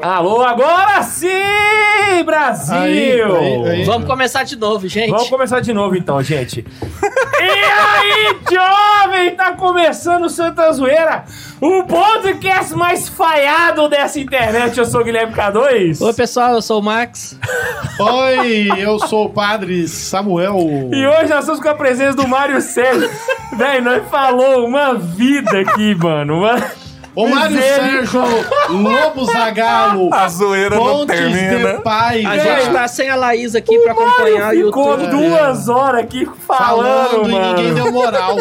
Alô, agora sim, Brasil! Aí, aí, aí. Vamos começar de novo, gente. Vamos começar de novo então, gente. E jovem, tá começando o Santa Zoeira, o podcast mais falhado dessa internet. Eu sou o Guilherme K2. Oi, pessoal, eu sou o Max. Oi, eu sou o padre Samuel. E hoje nós estamos com a presença do Mário Sérgio. Véi, nós falou uma vida aqui, mano. Uma... O Mário Misericórdia. Sérgio Lobo Zagalo. A zoeira não Pontes termina. de Pai. A gente tá sem a Laís aqui pra acompanhar o Ficou YouTube. duas horas aqui falando, falando e mano. ninguém deu moral.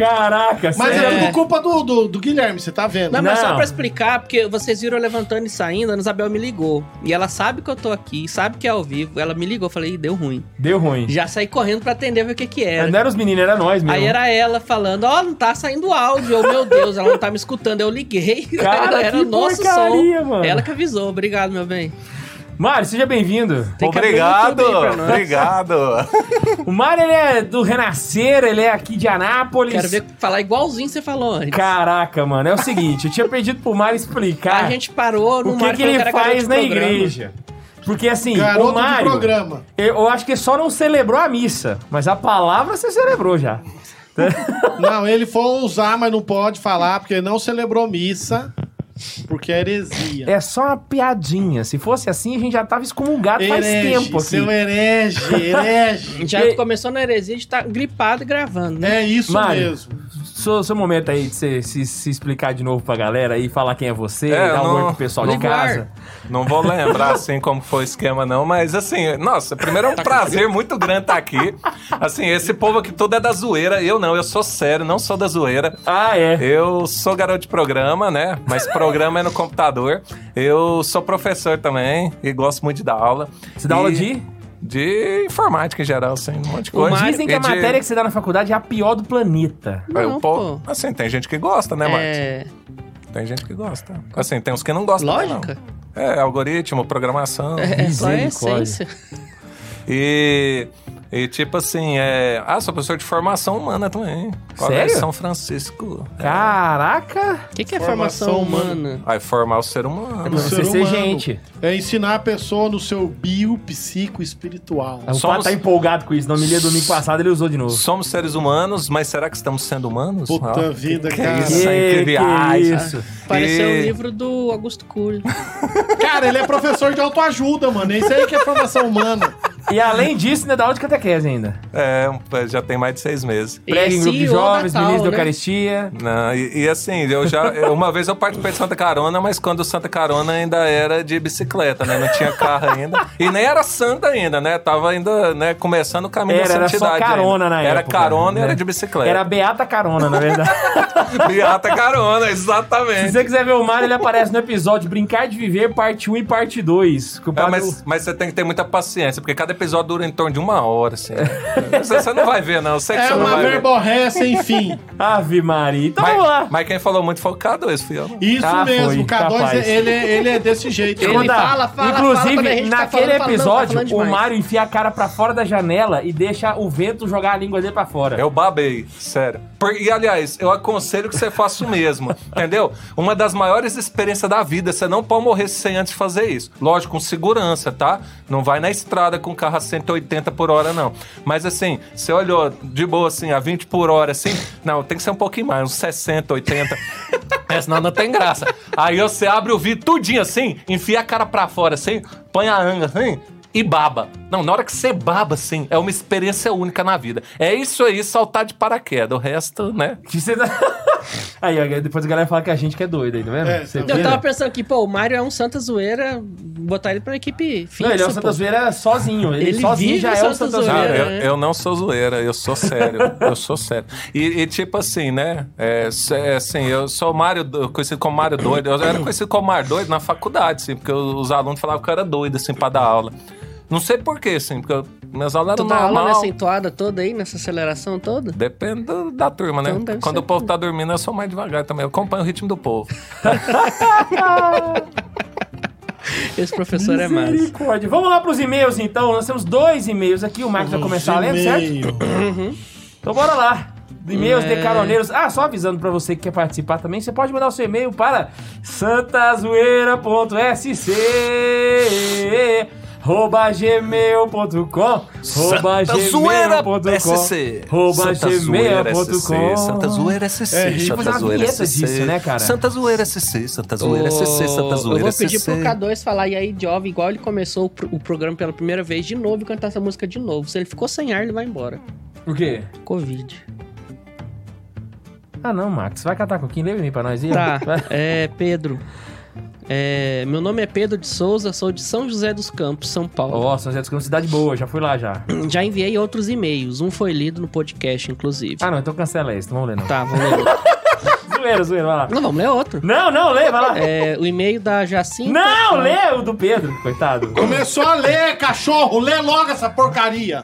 Caraca, Mas sério. é tudo culpa do, do, do Guilherme, você tá vendo? Não, mas Não. só pra explicar, porque vocês viram eu levantando e saindo, a Ana Isabel me ligou. E ela sabe que eu tô aqui, sabe que é ao vivo. Ela me ligou, eu falei, "Ih, deu ruim. Deu ruim. Já saí correndo pra atender, ver o que que era. Não era os meninos, era nós mesmo. Aí era ela falando, ó, não tá saindo áudio. Eu, meu Deus, ela não tá me escutando. Eu liguei. Cara, era que o nosso porcaria, som. mano. Ela que avisou. Obrigado, meu bem. Mário, seja bem-vindo. Obrigado, obrigado. O Mário, ele é do Renascer, ele é aqui de Anápolis. Quero ver falar igualzinho você falou antes. Caraca, mano, é o seguinte, eu tinha pedido pro Mário explicar A gente parou no o que, que ele faz na programa. igreja. Porque assim, Garoto o Mário, programa. eu, eu acho que só não celebrou a missa, mas a palavra você celebrou já. Não, ele foi usar, mas não pode falar, porque não celebrou missa, porque é heresia. É só uma piadinha. Se fosse assim, a gente já tava excomungado faz Herege, tempo aqui. seu herege, A herege. gente já E- começou na heresia de estar gripado e gravando, né? É isso Mário. mesmo. Seu, seu momento aí de você se, se explicar de novo pra galera e falar quem é você, É, dar um oi pro pessoal de casa. Não vou lembrar assim como foi o esquema, não, mas assim, nossa, primeiro é um prazer muito grande estar aqui. Assim, esse povo aqui todo é da zoeira. Eu não, eu sou sério, não sou da zoeira. Ah, é. Eu sou garoto de programa, né? Mas programa é no computador. Eu sou professor também e gosto muito de dar aula. Você dá E- aula de? De informática em geral, assim, um monte de coisa. Mário- Dizem que a de- matéria que você dá na faculdade é a pior do planeta. Não, o povo- Assim, tem gente que gosta, né, Marcos? É. Tem gente que gosta. Assim, tem uns que não gostam. Lógica. Não. É, algoritmo, programação. É, é só a essência. E, e tipo assim, é... Ah, sou professor de formação humana também. Colégio Sério? São Francisco. Caraca! O que, que é Formação formação, humana? Vai formar o ser humano. No Você ser ser humano. gente. É ensinar a pessoa no seu bio, psico, espiritual. O Somos- tá empolgado com isso. No milha domingo passado ele usou de novo. Somos seres humanos, mas será que estamos sendo humanos? Puta Ah, vida, que cara. isso, hein? Que- Que que isso? Pareceu E- um livro do Augusto Cury. Cara, ele é professor de autoajuda, mano. É isso aí que é formação humana. E além disso, ainda dá aula de catequese ainda. É, já tem mais de seis meses. E Prega em é grupo de da jovens, tal, ministro da né? Eucaristia. Não, e, e assim, eu já. Uma vez eu participei de Santa Carona, mas quando Santa Carona ainda era de bicicleta, né? Não tinha carro ainda. E nem era santa ainda, né? Tava ainda, né, começando o caminho Era, da era só santidade. carona ainda. na Era época. carona e né? era de bicicleta. Era beata carona, na verdade. Beata carona, Se exatamente. você quiser ver o Mário, ele aparece no episódio Brincar de Viver, parte 1 e parte 2. Que o É, mas, mas você tem que ter muita paciência, porque cada episódio dura em torno de uma hora, assim. você, você não vai ver, não. Eu sei que É você não uma vai ver. verborré sem fim. Ave Maria. Então vamos lá. Mas, mas quem falou muito foi o K2, fui eu. não. Isso Ah, mesmo, foi, o K2, capaz. ele, ele é desse jeito. Ele Contar. fala, fala, Inclusive, fala, quando a gente tá naquele falando, fala, não, tá episódio, falando o demais. Mário enfia a cara pra fora da janela e deixa o vento jogar a língua dele pra fora. Eu babei, sério. Por- e aliás, eu aconselho que você faça o mesmo, entendeu? Uma das maiores experiências da vida, você não pode morrer sem antes fazer isso. Lógico, com segurança, tá? Não vai na estrada com carro a 180 por hora, não. Mas assim, você olhou de boa assim, a 20 por hora, assim, não, tem que ser um pouquinho mais, uns 60, 80. É, senão não tem graça. Aí você abre o vidro tudinho assim, enfia a cara pra fora assim, põe a anga assim e baba. Não, na hora que você baba assim, é uma experiência única na vida. É isso aí, saltar de paraquedas. O resto, né? Tá- Aí, depois a galera fala que a gente que é doido aí, tá vendo? É, tá Eu tava pensando que, pô, o Mário é um Santa Zoeira, botar ele pra uma equipe fixa, Não, ele é o pô. Santa Zoeira sozinho. Ele, Ele sozinho já é o Santa Santa Zoeira. Zoeira. eu, né? eu não sou zoeira, eu sou sério. eu sou sério. E, e tipo assim, né? É, é, assim, eu sou Mário, do- conhecido como Mário Doido. Eu era conhecido como Mário Doido na faculdade, assim, porque os alunos falavam que eu era doido, assim, pra dar aula. Não sei porquê, assim, porque eu- minhas aulas Tu eram dá aula normal. nessa entoada toda aí, nessa aceleração toda? Depende do- da turma, né? Então Quando ser. o povo tá dormindo, eu sou mais devagar também. Eu acompanho o ritmo do povo. Esse professor é. Misericórdia. Vamos lá pros e-mails, então. Nós temos dois e-mails aqui. O Max vai começar lendo, certo? Gmail. Então bora lá. E-mails de É. caroneiros. Ah, só avisando pra você que quer participar também, você pode mandar o seu e-mail para santazoeira.sc arroba gmail.com Zoeira gmail.com SC. arroba Santa Zoeira SC. gmail.com Santa Zoeira SC. É, fazer Santa uma Zoeira SC. disso, né, cara? Santa Zoeira SC. Santa Zoeira SC. Santa Eu Zoeira vou pedir SC. pro K2 falar e aí, jovem, igual ele começou o, pro- o programa pela primeira vez, de novo e cantar essa música de novo. Se ele ficou sem ar, ele vai embora. O quê? Covid. Ah não, Max, vai catar coquinho, leva e-mail pra nós aí. Tá, Vai. é Pedro. É, meu nome é Pedro de Souza, sou de São José dos Campos, São Paulo. Ó, São José dos Campos, cidade boa, já fui lá já. Já enviei outros e-mails, um foi lido no podcast, inclusive. Ah não, então cancela esse, não vamos ler não. Tá, vamos ler. Zoeira, zoeira, vai lá. Não, vamos ler outro. Não, não, lê, vai lá. É, o e-mail da Jacinta. Não, lê o do Pedro, coitado. Começou a ler, cachorro. Lê logo essa porcaria.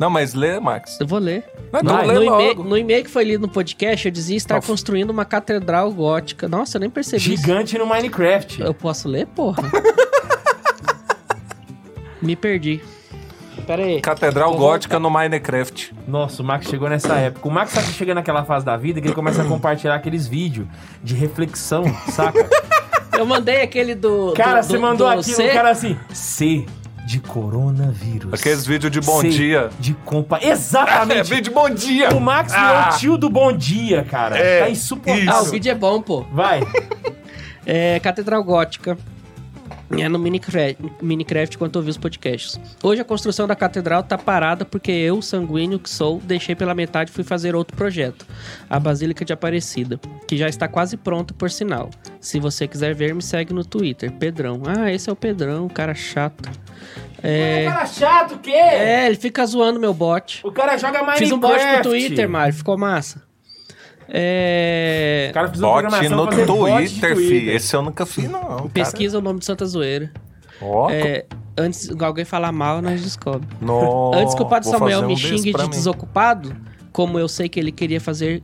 Não, mas lê, Max. Eu vou ler. Não, então Vai, lê no, e-mail, logo. no e-mail que foi lido no podcast, eu dizia estar Nossa. construindo uma catedral gótica. Nossa, eu nem percebi. isso. Gigante no Minecraft. Eu posso ler, porra? Me perdi. Pera aí. Catedral Vou Gótica no Minecraft. Nossa, o Max chegou nessa época. O Max tá chegando naquela fase da vida que ele começa a compartilhar aqueles vídeos de reflexão, saca? Eu mandei aquele do. Cara, do- você do- mandou do aquilo, C. o cara assim, C de coronavírus. Aqueles vídeos de bom C dia. De compa... É, Exatamente. vídeo de bom dia. o Max virou Ah. o tio do bom dia, cara. É, tá insuportável. Ah, o vídeo é bom, pô. Vai. É Catedral Gótica. É no Minecraft, Minecraft quando eu vi os podcasts. Hoje a construção da catedral tá parada porque eu, sanguíneo que sou, deixei pela metade e fui fazer outro projeto, a Basílica de Aparecida, que já está quase pronta por sinal. Se você quiser ver, me segue no Twitter, Pedrão. Ah, esse é o Pedrão, cara chato. É... É, Cara chato, o quê? é ele fica zoando meu bot. O cara joga Minecraft. Fiz um bot pro Twitter, Mário, ficou massa. É. O cara fez uma no de Twitter, fi. Esse eu nunca fiz, não. cara. Pesquisa o nome de Santa Zoeira. Ó, É, antes de alguém falar mal, nós descobre. no- Antes que o Padre Samuel um me xingue de mim. desocupado, como eu sei que ele queria fazer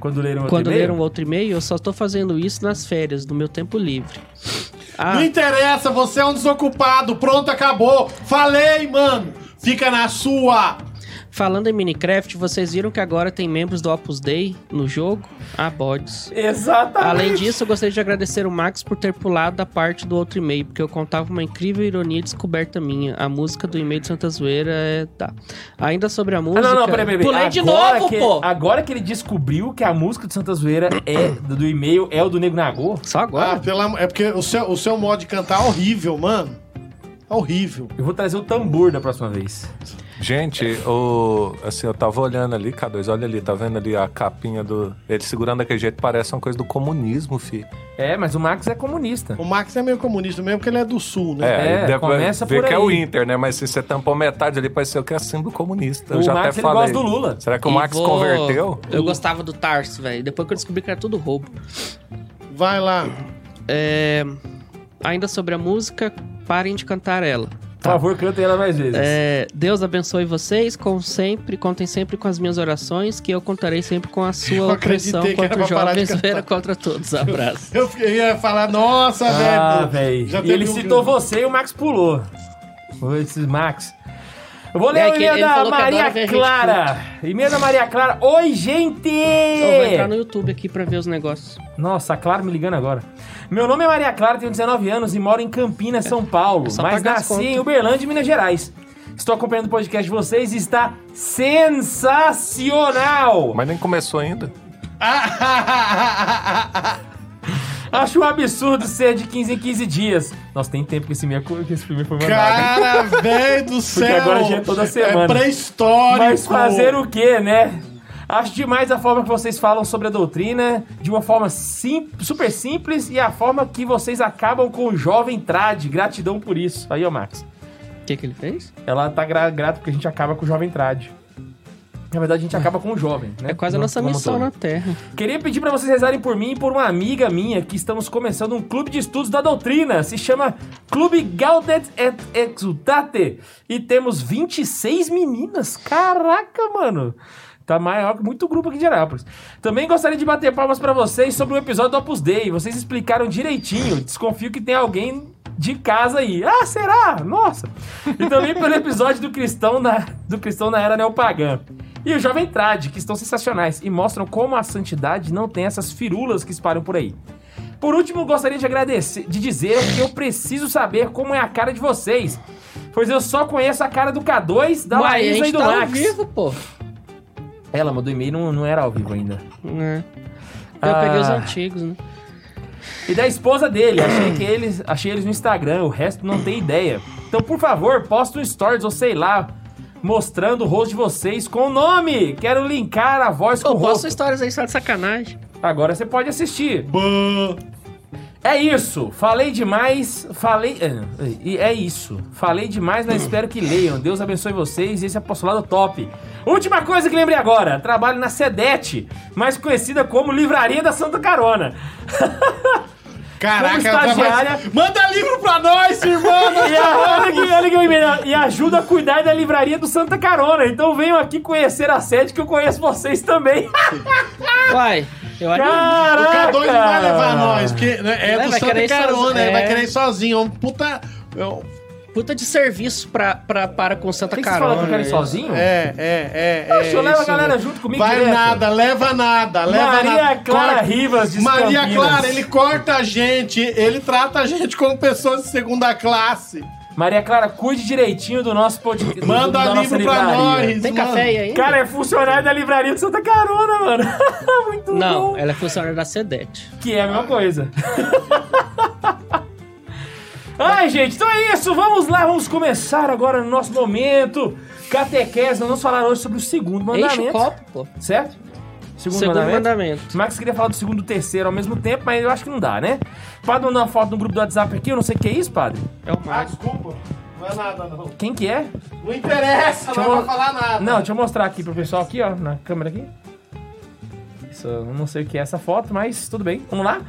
Quando leram outro quando e-mail? leram outro e-mail, eu só estou fazendo isso nas férias, no meu tempo livre. Ah, Não interessa, você é um desocupado. Pronto, acabou. Falei, mano. Fica na sua. Falando em Minecraft, vocês viram que agora tem membros do Opus Dei no jogo? Ah, bodes. Exatamente. Além disso, eu gostaria de agradecer o Max por ter pulado da parte do outro e-mail, porque eu contava uma incrível ironia e descoberta minha. A música do e-mail de Santa Zoeira é. Tá. Ainda sobre a Ah, música. não, não, peraí, peraí. Pulei de Agora novo, que- pô! Agora que ele descobriu que a música de Santa Zoeira é do e-mail é o do Nego Nagô, Só Ah, agora? pela... é porque o seu, o seu modo de cantar é horrível, mano. É horrível. eu vou trazer o tambor da próxima vez. Gente, o, assim, eu tava olhando ali, K2, olha ali, tá vendo ali a capinha do. Ele segurando daquele jeito, parece uma coisa do comunismo, fi. É, mas o Max é comunista. O Max é meio comunista mesmo, porque ele é do sul, né? É, É, deve começa por que é o Inter, né? Mas se você tampou metade ali, pareceu que é símbolo comunista. Eu O já Max, até ele falei. gosta do Lula. Será que o E Max vou- converteu? Eu gostava do Tarso, velho. Depois que eu descobri que era tudo roubo. Vai lá. É, Ainda sobre a música, parem de cantar ela. Por favor, canta ela mais vezes. É, Deus abençoe vocês, com sempre, contem sempre com as minhas orações, que eu contarei sempre com a sua opressão contra os jovens, zoeira contra todos. Abraço. Eu ia falar, nossa, Ah, velho. E ele um- citou você e o Max pulou. Foi esse Max. Eu vou ler É o e-mail ele da Maria Clara. E-mail da Maria Clara. Oi, gente! Eu vou entrar no YouTube aqui pra ver os negócios. Nossa, a Clara me ligando agora. Meu nome é Maria Clara, tenho 19 anos e moro em Campinas, São Paulo. é mas nasci em Uberlândia, Minas Gerais. Estou acompanhando o podcast de vocês e está sensacional! Mas nem começou ainda. Acho um absurdo ser de 15 em 15 dias. Nossa, tem tempo que esse, minha, que esse filme foi mandado. Cara, velho do céu. agora já é toda semana. É pré-histórico. Mas fazer o quê, né? Acho demais a forma que vocês falam sobre a doutrina, de uma forma sim- super simples e a forma que vocês acabam com o jovem trad. Gratidão por isso. Aí, ó, Max. O que, que ele fez? Ela tá gra grata porque a gente acaba com o jovem trad. Na verdade, a gente acaba com o jovem, né? É quase a No- nossa como missão todo. na Terra. Queria pedir pra vocês rezarem por mim e por uma amiga minha que estamos começando um clube de estudos da doutrina. Se chama Clube Gaudet et Exultate. E temos 26 meninas. Caraca, mano. Tá maior que muito grupo aqui de Anápolis. Também gostaria de bater palmas pra vocês sobre o episódio do Opus Dei. Vocês explicaram direitinho. Desconfio que tem alguém de casa aí. Ah, será? Nossa! E também pelo episódio do Cristão na, do Cristão na Era Neopagã. E o Jovem Trad, que estão sensacionais e mostram como a santidade não tem essas firulas que espalham por aí. Por último, gostaria de agradecer, de dizer que eu preciso saber como é a cara de vocês. Pois eu só conheço a cara do K2, da Uai, Laísa e do tá Max. vivo, pô. Ela mandou e-mail, não, não era ao vivo ainda. É. Eu Ah. peguei os antigos, né? E da esposa dele, achei que eles, achei eles no Instagram, o resto não tem ideia. Então, por favor, posta um stories ou sei lá, mostrando o rosto de vocês com o nome. Quero linkar a voz com Pô, o posta rosto. histórias aí só de sacanagem. Agora você pode assistir. Bã. É isso. Falei demais. Falei. é, E é isso. Falei demais, mas espero que leiam. Deus abençoe vocês e esse apostolado top. Última coisa que lembrei agora: trabalho na Sedete, mais conhecida como Livraria da Santa Carona. Caraca, Como estagiária- trabalha- Manda livro pra nós, irmão! E, a, olha que, olha que e ajuda a cuidar da livraria do Santa Carona. Então venham aqui conhecer a sede que eu conheço vocês também. Uai, eu acho O Caraca! K2 não vai levar nós, porque né, é Vai, do vai Santa Carona, sozinho, ele vai é. querer ir sozinho. É um puta. é um- puta de serviço pra, pra, para com Santa que você Carona. falar que eu quero ir isso. sozinho? É, é, é. Poxa, é eu levo a galera né? junto comigo Vai direto. nada, leva nada, leva Maria nada. Clara Corta- Rivas de Maria Campinas. Clara, ele corta a gente, ele trata a gente como pessoas de segunda classe. Maria Clara, cuide direitinho do nosso podcast. do- Manda da nossa livro pra nós. Tem mano. café aí ainda? Cara, é funcionário da livraria de Santa Carona, mano. Muito Não, bom. ela é funcionária da Sedete. Que é a mesma coisa. Ai, gente, então é isso. Vamos lá, vamos começar agora no nosso momento. Catequese, nós vamos falar hoje sobre o segundo Enche o mandamento. copo, pô. Certo? Segundo, Segundo mandamento. mandamento. Max queria falar do segundo e terceiro ao mesmo tempo, mas eu acho que não dá, né? Padre mandou uma foto no grupo do WhatsApp aqui, eu não sei o que é isso, padre. É o Ah, Max. desculpa. Não é nada, não. Quem que é? Não interessa, Deixa não eu- vai falar nada. Não, deixa eu mostrar aqui pro pessoal aqui, ó, na câmera aqui. Isso, eu não sei o que é essa foto, mas tudo bem, vamos lá.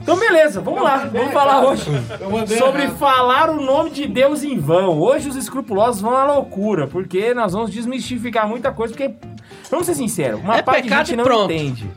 Então beleza, vamos lá, vamos falar hoje Eu mandei sobre errado. falar o nome de Deus em vão. Hoje os escrupulosos vão à loucura, porque nós vamos desmistificar muita coisa, porque, vamos ser sinceros, uma É parte de pecado gente e não pronto. entende.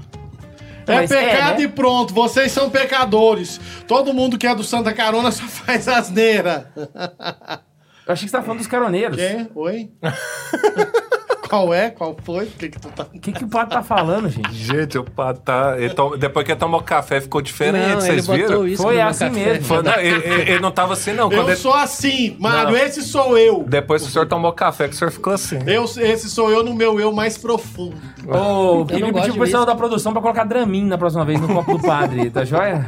É Mas pecado né? e pronto, vocês são pecadores. Todo mundo que é do Santa Carona só faz asneira. Eu achei que você tá falando dos caroneiros. Quem? Oi? Qual é? Qual foi? O que, que tu tá. O que, que o padre tá falando, gente? Gente, o pato tá. ele to- Depois que ele tomou café, ficou diferente, Não, ele vocês botou viram? isso Foi no meu assim café. mesmo. Foi- não, ele, ele- ele não tava assim, não. Quando Eu ele- sou assim, Mário, Não. esse sou eu. Depois que o senhor tomou café, que o senhor ficou assim. eu. Esse sou eu no meu eu mais profundo. Ô, queria gosto pedir de pro pessoal da produção pra colocar Dramin na próxima vez no copo do padre, tá joia?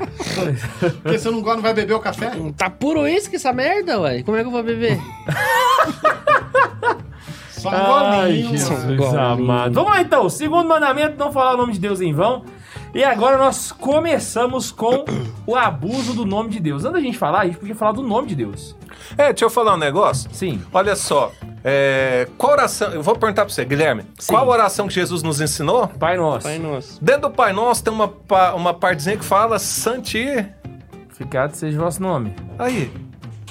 Porque você não gosta, não vai beber o café? Tá puro uísque essa merda, ué. Como é que eu vou beber? Só um golinho. Jesus Golinho. amado. Vamos lá então. Segundo mandamento, não falar o nome de Deus em vão. E agora nós começamos com o abuso do nome de Deus. Antes da gente falar, a gente podia falar do nome de Deus. É, deixa eu falar um negócio. Sim. Olha só, é, qual oração. Eu vou perguntar pra você, Guilherme. Sim. Qual oração que Jesus nos ensinou? Pai nosso. Pai nosso. Dentro do Pai Nosso tem uma, uma partezinha que fala Santi. Santificado seja o vosso nome. Aí.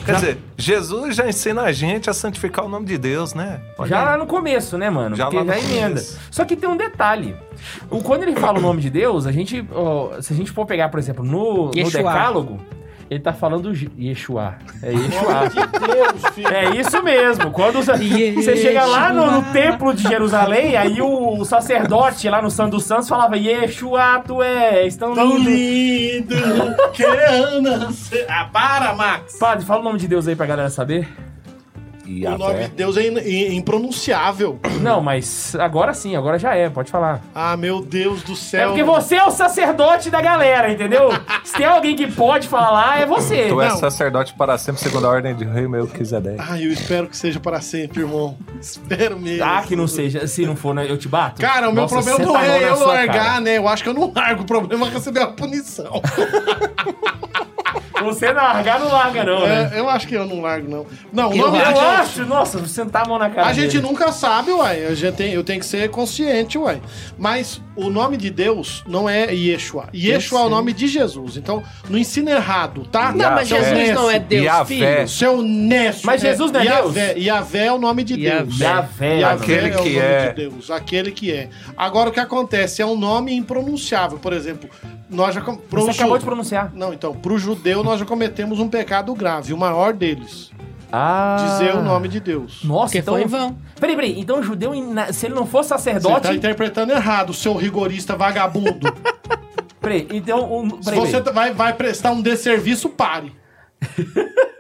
Quer dizer, Jesus já ensina a gente a santificar o nome de Deus, né? Olha Já aí. lá no começo, né, mano? Já Porque lá no já emenda. começo. Só que tem um detalhe. O, quando ele fala o nome de Deus, a gente. ó, se a gente for pegar, por exemplo, no, no. Decálogo, ele tá falando Yeshua. É Yeshua. Deus, filho. É isso mesmo. Quando você, Yeshua. você chega lá no, no templo de Jerusalém, aí o, sacerdote lá no Santo dos Santos falava: Yeshua, tu és tão Tão lindo. lindo. que Ah, para, Max. Padre, fala o nome de Deus aí pra galera saber. E O nome de Deus é in- in- impronunciável. Não, mas agora sim, agora já é, pode falar. Ah, meu Deus do É céu. porque você é o sacerdote da galera, entendeu? Se tem alguém que pode falar, é você. Tu é sacerdote para sempre, segundo a ordem de rei Melquisedeque. Ai, eu espero que seja para sempre, irmão. Espero mesmo. Ah, que não seja. Se não for, né, eu te bato. Cara, o meu Nossa, problema não mão é eu largar, cara. né? Eu acho que eu não largo. O problema é receber a punição. Você largar, não larga, não, né? É, eu acho que eu não largo, não. Não, o Eu nome Eu de Deus. acho, nossa, sentar a mão na cara. A gente dele. nunca sabe, uai. A gente tem, eu tenho que ser consciente, uai. Mas o nome de Deus não é Yeshua. Yeshua é o nome de Jesus. Então, não ensina errado, tá? Não, mas. Jesus não é Deus, Yahvé. filho. Seu Nécio. Mas Jesus não é Yahvé. Yahvé é o nome de Deus. Yahvé. Yahvé Aquele é o que nome é. de Deus. Aquele que é. Agora, o que acontece? É um nome impronunciável. Por exemplo, nós já Você ju- acabou de pronunciar. Não, então, pro judeu nós já cometemos um pecado grave, o maior deles. Ah. Dizer o nome de Deus. Nossa, Porque então... foi em vão. Peraí, peraí. Então o judeu, se ele não fosse Você sacerdote... tá interpretando errado, seu rigorista vagabundo. Peraí, então... O, Se peraí, você peraí. vai, vai prestar um desserviço, pare.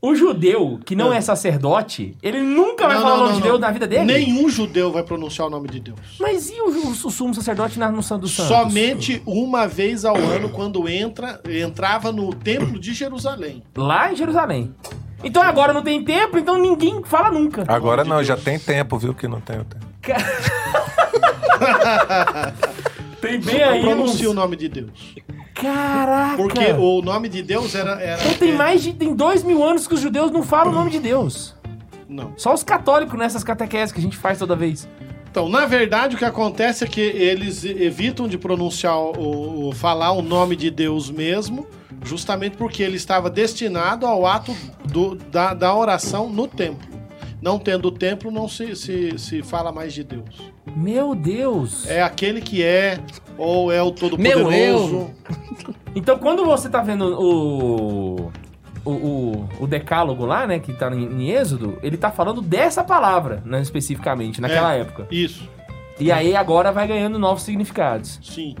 O judeu que não é sacerdote, ele nunca vai Não, falar não, o nome não, de Deus não. na vida dele? Nenhum judeu vai pronunciar o nome de Deus. Mas e o, o, o sumo sacerdote na, no Santo dos Santos? Somente uma vez ao ano, quando entra, entrava no templo de Jerusalém. Lá em Jerusalém. Então agora não tem templo, então ninguém fala nunca. Agora de não, Deus. já tem tempo, viu, que não tem o tempo. Tem bem aí. Não pronuncia uns- o nome de Deus. Caraca. Porque o nome de Deus era. era Então tem é- mais de. Tem dois mil anos que os judeus não falam o nome de Deus. Não. Só os católicos nessas catequeses que a gente faz toda vez. Então, na verdade, o que acontece é que eles evitam de pronunciar o, o- falar o nome de Deus mesmo, justamente porque ele estava destinado ao ato do- da, da oração no templo. Não tendo o templo, não se, se, se fala mais de Deus. Meu Deus. É aquele que é, ou é o Meu Todo-Poderoso. eu. Então quando você tá vendo o. O, o, o decálogo lá, né, que tá em, em Êxodo, ele tá falando dessa palavra, né, especificamente, naquela É. época. Isso, E aí agora vai ganhando novos significados. sim.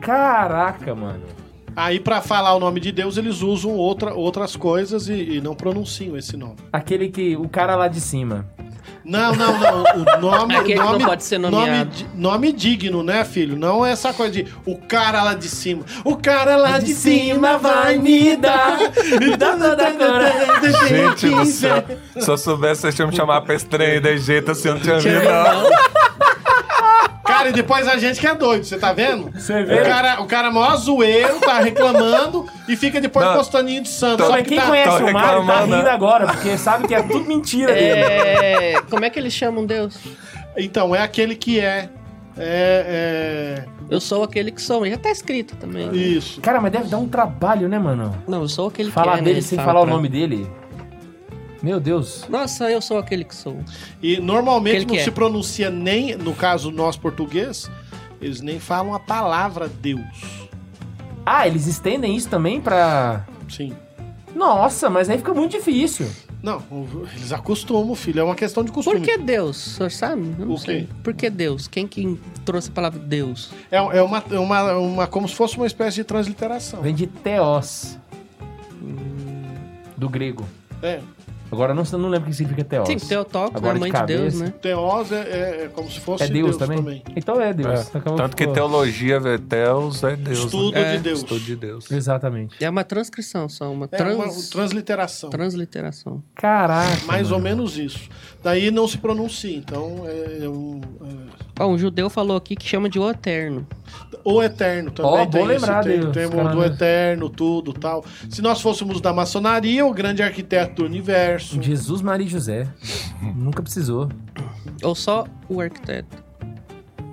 Caraca, mano. Aí, para falar o nome de Deus, eles usam outra, outras coisas e, e não pronunciam esse nome. Aquele que. O cara lá de cima. Não, não, não. O nome, Aquele que não nome, pode ser nome, nomeado. di- nome digno, né, filho? Não é essa coisa de o cara lá de cima. O cara lá de, cima vai me dar. me dar toda agora. Gente do céu. Se eu soubesse, vocês tinham me chamado pra esse trem de jeito assim, eu não tinha vindo, não. Cara, e depois a gente que é doido, você tá vendo? Você vê? O cara, o cara maior zoeiro, tá reclamando e fica depois Não. postaninho de santo. Que quem tá... conhece o Mário tá rindo né? agora, porque sabe que é tudo mentira dele. É, como é que eles chamam Deus? Então, é aquele que é. É. Eu sou aquele que sou. Já tá escrito também. é né? isso. Cara, mas deve dar um trabalho, né, mano? Não, eu sou aquele Falar que é, né? dele Ele sem fala falar o pra- nome dele. Meu Deus. Nossa, eu sou aquele que sou. E normalmente Aquele não é. se pronuncia nem, no caso nós português, eles nem falam a palavra Deus. Ah, eles estendem isso também pra. Sim. Nossa, mas aí fica muito difícil. Não, eles acostumam, filho. É uma questão de costume. Por que Deus? O senhor sabe? Eu não O sei. quê? Por que Deus? Quem que trouxe a palavra Deus? É, é uma, é uma, uma. Como se fosse uma espécie de transliteração. Vem de teos. Do grego. É. Agora não, não lembro o que significa teos. Sim, Teotocos, Agora né? de Mãe de Deus, cabeça. né? Teos é, é- é como se fosse É Deus, também? Então é Deus. É. Tanto que teologia, Teos é Deus. Estudo né? É. de Deus. Estudo de Deus. Exatamente. É uma transcrição só, uma, É trans... uma transliteração. transliteração. Caraca. Mais ou mano. menos isso. Daí não se pronuncia. Então é, é um. é- Ó, um judeu falou aqui que chama de o eterno. O eterno também Ó, tem bom lembrar esse os caras- do eterno, tudo tal. Se nós fôssemos da maçonaria, o grande arquiteto do universo. Jesus, Maria José. Nunca precisou. Ou só o arquiteto.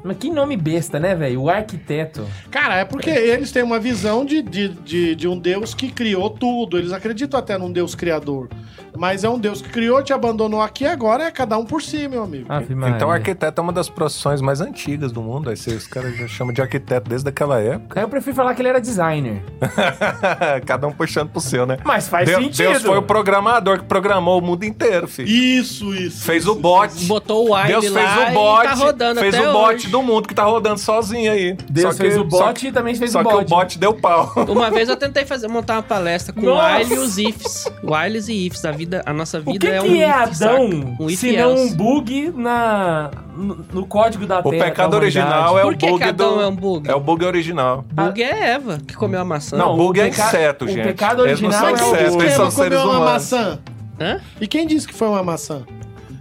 Mas que nome besta, né, velho? O arquiteto. Cara, é porque eles têm uma visão de, de, de, de um Deus que criou tudo. Eles acreditam até num Deus criador. Mas é um Deus que criou, te abandonou aqui agora é cada um por si, meu amigo. Maria. Então, arquiteto é uma das profissões mais antigas do mundo. Aí os caras já chamam de arquiteto desde aquela época. Aí eu prefiro falar que ele era designer. Cada um puxando pro seu, né? Mas faz Deus, sentido. Deus foi o programador que programou o mundo inteiro, filho. Isso, isso. Fez isso, o bot. Botou o Deus Wile fez lá o bot. tá rodando fez até o bot hoje. do mundo que tá rodando sozinho aí. Deus Só que- fez o só bot que- e também fez Só o que bot. o bot deu pau. Uma vez eu tentei fazer, montar uma palestra com o Nossa! Wile e os ifs. Wiles e ifs. A, vida, a nossa O vida que, é um que é Adão? Um se não um bug na, no, no código da O Terra? pecado da original é Por o que bug que Adão do... é um bug? É o bug original. Bug é Eva, que comeu a maçã. Não, o bug é peca- inseto, o gente. pecado Eles não original é o- insetos, Quem eles disse são que Eva seres comeu uma humanos. maçã? Hã? E quem disse que foi uma maçã?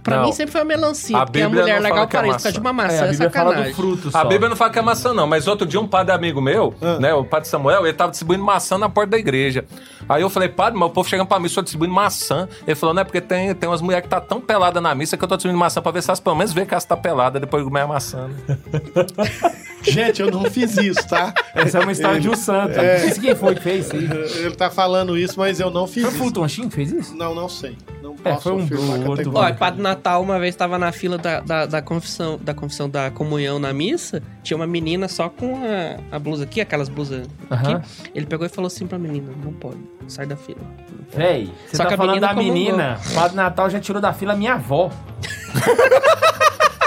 Pra Não. mim sempre foi uma melancia, A porque a Bíblia mulher largar fala o que é paraíso por causa maçã. de uma maçã É, é, a Bíblia fala do sacanagem. fruto só. A Bíblia não fala que é maçã, não, mas outro dia um padre amigo meu, Ah. né, o padre Samuel, ele tava distribuindo maçã na porta da igreja. Aí eu falei, padre, mas o povo chegando pra mim só distribuindo maçã. Ele falou, não é porque tem, tem umas mulheres que tá tão pelada na missa que eu tô distribuindo maçã pra ver se elas pelo menos vê que elas tá pelada depois de comer a maçã. né? Gente, eu não fiz isso, tá? Essa é uma história de um santo. É. Não sei quem foi que fez isso. Ele tá falando isso, mas eu não fiz Foi o isso. Fulton Sheen que fez isso? Não, não sei. É, foi um do outro. Ó, Padre Natal, uma vez tava na fila da, da, da confissão, da confissão da comunhão na missa, tinha uma menina só com a, a blusa aqui, aquelas blusas aqui. Ele pegou e falou assim pra menina, não pode, sai da fila. Véi, você Só tá que a falando menina da menina. O Padre Natal já tirou da fila minha avó.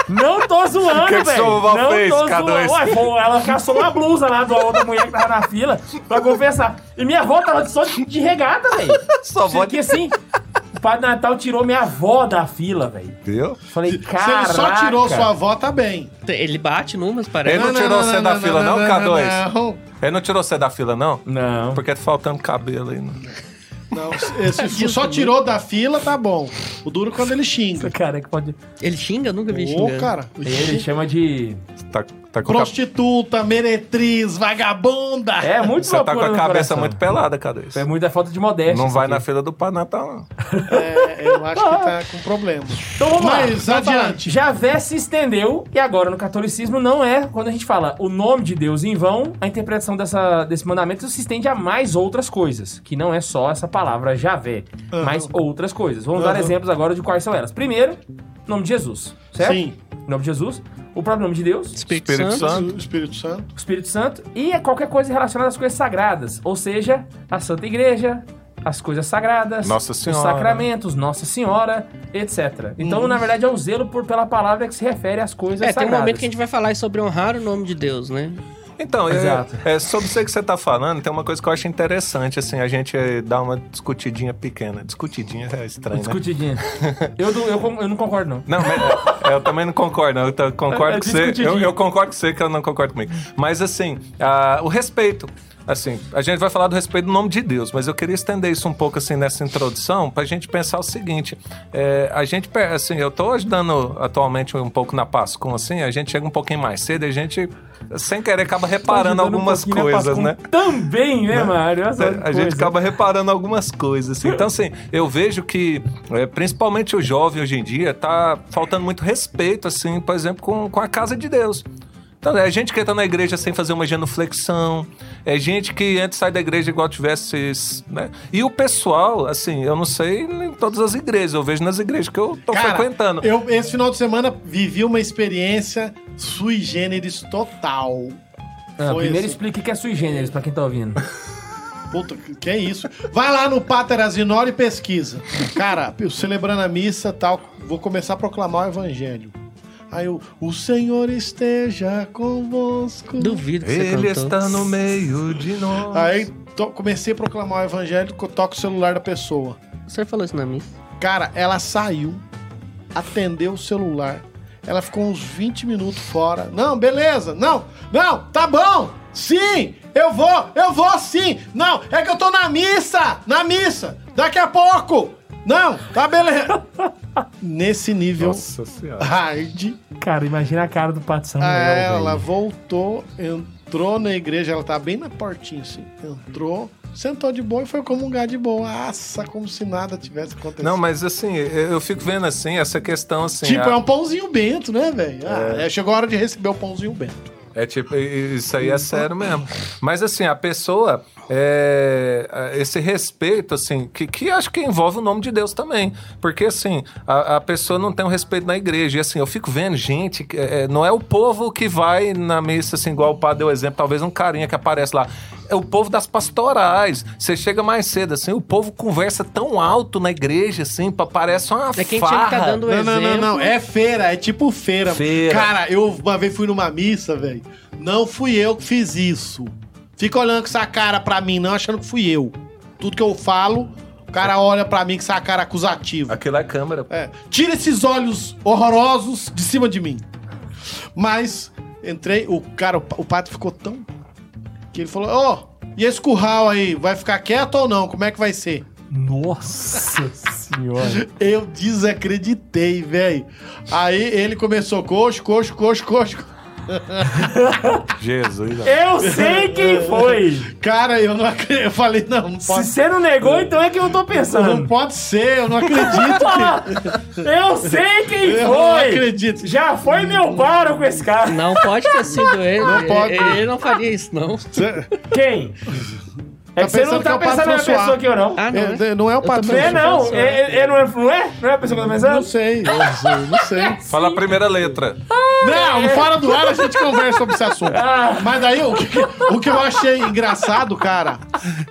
Não tô zoando, O que que velho. Não fez, tô K2? zoando. Ué, pô, ela caçou uma blusa lá da outra mulher que tava na fila pra confessar. E minha avó tava só de, de regata, velho. Sua avó Porque assim, o Padre Natal tirou minha avó da fila, velho. Viu? Falei, Se cara. ele só tirou sua avó, tá bem. Ele bate numas, parece. Ele não tirou você da fila, não, K2? Não, Ele não tirou você da fila, não? Não. Porque tá faltando cabelo aí. né? não. Se se só tirou da fila, tá bom. O duro é quando ele xinga. Cara, que pode. Ele xinga? Eu nunca vi Ô, xingando. cara. Ele chama de. Tá, tá a, Prostituta, meretriz, vagabunda. É muito você tá com a cabeça coração. muito pelada, cadê isso? É muita falta de modéstia. Não vai aqui. na fila do Pai Natal, não. É, eu acho que tá com problema. Então vamos lá. Mas Vamos falar. adiante. Javé se estendeu e agora no catolicismo não é quando a gente fala o nome de Deus em vão, a interpretação dessa, desse mandamento se estende a mais outras coisas, que não é só essa palavra Javé, mas outras coisas. Vamos dar Aham. exemplos agora de quais são elas. Primeiro, nome de Jesus, certo? Sim. Nome de Jesus, o próprio nome de Deus, Espírito, Espírito Santo. Santo. O Espírito Santo. o Espírito Santo e é qualquer coisa relacionada às coisas sagradas, ou seja, a Santa Igreja, as coisas sagradas, Nossa os Senhora. sacramentos, Nossa Senhora, etc. Então, Uhum. na verdade, é o zelo por, pela palavra que se refere às coisas É, tem um sagradas. momento que a gente vai falar sobre honrar o nome de Deus, né? Então, é, Exato. é, sobre isso que você tá falando, tem uma coisa que eu acho interessante, assim, a gente eh, dá uma discutidinha pequena. Discutidinha é estranho, né? Discutidinha. eu, do- eu, com- eu não concordo, não. Não, mas, é, eu também não concordo. Eu concordo É, com você. Eu, eu concordo com você que eu não concordo comigo. Mas assim, ah, o respeito. Assim, a gente vai falar do respeito do nome de Deus, mas eu queria estender isso um pouco assim nessa introdução pra gente pensar o seguinte: é, a gente, assim, eu tô ajudando atualmente um pouco na Pascom, assim, a gente chega um pouquinho mais cedo e a gente, sem querer, acaba reparando um algumas pouquinho na coisas, né? Também, né, Mário? Essa É, a gente coisa. acaba reparando algumas coisas. assim. Então, assim, eu vejo que, é, principalmente o jovem hoje em dia, tá faltando muito respeito, assim, por exemplo, com, com a casa de Deus. Então, é gente que entra na igreja sem fazer uma genuflexão, é gente que e sai da igreja igual tivesse. Né? E o pessoal, assim, eu não sei em todas as igrejas, eu vejo nas igrejas que eu tô Cara, frequentando. Eu, esse final de semana, vivi uma experiência sui generis total. Ah, primeiro assim. explique o que é sui generis pra quem tá ouvindo. Puta, que- que é isso? Vai lá no Pater Azinor e pesquisa. Cara, eu celebrando a missa tal, vou começar a proclamar o evangelho. Aí eu, o Senhor esteja convosco. Duvido que você Ele cantou. está no meio de nós. Aí to- comecei a proclamar o evangelho, toco o celular da pessoa. Você falou isso na missa. Cara, ela saiu, atendeu o celular. Ela ficou uns 20 minutos fora. Não, beleza. Não, não, tá bom. Sim, eu vou, eu vou sim. Não, é que eu tô na missa, na missa. Daqui a pouco. Não, tá beleza. Nesse nível Nossa senhora. hard, Cara, imagina a cara do Pato Samuel, ela velho. voltou, entrou na igreja, ela tá bem na portinha assim. Entrou, sentou de boa e foi comungar de boa. Nossa, como se nada tivesse acontecido. Não, mas assim, eu fico vendo assim, essa questão assim. Tipo, a- é um pãozinho bento, né, velho? Ah, é, chegou a hora de receber o pãozinho bento. É tipo, isso aí é sério mesmo. Mas assim, a pessoa, é, esse respeito, assim, que, que acho que envolve o nome de Deus também. Porque assim, a, a pessoa não tem o respeito na igreja. E assim, eu fico vendo gente, que, é, não é o povo que vai na missa, assim, igual o padre deu exemplo, talvez um carinha que aparece lá. É o povo das pastorais. Você chega mais cedo, assim, o povo conversa tão alto na igreja, assim, pa- parece uma É quem farra. tinha que tá dando Não, não, exemplo. não, não. É feira, é tipo feira. Feira. Cara, eu uma vez fui numa missa, velho. Não fui eu que fiz isso. Fica olhando com essa cara pra mim, não achando que fui eu. Tudo que eu falo, o cara olha pra mim com essa cara acusativa. Aquilo é câmera. É, tira esses olhos horrorosos de cima de mim. Mas entrei, o cara, o, pa- o pato ficou tão. que ele falou: Ó, e esse curral aí, vai ficar quieto ou não? Como é que vai ser? Nossa senhora. Eu desacreditei, velho. Aí ele começou: coxo, coxo, coxo, coxo. Jesus. ó. Eu sei quem foi. Cara, eu não acredito. Eu falei: não, não Se pode. você não negou, então é que eu tô Não pensando. pode ser, eu não acredito. que- Eu sei quem Eu não foi. acredito. Já foi meu paro com esse cara. Não pode ter sido ele. Não pode. Ele, ele não faria isso, não. Cê- Quem? É que você não tá pensando na pessoa aqui ou não. Ah, não. É, é? não é o Padre Não é, não. É, é, é, não, é, não é? Não é a pessoa que eu tô Não pensando? sei, eu não sei. Fala a primeira letra. Não, fora do ar a gente conversa sobre esse assunto. Ah. Mas daí o que, o que eu achei engraçado, cara,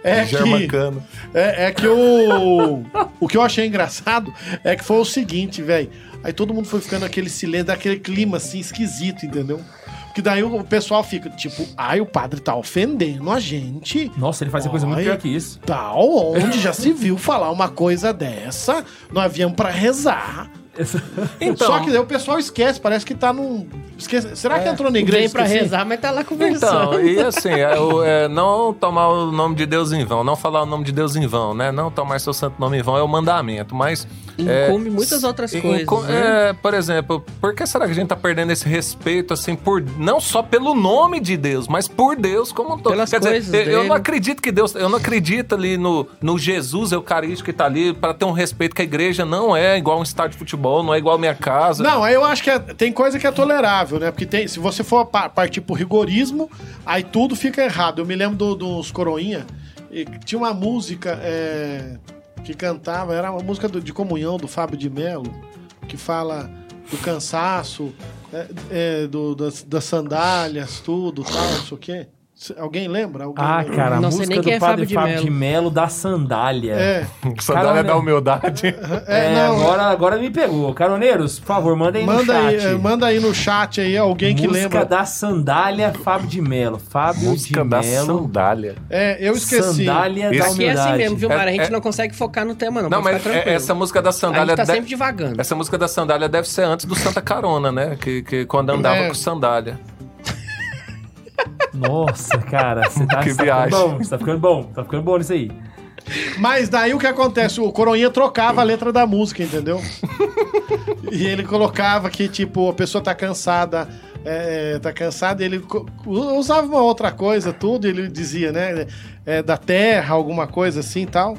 é que. Germancano. É, é que o. O que eu achei engraçado é que foi o seguinte, velho. Aí todo mundo foi ficando aquele silêncio, daquele clima assim esquisito, entendeu? Porque daí o pessoal fica tipo, ai, o padre tá ofendendo a gente. Nossa, ele fazia coisa muito pior que isso. Tal, onde já se viu falar uma coisa dessa? Nós viemos pra rezar. Então, Só que o pessoal esquece, parece que tá num. Esquece. Será que entrou na igreja? Vem pra esqueci? rezar, mas tá lá conversando. Então, e assim, é, o- é, não tomar o nome de Deus em vão, não falar o nome de Deus em vão, né? Não tomar seu santo nome em vão é o mandamento, mas... é, Incumbe muitas outras coisas, né? é, por exemplo, por que será que a gente tá perdendo esse respeito, assim, por não só pelo nome de Deus, mas por Deus como um todo? Pelas Quer dizer, coisas eu, eu dele. não acredito que Deus, eu não acredito ali no, no Jesus eucarístico que tá ali para ter um respeito que a igreja não é igual um estádio de futebol, não é igual minha casa. Não, aí eu acho que é- tem coisa que é tolerável, né? Porque tem, se você for pa- partir pro rigorismo, aí tudo fica errado. Eu me lembro do- dos Coroinha, e tinha uma música é, que cantava, era uma música do- de comunhão do Fábio de Mello, que fala do cansaço, é, é, do- das, das sandálias, tudo, tal, não sei o quê. Alguém lembra? Alguém Ah, lembra? cara, a Não sei música nem do é padre Fábio de Mello. Melo da sandália. É, Sandália Cara, da humildade. é, É, não. agora, agora me pegou. Caroneiros, por favor, mandem aí no Manda aí, chat. é, manda aí no chat aí alguém que Música lembra. da sandália Fábio de Melo. Fábio Música de da Melo. sandália. É, eu esqueci. Sandália da Isso. Aqui é humildade. assim mesmo, viu, É- Mara? A gente é- não consegue focar no tema, não. Não, mas é- essa música da A sandália... gente tá de- sempre divagando. Essa música da sandália deve ser antes do Santa Carona, né? Que, que quando andava É. com sandália. Nossa, cara, você tá, Que você tá ficando bom, você tá ficando bom, tá ficando bom nisso aí. Mas daí o que acontece? O Coroinha trocava a letra da música, entendeu? e ele colocava que, tipo, a pessoa tá cansada, é, tá cansada, e ele usava uma outra coisa, tudo, e ele dizia, né? é, da terra, alguma coisa assim e tal.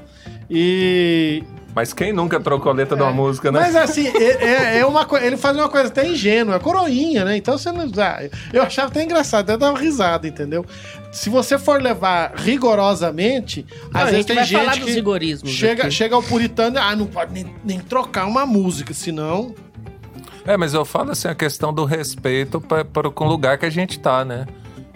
E. Mas quem nunca trocou a letra de uma música, né? Mas assim, é, é- é uma coisa. Ele faz uma coisa até ingênua, é coroinha, né? Então você não. ah, Eu achava até engraçado, até dava risada, entendeu? Se você for levar rigorosamente, Não, às a vezes gente tem vai gente falar que dos rigorismos chega, aqui. chega ao puritano, ah, não pode nem, nem trocar uma música, senão. É, mas eu falo assim, a questão do respeito para com o lugar que a gente tá, né?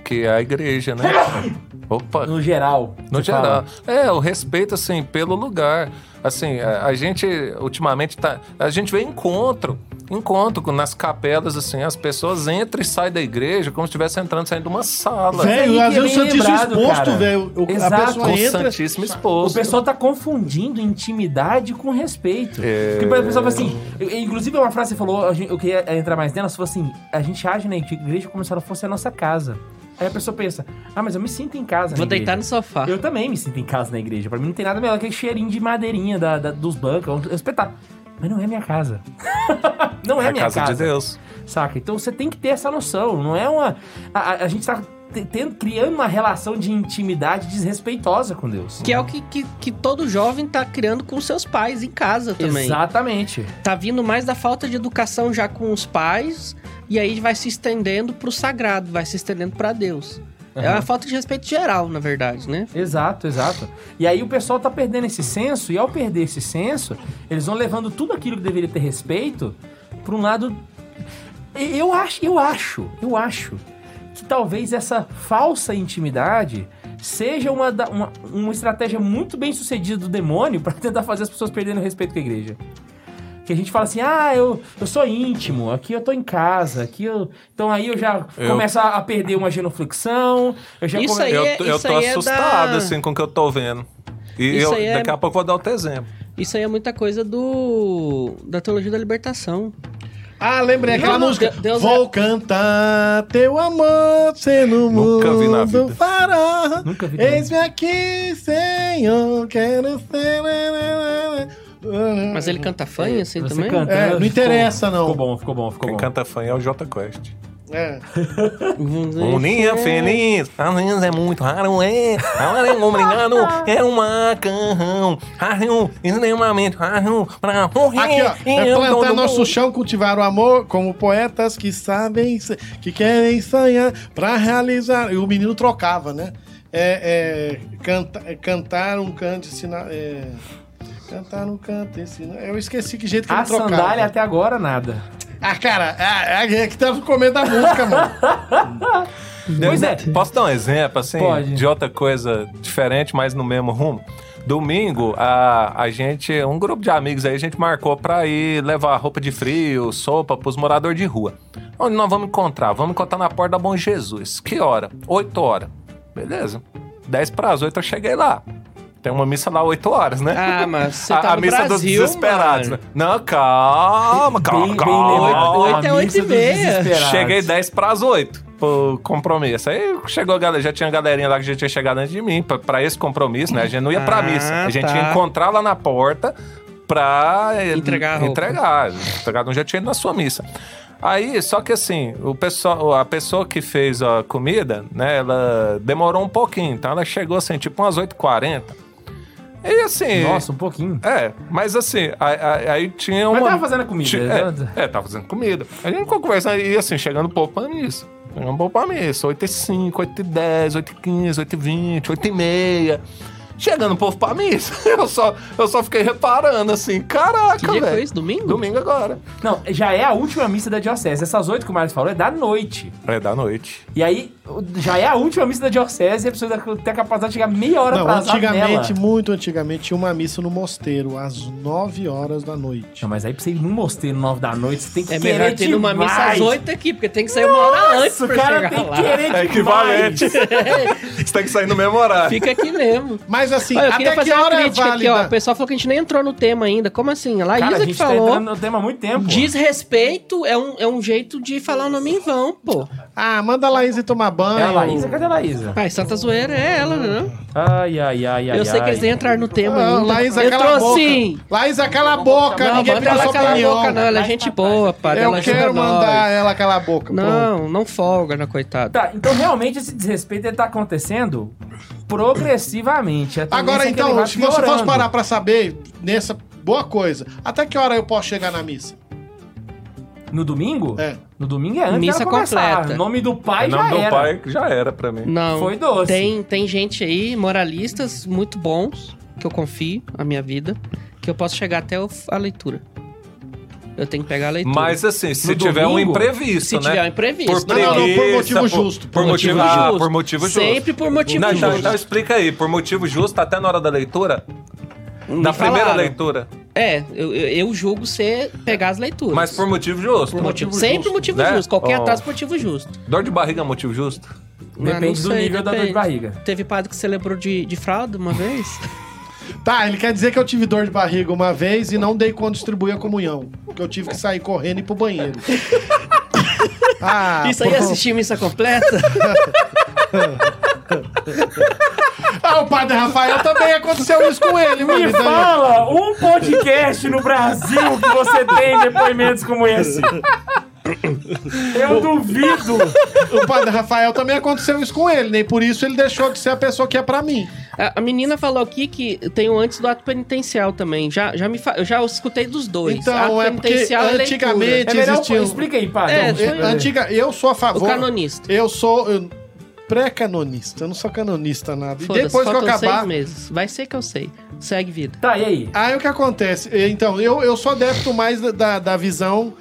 Que é a igreja, né? Opa! No geral. No geral. fala. É, o respeito, assim, pelo lugar. Assim, a, a gente, ultimamente, tá. A gente vê encontro. Encontro com- nas capelas, assim, as pessoas entram e saem da igreja como se estivesse entrando e saindo de uma sala. Velho, às é vezes o bem Santíssimo exposto, velho. o- A Exato. pessoa o entra. Santíssimo O Exposto. pessoal tá confundindo intimidade com respeito. Porque o pessoal fala assim, inclusive uma frase que você falou, eu queria entrar mais nela, você falou assim, a gente age na igreja como se ela fosse a nossa casa. Aí a pessoa pensa, ah, mas eu me sinto em casa Vou na deitar igreja. no sofá. Eu também me sinto em casa na igreja. Pra mim não tem nada melhor que aquele cheirinho de madeirinha da, da- dos bancos. É um espetáculo. Mas não é minha casa. não é a minha casa, casa. de Deus. Saca? Então você tem que ter essa noção. Não é uma. A, a- a gente tá te- tendo, criando uma relação de intimidade desrespeitosa com Deus. Que é o que, que, que todo jovem tá criando com seus pais em casa também. Exatamente. Tá vindo mais da falta de educação já com os pais, e aí vai se estendendo pro sagrado, vai se estendendo pra Deus. É uma falta de respeito geral, na verdade, né? Exato, exato. E aí o pessoal tá perdendo esse senso, e ao perder esse senso, eles vão levando tudo aquilo que deveria ter respeito pra um lado. Eu acho, eu acho, eu acho que talvez essa falsa intimidade seja uma, uma, uma estratégia muito bem sucedida do demônio pra tentar fazer as pessoas perderem o respeito com a igreja. Que a gente fala assim, ah, eu, eu sou íntimo, aqui eu tô em casa, aqui eu. Então aí eu já Eu- começo a, perder uma genuflexão. Eu já Isso come- aí Eu, é- eu isso tô aí é assustado, da- assim, com o que eu tô vendo. E Isso eu, aí é- daqui a pouco eu vou dar outro exemplo. Isso aí é muita coisa do da teologia da libertação. Ah, lembrei aquela música. Deus- Deus Vou é- cantar teu amor, ser no Nunca mundo vi na vida. fará. Nunca vi. Eis-me aqui, Senhor, quero ser... Mas ele canta fanha assim Você também? canta, É, né? não Ficou- interessa, não. Ficou bom, ficou bom, ficou Quem bom. canta fã é o Jota Quest. É. Uninha feliz, às vezes é muito raro, é. Agora é obrigado, é um macarrão. Arrão, extremamente raro, pra morrer. Aqui, ó. É plantar nosso mundo. chão, cultivar o amor, como poetas que sabem, que querem sonhar pra realizar. E o menino trocava, né? é, é, canta, é cantar um canto ensinar. É, cantar um canto ensinar. Eu esqueci que jeito que A ele trocava. sandália até agora, nada. Ah, cara, é, é, é que tá no começo da música, mano. Pois é. Posso dar um exemplo, assim, Pode. de outra coisa diferente, mas no mesmo rumo? Domingo, a, a gente, um grupo de amigos aí, a gente marcou pra ir levar roupa de frio, sopa pros moradores de rua. Onde nós vamos encontrar? Vamos encontrar na porta da Bom Jesus. Que hora? 8 horas. Beleza. 10 para as 8 eu cheguei lá. Tem uma missa lá 8 horas, né? Ah, mas você a, tá a no missa dos Brasil, desesperados, mano. né? Não, calma, calma, Bem- calma. lembrado. Oito é A oito missa e dos meia. Cheguei 10 para as 8 pro compromisso. Aí chegou a galera, já tinha galerinha lá que já tinha chegado antes de mim pra, pra esse compromisso, né? A gente não ia pra Ah, missa. A gente tá. ia encontrar lá na porta pra Entregar a entregar. Um já tinha ido na sua missa. Aí, só que assim, o pessoal, a pessoa que fez a comida, né, ela demorou um pouquinho, então ela chegou assim, tipo umas 8h40. E assim. Nossa, um pouquinho. É, mas assim, aí, aí- tinha uma. Mas tava fazendo comida, Ti- né? É, é, tava fazendo comida. A gente ficou conversando e assim, chegando pra missa. Chegando um pouco pra missa. 8 e 5, 8 e 10, 8 e 15, 8 e 20, 8 e meia. Chegando um pouco pra missa. Eu só, eu só fiquei reparando assim, caraca, Que dia velho. foi isso? Domingo? Domingo agora. Não, já é a última missa da diocese. Essas oito que o Marcos falou é da noite. É da noite. E aí, já é a última missa da diocese e a pessoa tem a capacidade de chegar meia hora Não, atrasada antigamente, nela. muito antigamente, tinha uma missa no mosteiro, às 9 horas da noite. Não, mas aí pra você ir num mosteiro nove da noite, você tem que É querer melhor ter numa missa demais. às 8 aqui, porque tem que sair uma hora antes pra o cara chegar tem lá. que querer É demais. equivalente. Você tem que sair no mesmo horário. Fica aqui mesmo. Mas assim, Olha, eu queria até que fazer uma hora é crítica aqui, ó. O pessoal falou que a gente nem entrou no tema ainda. Como assim? A Laísa Cara, a que gente tá falou. entrando no tema há muito tempo. Desrespeito é um, é um jeito de falar o nome em vão, pô. Ah, manda a Laís ir tomar banho. É a Laísa? Cadê a Laísa? Pai, Santa Zoeira é ela, né? Ai, ai, ai, ai. Eu sei que ai. eles nem entraram no tema Ah, ainda. Laísa, Entrou cala a boca. sim. Laísa, cala a boca. Não, ninguém manda ela sua calar a opinião. boca, não. Ela é gente boa, pai. Eu Ela ajuda quero nós. mandar ela calar a boca. Não, não folga na coitada. Tá, então realmente esse desrespeito ele tá acontecendo progressivamente. A Agora, é ele então, se você fosse parar pra saber, nessa boa coisa, até que hora eu posso chegar na missa? No domingo? É. No domingo é antes Missa completa. O nome do pai O já nome do era. pai já era pra mim. Não. Foi doce. Tem, tem gente aí, moralistas muito bons, que eu confio na minha vida, que eu posso chegar até a leitura. Eu tenho que pegar a leitura. Mas assim, se No tiver um domingo, imprevisto, se né? tiver um imprevisto. Por Não, não, não, por preguiça, motivo justo, Por, por motivo, motivo ah, justo. por motivo justo. Sempre por motivo Não, então, justo. então explica aí, por motivo justo, até na hora da leitura? Me Na primeira falaram. leitura. É, eu, eu, julgo ser pegar as leituras. Mas por motivo justo. Por motivo, sempre justo, motivo né? justo. Qualquer Ó. atraso por motivo justo. Dor de barriga é motivo justo? Ah, Depende não do sei, nível da dor de depende. barriga. Teve padre que celebrou de, de fralda uma vez? Tá, ele quer dizer que eu tive dor de barriga uma vez e não dei quando distribuir a comunhão. Porque eu tive que sair correndo e ir pro banheiro. ah, Isso aí pô. assistir missa completa? Ah, o padre Rafael também aconteceu isso com ele. Me Então, fala um podcast no Brasil que você tem depoimentos como esse. Eu duvido. o padre Rafael também aconteceu isso com ele, nem por isso ele deixou de ser a pessoa que é pra mim. A, a menina falou aqui que tem o antes do ato penitencial também. Já, já me fa... Eu já escutei dos dois. Então, ato é porque penitencial e antigamente- leitura. É melhor, Existiu. explica aí, padre. É, Eu- foi- eu- Antiga, eu sou a O favor. canonista. Eu sou eu- pré-canonista, eu não sou canonista nada. E Foda-se, depois que eu faltam acabar. seis meses. Vai ser que eu sei. Segue vida. Tá, e aí? Aí o que acontece? Então, eu, eu sou adepto mais da- da, da visão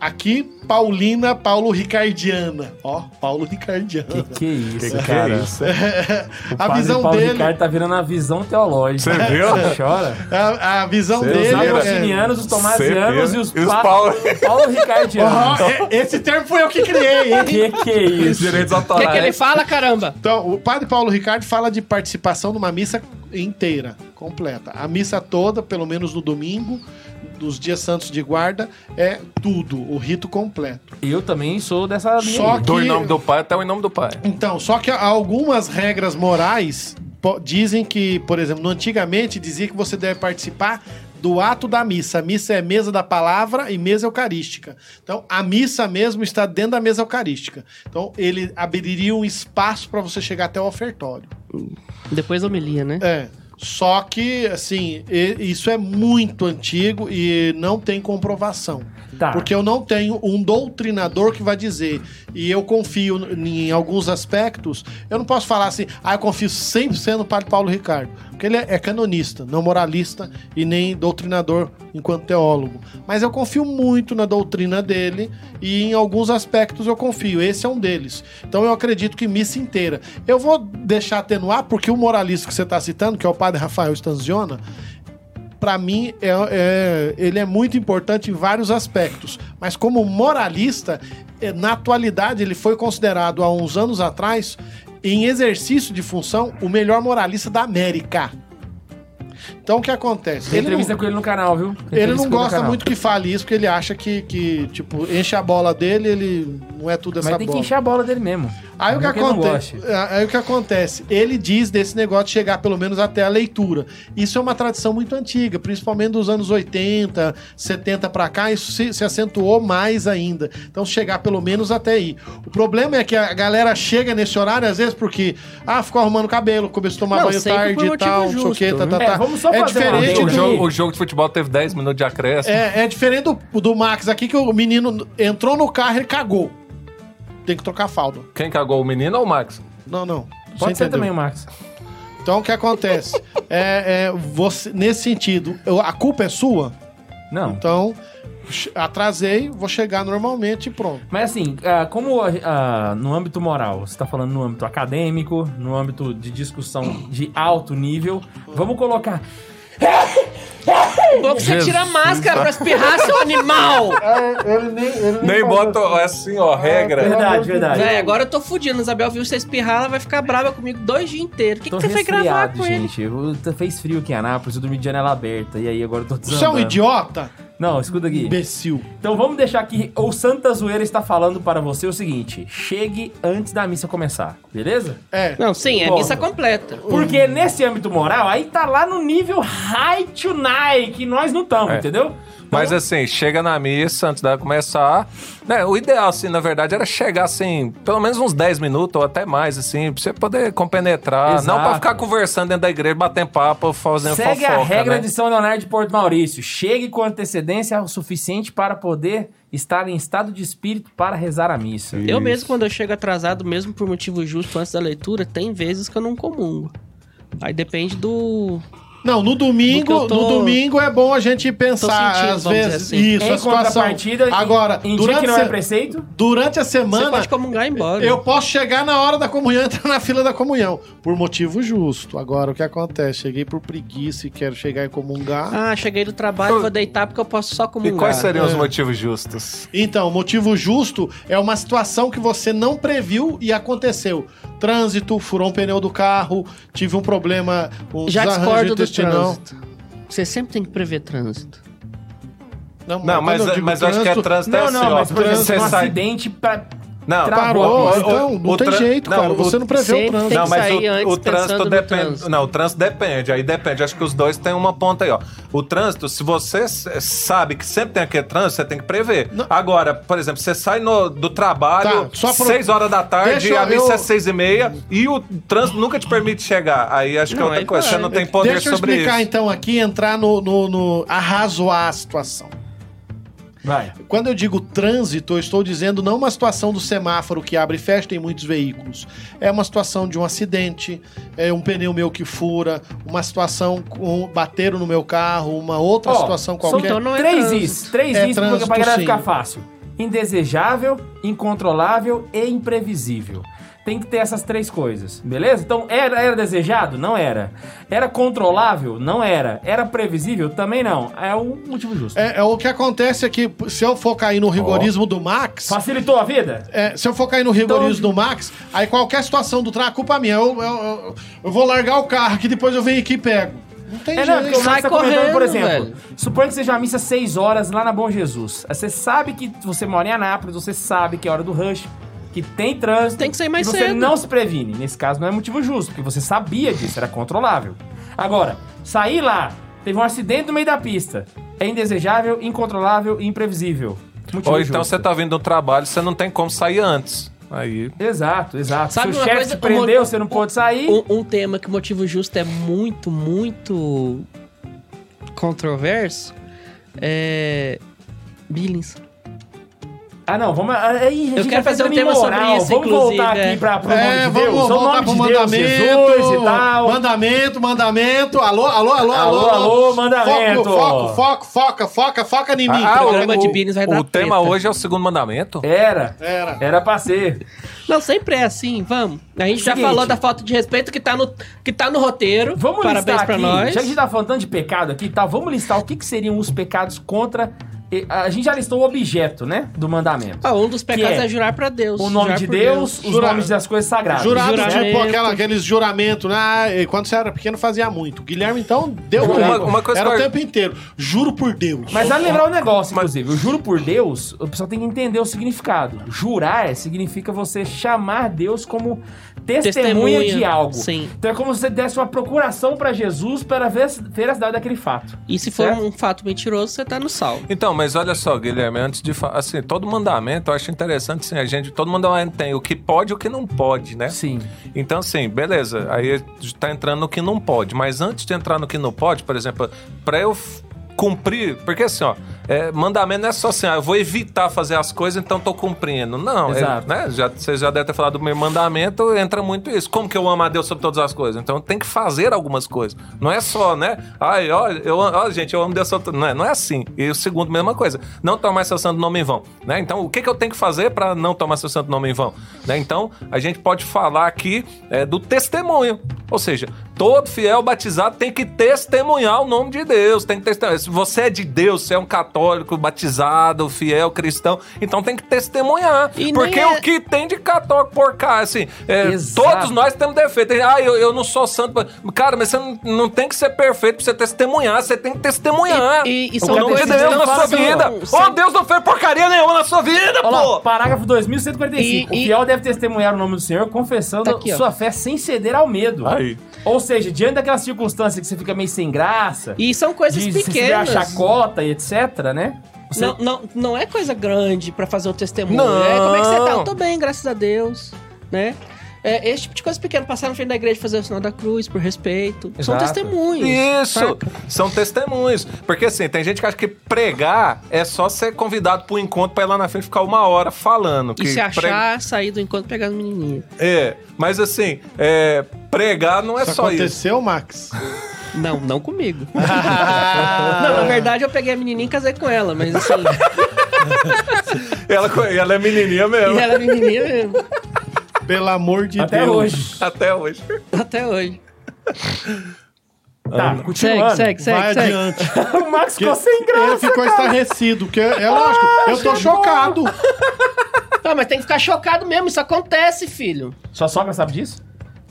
aqui, Paulina, Paulo Ricardiana. Ó, Paulo Ricardiana. Que que é isso, Que que cara? é isso? O a visão Paulo dele. Ricardo tá virando a visão teológica. Você viu? Chora. A, a visão Cê Os dele. é- agostinianos, os tomasianos e os, E os pa- Paulo- Paulo Ricardianos. É- esse termo foi eu que criei, hein? Que que é isso? Direitos O autorais. que, que ele fala, caramba? Então, o padre Paulo Ricardo fala de participação numa missa inteira, completa. A missa toda, pelo menos no domingo, dos dias santos de guarda, é tudo, o rito completo. Eu também sou dessa linha. Só que- Do em nome do pai até o em nome do pai. Então, só que algumas regras morais dizem que, por exemplo, no antigamente dizia que você deve participar do ato da missa. A missa é mesa da palavra e mesa eucarística. Então, a missa mesmo está dentro da mesa eucarística. Então, ele abriria um espaço para você chegar até o ofertório. Depois homilia, né? É. Só que, assim, isso é muito antigo e não tem comprovação. Tá. Porque eu não tenho um doutrinador que vai dizer, e eu confio em alguns aspectos, eu não posso falar assim, ah, eu confio 100% no padre Paulo Ricardo. Porque ele é, é canonista, não moralista e nem doutrinador enquanto teólogo. Mas eu confio muito na doutrina dele e em alguns aspectos eu confio. Esse é um deles. Então eu acredito que missa inteira. Eu vou deixar atenuar, porque o moralista que você está citando, que é o padre Rafael Stanziona, para mim, é, é- ele é muito importante em vários aspectos. Mas como moralista, é, na atualidade, ele foi considerado há uns anos atrás, em exercício de função, o melhor moralista da América. Então, o que acontece? Tem Ele não- entrevista com ele no canal, viu? Tem ele não gosta muito que fale isso, porque ele acha que, que, tipo, enche a bola dele, ele não é tudo essa Mas tem que bola. encher a bola dele mesmo. Aí o, que não acontece, goste. aí o que acontece? Ele diz desse negócio de chegar pelo menos até a leitura. Isso é uma tradição muito antiga, principalmente dos anos 80, 70 pra cá, isso se, se acentuou mais ainda. Então chegar pelo menos até aí. O problema é que a galera chega nesse horário às vezes porque ah, ficou arrumando cabelo, começou a tomar Não, banho tarde e tal, não sei o que, justo, tá, tá, né? tá. É, vamos só é uma diferente adendo O do... jogo, o jogo de futebol teve 10 minutos de acréscimo. É, é diferente do, do Max aqui, que o menino entrou no carro e cagou. Tem que trocar a falda. Quem cagou, o menino ou o Max? Não, não. Pode Você ser entendeu. também o Max. Então o que acontece? é, é, você, nesse sentido, eu- a culpa é sua? Não. Então, atrasei, vou chegar normalmente e pronto. Mas assim, ah, como ah, no âmbito moral, você tá falando no âmbito acadêmico, no âmbito de discussão de alto nível, vamos colocar. Bom que você tira a máscara pra espirrar, seu animal! ele nem, ele Nem bota assim, ó, regra. Verdade, verdade. Véi, agora eu tô fudindo. Isabel viu você espirrar, ela vai ficar brava comigo dois dias inteiros. O que, que você foi gravar com ele? gente. Eu- tá- fez frio aqui em Anápolis, eu dormi de janela aberta. E aí agora eu tô Você é um desandando. idiota? Não, escuta aqui. Imbecil. Então vamos deixar aqui. O Santa Zoeira está falando para você o seguinte: chegue antes da missa começar, beleza? É. Não, sim, é Bom. missa completa. Porque nesse âmbito moral, aí tá lá no nível high tonight, que nós não estamos, É. entendeu? Mas assim, chega na missa antes dela começar. Né, o ideal, assim, na verdade, era chegar assim, pelo menos uns 10 minutos ou até mais, assim, pra você poder compenetrar. Exato. Não pra ficar conversando dentro da igreja, batendo papo, fazendo Segue fofoca. a regra né? de São Leonardo de Porto Maurício. Chegue com antecedência o suficiente para poder estar em estado de espírito para rezar a missa. Eu mesmo, quando eu chego atrasado, mesmo por motivo justo antes da leitura, tem vezes que eu não comungo. Aí depende do. Não, no Do domingo, tô- no domingo é bom a gente pensar, sentindo, às vezes, assim. isso, em a situação. em- Agora, em, dia durante, que não é preceito, durante a Você semana, pode comungar e embora. eu posso chegar na hora da comunhão e entrar na fila da comunhão, por motivo justo. Agora, o que acontece? Cheguei por preguiça e quero chegar e comungar. Ah, cheguei do trabalho, vou deitar porque eu posso só E comungar. quais seriam os É. motivos justos? Então, o motivo justo é uma situação que você não previu e aconteceu. Trânsito, furou um pneu do carro, tive um problema, um Já discordo do trânsito. Você sempre tem que prever trânsito. Não, mas, eu digo mas eu acho que é trânsito é Não, assim, não, ó, mas por exemplo, você um sai... acidente pra... Não, Travou Parou, então não O tem jeito, não, cara. o- Você não prevê o trânsito. Não, mas o, o trânsito depende. trânsito. Não, o trânsito depende. Aí depende. Acho que os dois têm uma ponta aí, ó. O trânsito, se você s- sabe que sempre tem aquele trânsito, você tem que prever. Agora, por exemplo, você sai no- do trabalho Tá, só pro- 6 horas da tarde, Deixa a missa eu- é 6 e meia e o trânsito nunca te permite chegar. Aí acho que é Não, outra aí coisa. vai. Você não tem poder Deixa eu sobre explicar isso. então aqui, entrar no, no, no arrazoar a situação. Vai. Quando eu digo trânsito, eu estou dizendo não uma situação do semáforo que abre e fecha em muitos veículos. É uma situação de um acidente, é um pneu meu que fura, uma situação com bateram no meu carro, uma outra Ó, situação qualquer. então não é três trânsito. is, três É is porque trânsito, pra galera sim. ficar fácil. Indesejável, incontrolável e imprevisível. Tem que ter essas três coisas, beleza? Então, era, era desejado? Não era. Era controlável? Não era. Era previsível? Também não. É o motivo justo. É, é o que acontece é que se eu for cair no rigorismo do Max, Facilitou a vida? É, se eu for cair no rigorismo do Max, aí qualquer situação do trânsito, a culpa minha. Eu, eu, eu, eu vou largar o carro que depois eu venho aqui e pego. Não tem É, não, jeito. porque o Max Sai tá comentando, por correndo, exemplo, velho. suponha que seja uma missa 6 horas lá na Bom Jesus. Você sabe que você mora em Anápolis, você sabe que é hora do rush, que tem trânsito. Tem que sair mais e você cedo. não se previne. Nesse caso não é motivo justo, porque você sabia disso, era controlável. Agora, sair lá, teve um acidente no meio da pista. É indesejável, incontrolável e imprevisível. Motivo Ou então justo. você tá vindo do trabalho, você não tem como sair antes. Aí. Exato, exato. Sabe Se o chefe te prendeu, uma- você não pôde sair. Um, um tema que o motivo justo é muito, muito controverso é. Billings. Ah, não, vamos. Aí, a gente quero fazer um tema sobre moral. isso, Vamos inclusive, voltar é. aqui pra, pro É, nome de vamos Deus. o voltar pro de mandamento. Jesus e tal. Mandamento, mandamento. Alô, alô, alô, Alô, alô, mandamento. Foco, foco, foco, foca, foca, foca em mim. Ah, O programa o- de Bines vai dar O tema treta. hoje é o segundo mandamento? Era. Era. Era pra ser. Não, sempre é assim, vamos. A gente já Seguinte. falou da falta de respeito que tá no, que tá no roteiro. Vamos Parabéns listar pra aqui, nós. já que a gente tá falando tanto de pecado aqui e tal, vamos listar o que, que seriam os pecados contra... A gente já listou o objeto, né, do mandamento. Ah, um dos pecados é é, jurar pra Deus. O nome jurar de por Deus, os Jura- nomes das coisas sagradas. Jurado, Juramento. tipo aquela, aqueles juramentos, né? Ah, quando você era pequeno fazia muito. Guilherme, então, deu Uma- uma coisa Era o eu- tempo inteiro. Juro por Deus. Mas vale lembrar um negócio, inclusive. O juro por Deus, o pessoal tem que entender o significado. Jurar significa você chamar Deus como testemunha, Testemunha, de algo. sim. Então é como se você desse uma procuração pra Jesus para ver veracidade daquele fato. E se for Certo? um fato mentiroso, você tá no salvo. Então, mas olha só, Guilherme, antes de falar, assim, todo mandamento, eu acho interessante, assim, a gente, todo mandamento tem o que pode e o que não pode, né? Sim. Então, assim, beleza, aí tá entrando no que não pode, mas antes de entrar no que não pode, por exemplo, pra eu cumprir, porque assim, ó, é, mandamento não é só assim, ah, eu vou evitar fazer as coisas, então tô cumprindo. Não, é, Exato. né? Já, você já deve ter falado do meu mandamento, entra muito isso. Como que eu amo a Deus sobre todas as coisas? Então tem que fazer algumas coisas. Não é só, né? Ai, olha, eu, olha, gente, eu amo Deus sobre não é, não é assim. E o segundo, mesma coisa. Não tomar seu santo nome em vão. Né? Então, o que, que eu tenho que fazer para não tomar seu santo nome em vão? Né? Então, a gente pode falar aqui é, do testemunho. Ou seja, todo fiel batizado tem que testemunhar o nome de Deus. Tem que testemunhar. Se você é de Deus, você é um católico batizado, fiel cristão, então tem que testemunhar. E Porque é- o que tem de católico por cá, assim, é, todos nós temos defeito. Ah, eu, eu não sou santo. Cara, mas você não, não tem que ser perfeito pra você testemunhar. Você tem que testemunhar. E- e- e o são nome de Deus na não sua vida. são- Oh, Deus não fez porcaria nenhuma na sua vida, Olha lá, pô! parágrafo 2145. E- o fiel deve testemunhar o nome do Senhor, confessando Tá aqui, ó. sua fé sem ceder ao medo. Aí. Ou seja, diante daquela circunstância que você fica meio sem graça, E são coisas de receber a pequenas. chacota e etc, né? Você- Não, não, não é coisa grande pra fazer o testemunho. Não. É, como é que você tá? Eu tô bem, graças a Deus, né? É, esse tipo de coisa pequena, passar na frente da igreja e fazer o sinal da cruz por respeito. São Exato. testemunhos. Isso, saca? são testemunhos. Porque assim, tem gente que acha que pregar é só ser convidado pro encontro pra ir lá na frente ficar uma hora falando. E que se achar, prega- sair do encontro e pegar as menininhas. É, mas assim, é, pregar não é Isso só isso. aconteceu, Max? Não, não comigo. não, na verdade eu peguei a menininha e casei com ela, mas assim... Ela, ela é menininha e mesmo. ela é menininha mesmo. Pelo amor de Até Deus. hoje. Até hoje. Até hoje. Tá, continuando. Segue, segue, segue, Vai segue. adiante. o Max ficou Que- sem graça. Ele ficou estarrecido, porque é lógico, eu tô chocado. Não, mas tem que ficar chocado mesmo, isso acontece, filho. Sua sogra sabe disso?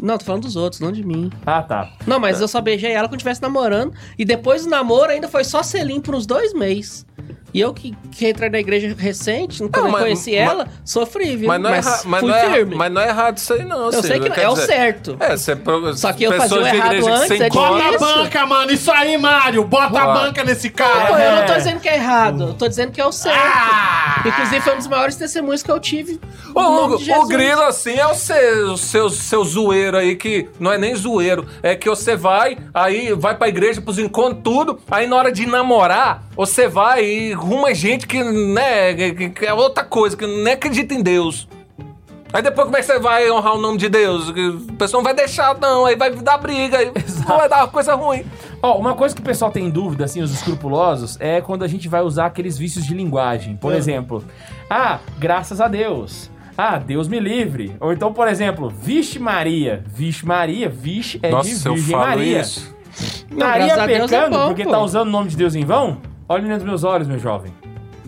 Não, tô falando dos outros, não de mim. Ah, tá. Não, mas eu só beijei ela quando estivesse namorando. E depois do namoro ainda foi só selinho por uns dois meses. E eu que, que entrei na igreja recente, quando Não, mas- conheci mas- ela, sofri, viu? Mas não, é erra- mas, fui não é, mas não é errado isso aí, não. eu sei que não, é o certo. É, você Só que eu fazia o errado antes, você é Bota a banca, mano. Isso aí, Mário. Bota a Ó. banca nesse Pô, cara. eu não tô É. dizendo que é errado, eu tô dizendo que é o certo. Ah! Inclusive, foi um dos maiores testemunhos que eu tive. O, no nome o, de o grilo, assim, é o seu, seu, seu zoeiro aí, que não é nem zoeiro. É que você vai, aí vai pra igreja, pros encontros, tudo. Aí na hora de namorar, você vai e arruma gente que, né, que, que é outra coisa, que nem acredita em Deus. Aí depois como é que você vai honrar o nome de Deus? O pessoal não vai deixar, não. Aí vai dar briga, aí vai dar coisa ruim. Ó, uma coisa que o pessoal tem dúvida, assim, os escrupulosos, é quando a gente vai usar aqueles vícios de linguagem. Por É. exemplo, ah, graças a Deus. Ah, Deus me livre. Ou então, por exemplo, Vixe Maria. Vixe Maria, Vixe é Nossa, de eu Virgem falo Maria. isso. Não, Estaria graças a Deus é pecando bom, porque pô. tá usando o nome de Deus em vão? Olhe nos meus olhos, meu jovem.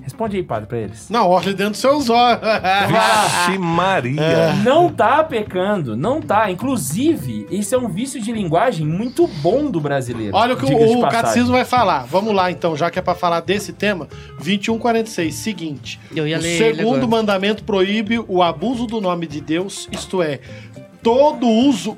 Responde aí, padre, pra eles. Não, olha dentro dos seus olhos. Vixe Maria. Não tá pecando, não tá. Inclusive, esse é um vício de linguagem muito bom do brasileiro. Olha o que o, o catecismo vai falar. Vamos lá, então, já que é pra falar desse tema. 2146, seguinte. Eu ia o ler ele segundo agora. mandamento proíbe o abuso do nome de Deus, isto é, todo uso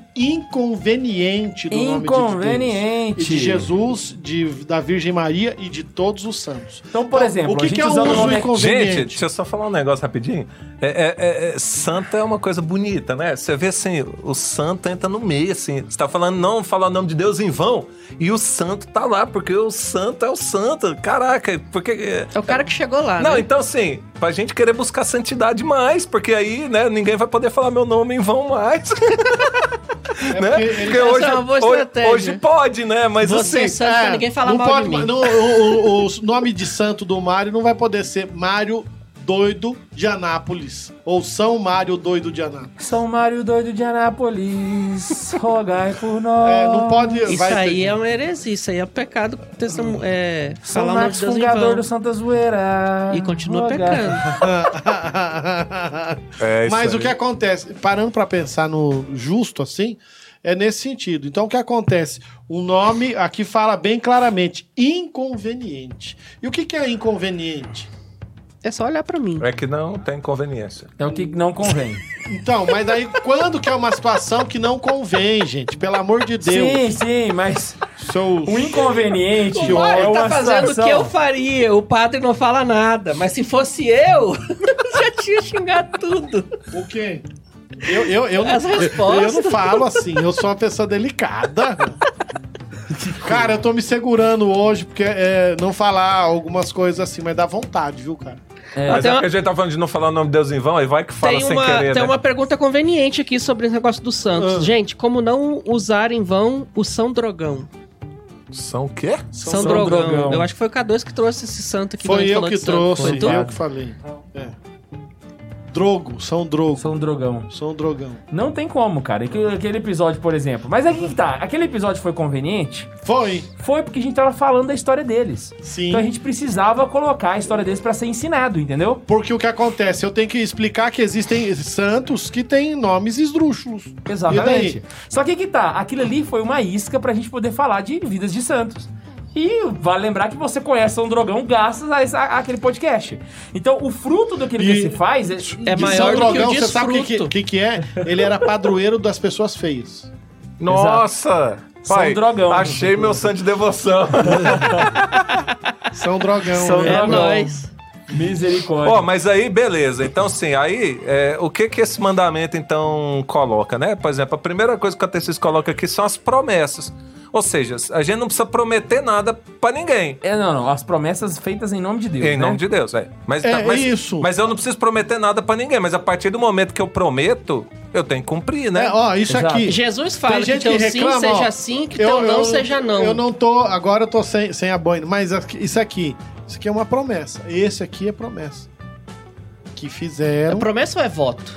inconveniente do nome de Deus. Inconveniente. E de Jesus, de, da Virgem Maria e de todos os santos. Então, por exemplo, o que, a gente que é um usando o uso nome- inconveniente? Gente, deixa eu só falar um negócio rapidinho. É, é- é- é- santo é uma coisa bonita, né? Você vê assim, o santo entra no meio, assim. Você tá falando, não falar o nome de Deus em vão, e o santo tá lá, porque o santo é o santo. Caraca, porque. É o cara que chegou lá, Não, né? então assim, pra gente querer buscar santidade mais, porque aí, né, ninguém vai poder falar meu nome em vão mais. né? porque ele- Porque hoje, é hoje, estratégia. hoje pode, né? Mas Você é assim. santo pra ninguém falar não mal pode, de mim. não, o, o- o nome de santo do Mário não vai poder ser Mário Doido de Anápolis. Ou São Mário Doido de Anápolis. São Mário doido de Anápolis, rogai por nós. É, não pode. Isso vai aí ter- é uma heresia, isso aí é pecado. Testemun- é, São falar de Deus fundador do Santa Zoeira. E continua Rogai. pecando. É, isso Mas aí. o que acontece, parando pra pensar no justo assim, é nesse sentido. Então o que acontece? O nome aqui fala bem claramente inconveniente. E o que, que é inconveniente? É só olhar pra mim. É que não tem conveniência. É o que não convém. Então, mas aí quando que é uma situação que não convém, gente? Pelo amor de Deus. sim, sim, mas Seus- o inconveniente O é Mário uma tá fazendo o situação... que eu faria. O padre não fala nada. Mas se fosse eu, já tinha xingado tudo. O quê? Eu, eu, eu, As não, respostas. eu não falo assim, eu sou uma pessoa delicada. Cara, eu tô me segurando hoje porque é, não falar algumas coisas assim, mas dá vontade, viu, cara? É, Mas é uma- porque a gente tá falando de não falar o nome de Deus em vão, aí vai que fala Tem sem uma, querer, tem né? uma pergunta conveniente aqui sobre esse negócio do Santos. Ah. Gente, como não usar em vão o São Drogão? São o quê? São, São Drogão. Drogão. Eu acho que foi o K2 que trouxe esse santo aqui. Foi eu que trouxe, Foi eu que falei. É. Drogo, são drogo, São drogão. são drogão. Não tem como, cara. Aquele, aquele episódio, por exemplo. Mas aqui que tá. Aquele episódio foi conveniente? Foi, Foi porque a gente tava falando da história deles. sim. Então a gente precisava colocar a história deles pra ser ensinado, entendeu? Porque o que acontece? Eu tenho que explicar que existem santos que têm nomes esdrúxulos. Exatamente. Só que que tá, aquilo ali foi uma isca pra gente poder falar de vidas de santos. E vale lembrar que você conhece um drogão graças a, esse- a- aquele podcast. Então, o fruto daquilo que E- se faz é, É De maior São do que Drogão, o você sabe o que, desfruto. que, que é? Ele era padroeiro das pessoas feias. Nossa! São Pai, drogão. achei meu santo de devoção. São drogão. São né? É drogão. nóis. misericórdia. Ó, mas aí, beleza. Então, assim, aí, é, o que que esse mandamento, então, coloca, né? Por exemplo, a primeira coisa que o catecismo coloca aqui são as promessas. Ou seja, a gente não precisa prometer nada pra ninguém. É, não, não. As promessas feitas em nome de Deus. Em né? nome de Deus, é. Mas, É, mas, isso. Mas eu não preciso prometer nada pra ninguém. Mas a partir do momento que eu prometo, eu tenho que cumprir, né? É, ó, isso Exato. aqui. Jesus fala Tem que gente teu que sim reclama, seja ó, sim, que teu não seja não. Eu não tô. Agora eu tô sem, sem a boina. Mas isso aqui. Isso aqui é uma promessa. Esse aqui é promessa. Que É fizeram. promessa ou é voto?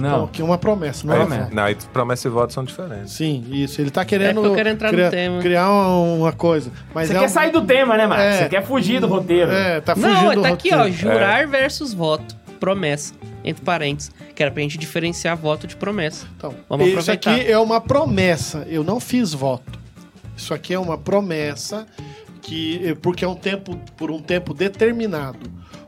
Não. Que é uma promessa, não é? Promessa. voto. Não, aí promessa e voto são diferentes. Sim, isso. Ele tá querendo. É porque eu quero entrar no criar, tema. criar uma, uma coisa. Mas Você é quer um- sair do tema, né, Marcos? É. Você quer fugir do roteiro. É, tá fugindo Não, tá aqui, roteiro. ó. Jurar versus voto. Promessa. Entre parênteses. Que era pra gente diferenciar voto de promessa. Então, Vamos isso aproveitar. aqui é uma promessa. Eu não fiz voto. Isso aqui é uma promessa que porque é um tempo por um tempo determinado.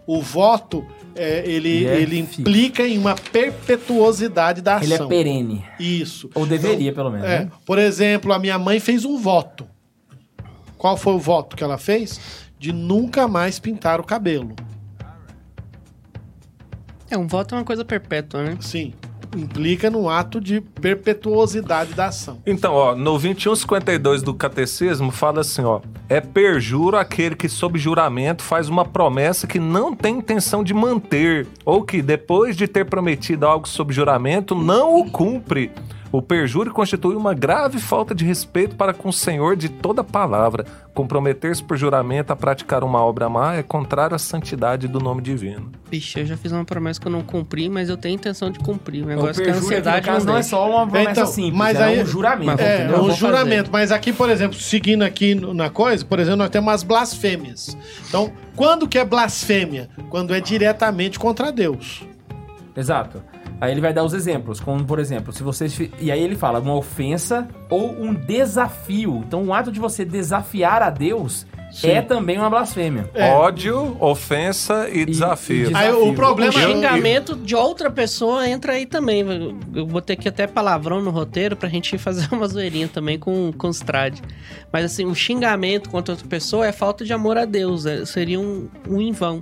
O voto é, ele, é ele fixo. implica em uma perpetuosidade da Ele é ação. perene. Isso. Ou deveria, pelo menos. É, né? por exemplo, a minha mãe fez um voto. Qual foi o voto que ela fez? De nunca mais pintar o cabelo. É, um voto é uma coisa perpétua, né? Sim. Implica num ato de perpetuosidade da ação. Então, ó, no 2152 do Catecismo fala assim, ó: é perjuro aquele que sob juramento faz uma promessa que não tem intenção de manter, ou que depois de ter prometido algo sob juramento não o cumpre. O perjúrio constitui uma grave falta de respeito para com o Senhor de toda palavra. Comprometer-se por juramento a praticar uma obra má é contrário à santidade do nome divino. Bicho, eu já fiz uma promessa que eu não cumpri, mas eu tenho intenção de cumprir. O O negócio que a aqui, ansiedade caso, não não é só uma promessa Então, simples, mas é aí- um juramento. Mas É, é um juramento. Mas aqui, por exemplo, seguindo aqui na coisa, por exemplo, nós temos as blasfêmias. Então, quando que é blasfêmia? Quando é diretamente contra Deus. Exato. Aí ele vai dar os exemplos, como por exemplo, se vocês. E aí ele fala uma ofensa ou um desafio. Então o ato de você desafiar a Deus Sim. é também uma blasfêmia. É. Ódio, ofensa e, desafio. e Aí desafio. o problema O é- xingamento de outra pessoa entra aí também. Eu vou ter que até palavrão no roteiro pra gente fazer uma zoeirinha também com, com os trad. Mas assim, o xingamento contra outra pessoa é falta de amor a Deus. é- seria um, um em vão.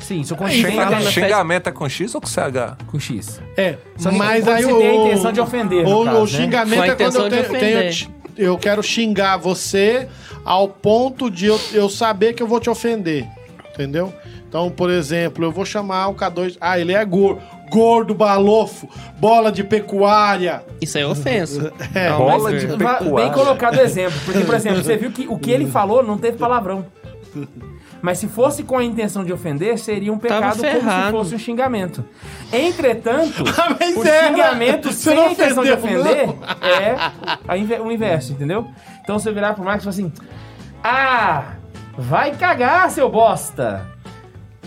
Sim, isso com Aí xinga fala na Xingamento é com X ou com CH? com X. É, Só que mas quando aí você o... tem a intenção de ofender, no O, caso, o né? xingamento a é quando intenção eu, de tenho, ofender. tenho- eu quero xingar você ao ponto de eu, eu saber que eu vou te ofender. Entendeu? Então, por exemplo, eu vou chamar o K2. Ah, ele é gordo. Gordo, balofo, bola de pecuária. Isso é ofensa. É, Não, bola mas- de Va- pecuária. Bem colocado o exemplo. Porque, por exemplo, você viu que o que ele falou não teve palavrão. Mas se fosse com a intenção de ofender, seria um pecado como se fosse um xingamento. Entretanto, Ah, mas o é, xingamento sem a intenção de ofender não. é o inverso, entendeu? Então você virar pro Marcos e falar assim: Ah, vai cagar, seu bosta!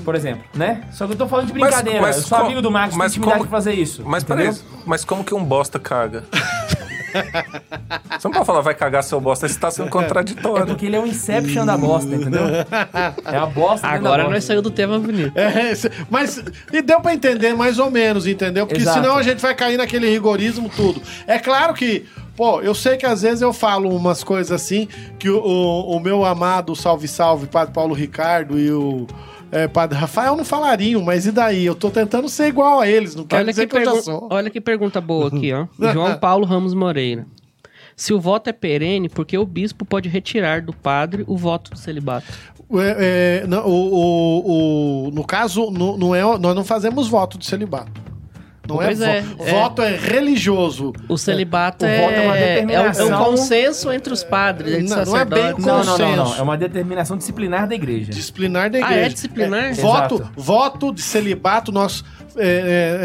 Por exemplo, né? Só que eu tô falando de Mas- brincadeira. mas eu sou amigo do Marcos, mas tem intimidade como- de fazer isso. Mas peraí, mas como que um bosta caga? Você não pode falar vai cagar seu bosta, você tá sendo É contraditório. porque ele é o Inception da bosta, entendeu? É a bosta Agora nós saímos do tema bonito. É, mas e deu pra entender mais ou menos, entendeu? Porque Exato. senão a gente vai cair naquele rigorismo tudo. É claro que, pô, eu sei que às vezes eu falo umas coisas assim que o, o, o meu amado salve salve Padre Paulo Ricardo e o é, Padre Rafael não falariam, mas e daí? Eu tô tentando ser igual a eles, não quero Olha dizer que, que, eu já sou. olha que pergunta boa aqui, ó. João Paulo Ramos Moreira. Se o voto é perene, por que o bispo pode retirar do padre o voto do celibato? É, é, não, o, o- o- no caso, não é, nós não fazemos voto de celibato. Não Pois é, é, vo- é. Voto é religioso. O celibato O é, voto é uma é, um, é determinação- um consenso entre os padres, entre Não, não é bem sacerdotes. Não, não, não, não. consenso. É uma determinação disciplinar da igreja. Disciplinar da Ah, igreja. é disciplinar? É, voto, Exato. voto de celibato, nós, é,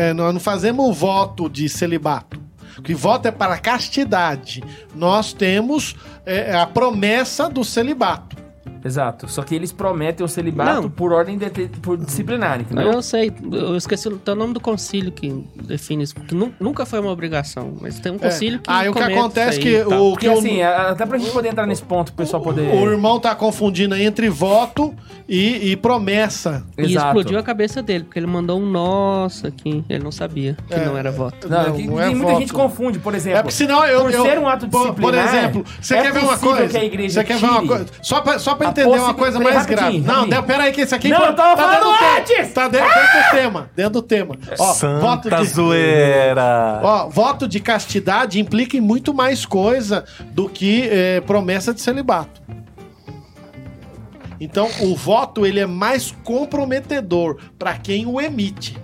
é, é, nós não fazemos o voto de celibato. O que voto é para castidade. Nós temos é, a promessa do celibato. Exato. Só que eles prometem o celibato Não. por ordem de, por disciplinar, Não, entendeu? eu sei, eu esqueci até o nome do concílio que define isso. que nu- nunca foi uma obrigação, mas tem um concílio que. Aí o que acontece é aí que e tal. o Porque que o- assim, a- até pra gente poder entrar nesse ponto, o pessoal poder. o irmão tá confundindo entre voto e, e promessa. E Exato. explodiu a cabeça dele, porque ele mandou um nossa aqui. Ele não sabia que É. não era voto. Não, Não, que- não é muita voto. gente confunde, por exemplo. É porque senão eu. por eu- ser um ato por, por disciplinar, exemplo, você é quer ver uma coisa? que a igreja você quer ver uma coisa? Só pra, só pra entender uma coisa mais grave. Não, não, pera aí que isso aqui Não, eu tava tá dentro falando antes! Tá dentro, dentro do tema. Dentro do tema. Ó, voto Santa de, zoeira. ó, voto de castidade implica em muito mais coisa do que eh, promessa de celibato. Então, o voto ele é mais comprometedor para quem o emite.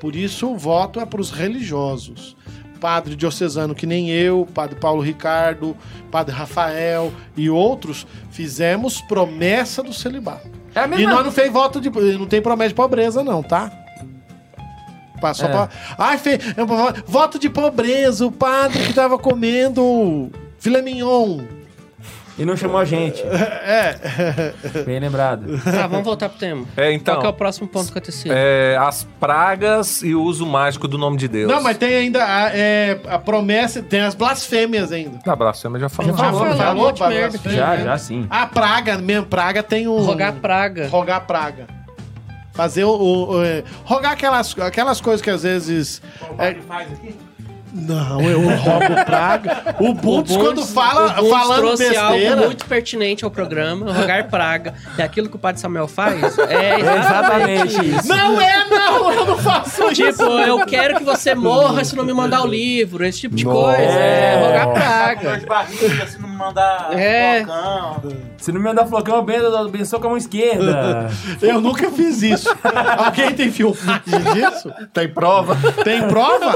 Por isso, o voto é para os religiosos. Padre diocesano que nem eu, Padre Paulo Ricardo, Padre Rafael e outros fizemos promessa do celibato. É E nós não fez voto de. Não tem promessa de pobreza, não, tá? Só É. pra. Ai, fez. Voto de pobreza, o padre que tava comendo filé mignon. E não chamou a gente. É. Bem lembrado. Tá, vamos voltar pro tema. É, então. Qual que é o próximo ponto do catecismo? É, as pragas e o uso mágico do nome de Deus. Não, mas tem ainda a, é, a promessa, tem as blasfêmias ainda. Na blasfêmia já falou. Já falou, falou, já de pra merda blasfêmia? Já, já sim. A praga, mesmo, praga tem um. Rogar praga. Rogar praga. Fazer o. o- o- é, rogar aquelas, aquelas coisas que às vezes. é- Não, eu rogo praga. O Bundes, quando fala, o Bundes falando trouxe algo besteira. muito pertinente ao programa. Rogar praga. É aquilo que o Padre Samuel faz? É Exatamente isso. Não é, não, eu não faço isso. Tipo, eu quero que você morra se não me mandar o livro. Esse tipo de coisa. É, rogar praga. de barriga, se não me mandar É. Se não me mandar flocão, abençoo com a mão esquerda. Eu nunca fiz isso. Alguém tem filmagem disso? Tem prova? Tem prova?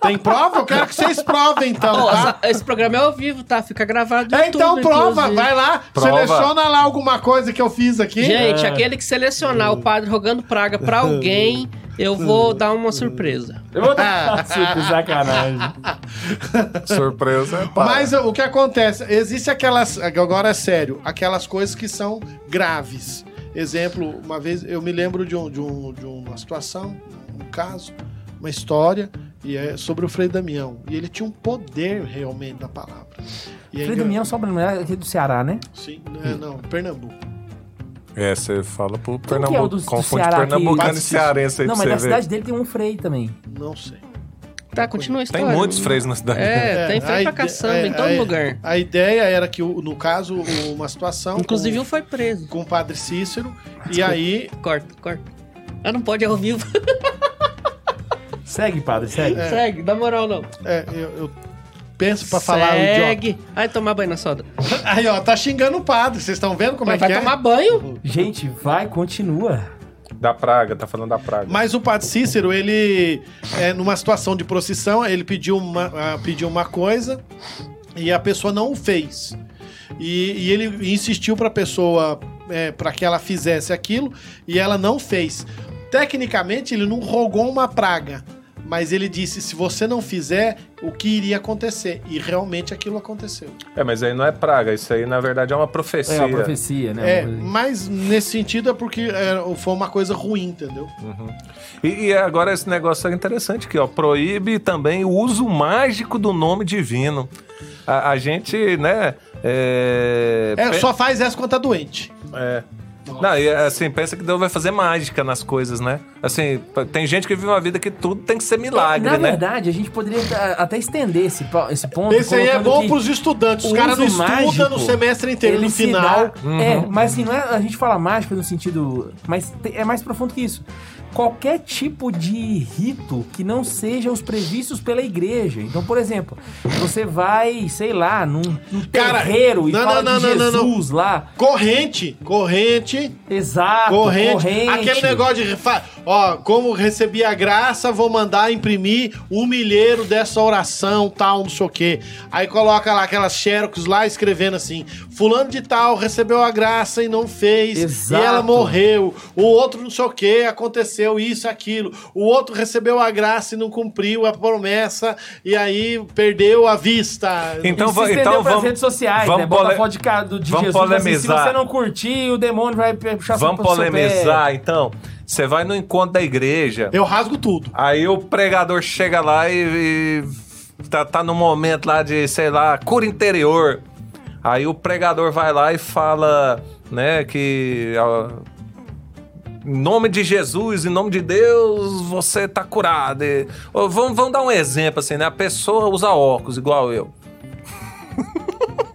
Tem prova? Eu quero que vocês provem, então, Ó, tá? essa- esse programa é ao vivo, tá? Fica gravado no É, então prova, inclusive. vai lá, Prova. seleciona lá alguma coisa que eu fiz aqui. Gente, É. aquele que selecionar o padre rogando praga pra alguém, eu vou dar uma surpresa. Eu vou dar super sacanagem. Surpresa é pá. Mas o que acontece? Existe aquelas. Agora é sério, aquelas coisas que são graves. Exemplo, uma vez eu me lembro de, um, de, um, de uma situação, um caso, uma história, e é sobre o Frei Damião. E ele tinha um poder realmente da palavra. E é Frei engra- Damião só pra lembrar aqui do Ceará, né? Sim, é, não, Pernambuco. É, você fala pro que é o Pernambuco. do- do confunde Ceará que- Pernambucano e Passa- cearense aí Não, mas na ver. cidade dele tem um Frei também. Não sei. Tá, continua a Tem história. muitos freios na cidade. É, tem a freio pra caçamba é, em todo a- lugar. A ideia era que, no caso, uma situação. Inclusive com, um foi preso. com o padre Cícero. E aí. Corta, corta. Ah, não pode é ao vivo. Segue, padre, segue. É. Segue, dá moral não. É, eu, eu pensa pra falar o idiota. Segue. Ai, tomar banho na soda. Aí, ó, tá xingando o padre. Vocês estão vendo como Mas é vai que é? tomar banho? Gente, vai, continua. Da praga, tá falando da praga. Mas o padre Cícero, ele, é, numa situação de procissão, ele pediu uma, ah, pediu uma coisa e a pessoa não o fez. E, e ele insistiu pra pessoa, é, para que ela fizesse aquilo, e ela não fez. Tecnicamente, ele não rogou uma praga, mas ele disse: se você não fizer, o que iria acontecer? E realmente aquilo aconteceu. É, mas aí não é praga, isso aí na verdade é uma profecia. É uma profecia, né? É, coisa- mas nesse sentido é porque é, foi uma coisa ruim, entendeu? E, e agora esse negócio é interessante aqui, ó. Proíbe também o uso mágico do nome divino. A, a gente, né? É, É, só faz essa quando tá doente. é. Não, e assim, pensa que Deus vai fazer mágica nas coisas, né? Assim, tem gente que vive uma vida que tudo tem que ser milagre, Na né? verdade, a gente poderia até estender esse, esse ponto. Esse aí é bom pros estudantes. Os o caras não estudam no semestre inteiro. No final. dá- É, mas assim, não é, a gente fala mágica no sentido. Mas te- é mais profundo que isso. Qualquer tipo de rito que não seja os previstos pela igreja. Então, por exemplo, você vai, sei lá, num, num Cara, terreiro e não, fala não, de não, não. Jesus lá. Corrente, corrente, Exato, corrente. corrente. Aquele negócio de. Ó, como recebi a graça, vou mandar imprimir um milheiro dessa oração, tal, não sei o quê. Aí coloca lá aquelas xerox lá escrevendo assim: Fulano de tal recebeu a graça e não fez. Exato. E ela morreu. O outro não sei o quê, aconteceu isso, aquilo. O outro recebeu a graça e não cumpriu a promessa. E aí perdeu a vista. Então, va- se então vamos- redes sociais, vamos né? Bota pole- a foto de, de vamos Jesus assim, se polemizar. você não curtir, o demônio vai puxar Vamos polemizar, então. Você vai no encontro da igreja, Eu rasgo tudo. aí o pregador chega lá e, e tá, tá no momento lá de, sei lá, cura interior. Aí o pregador vai lá e fala, né, que ó, em nome de Jesus, em nome de Deus, você tá curado. E, ó, vamos, vamos dar um exemplo assim, né? A pessoa usa óculos igual eu.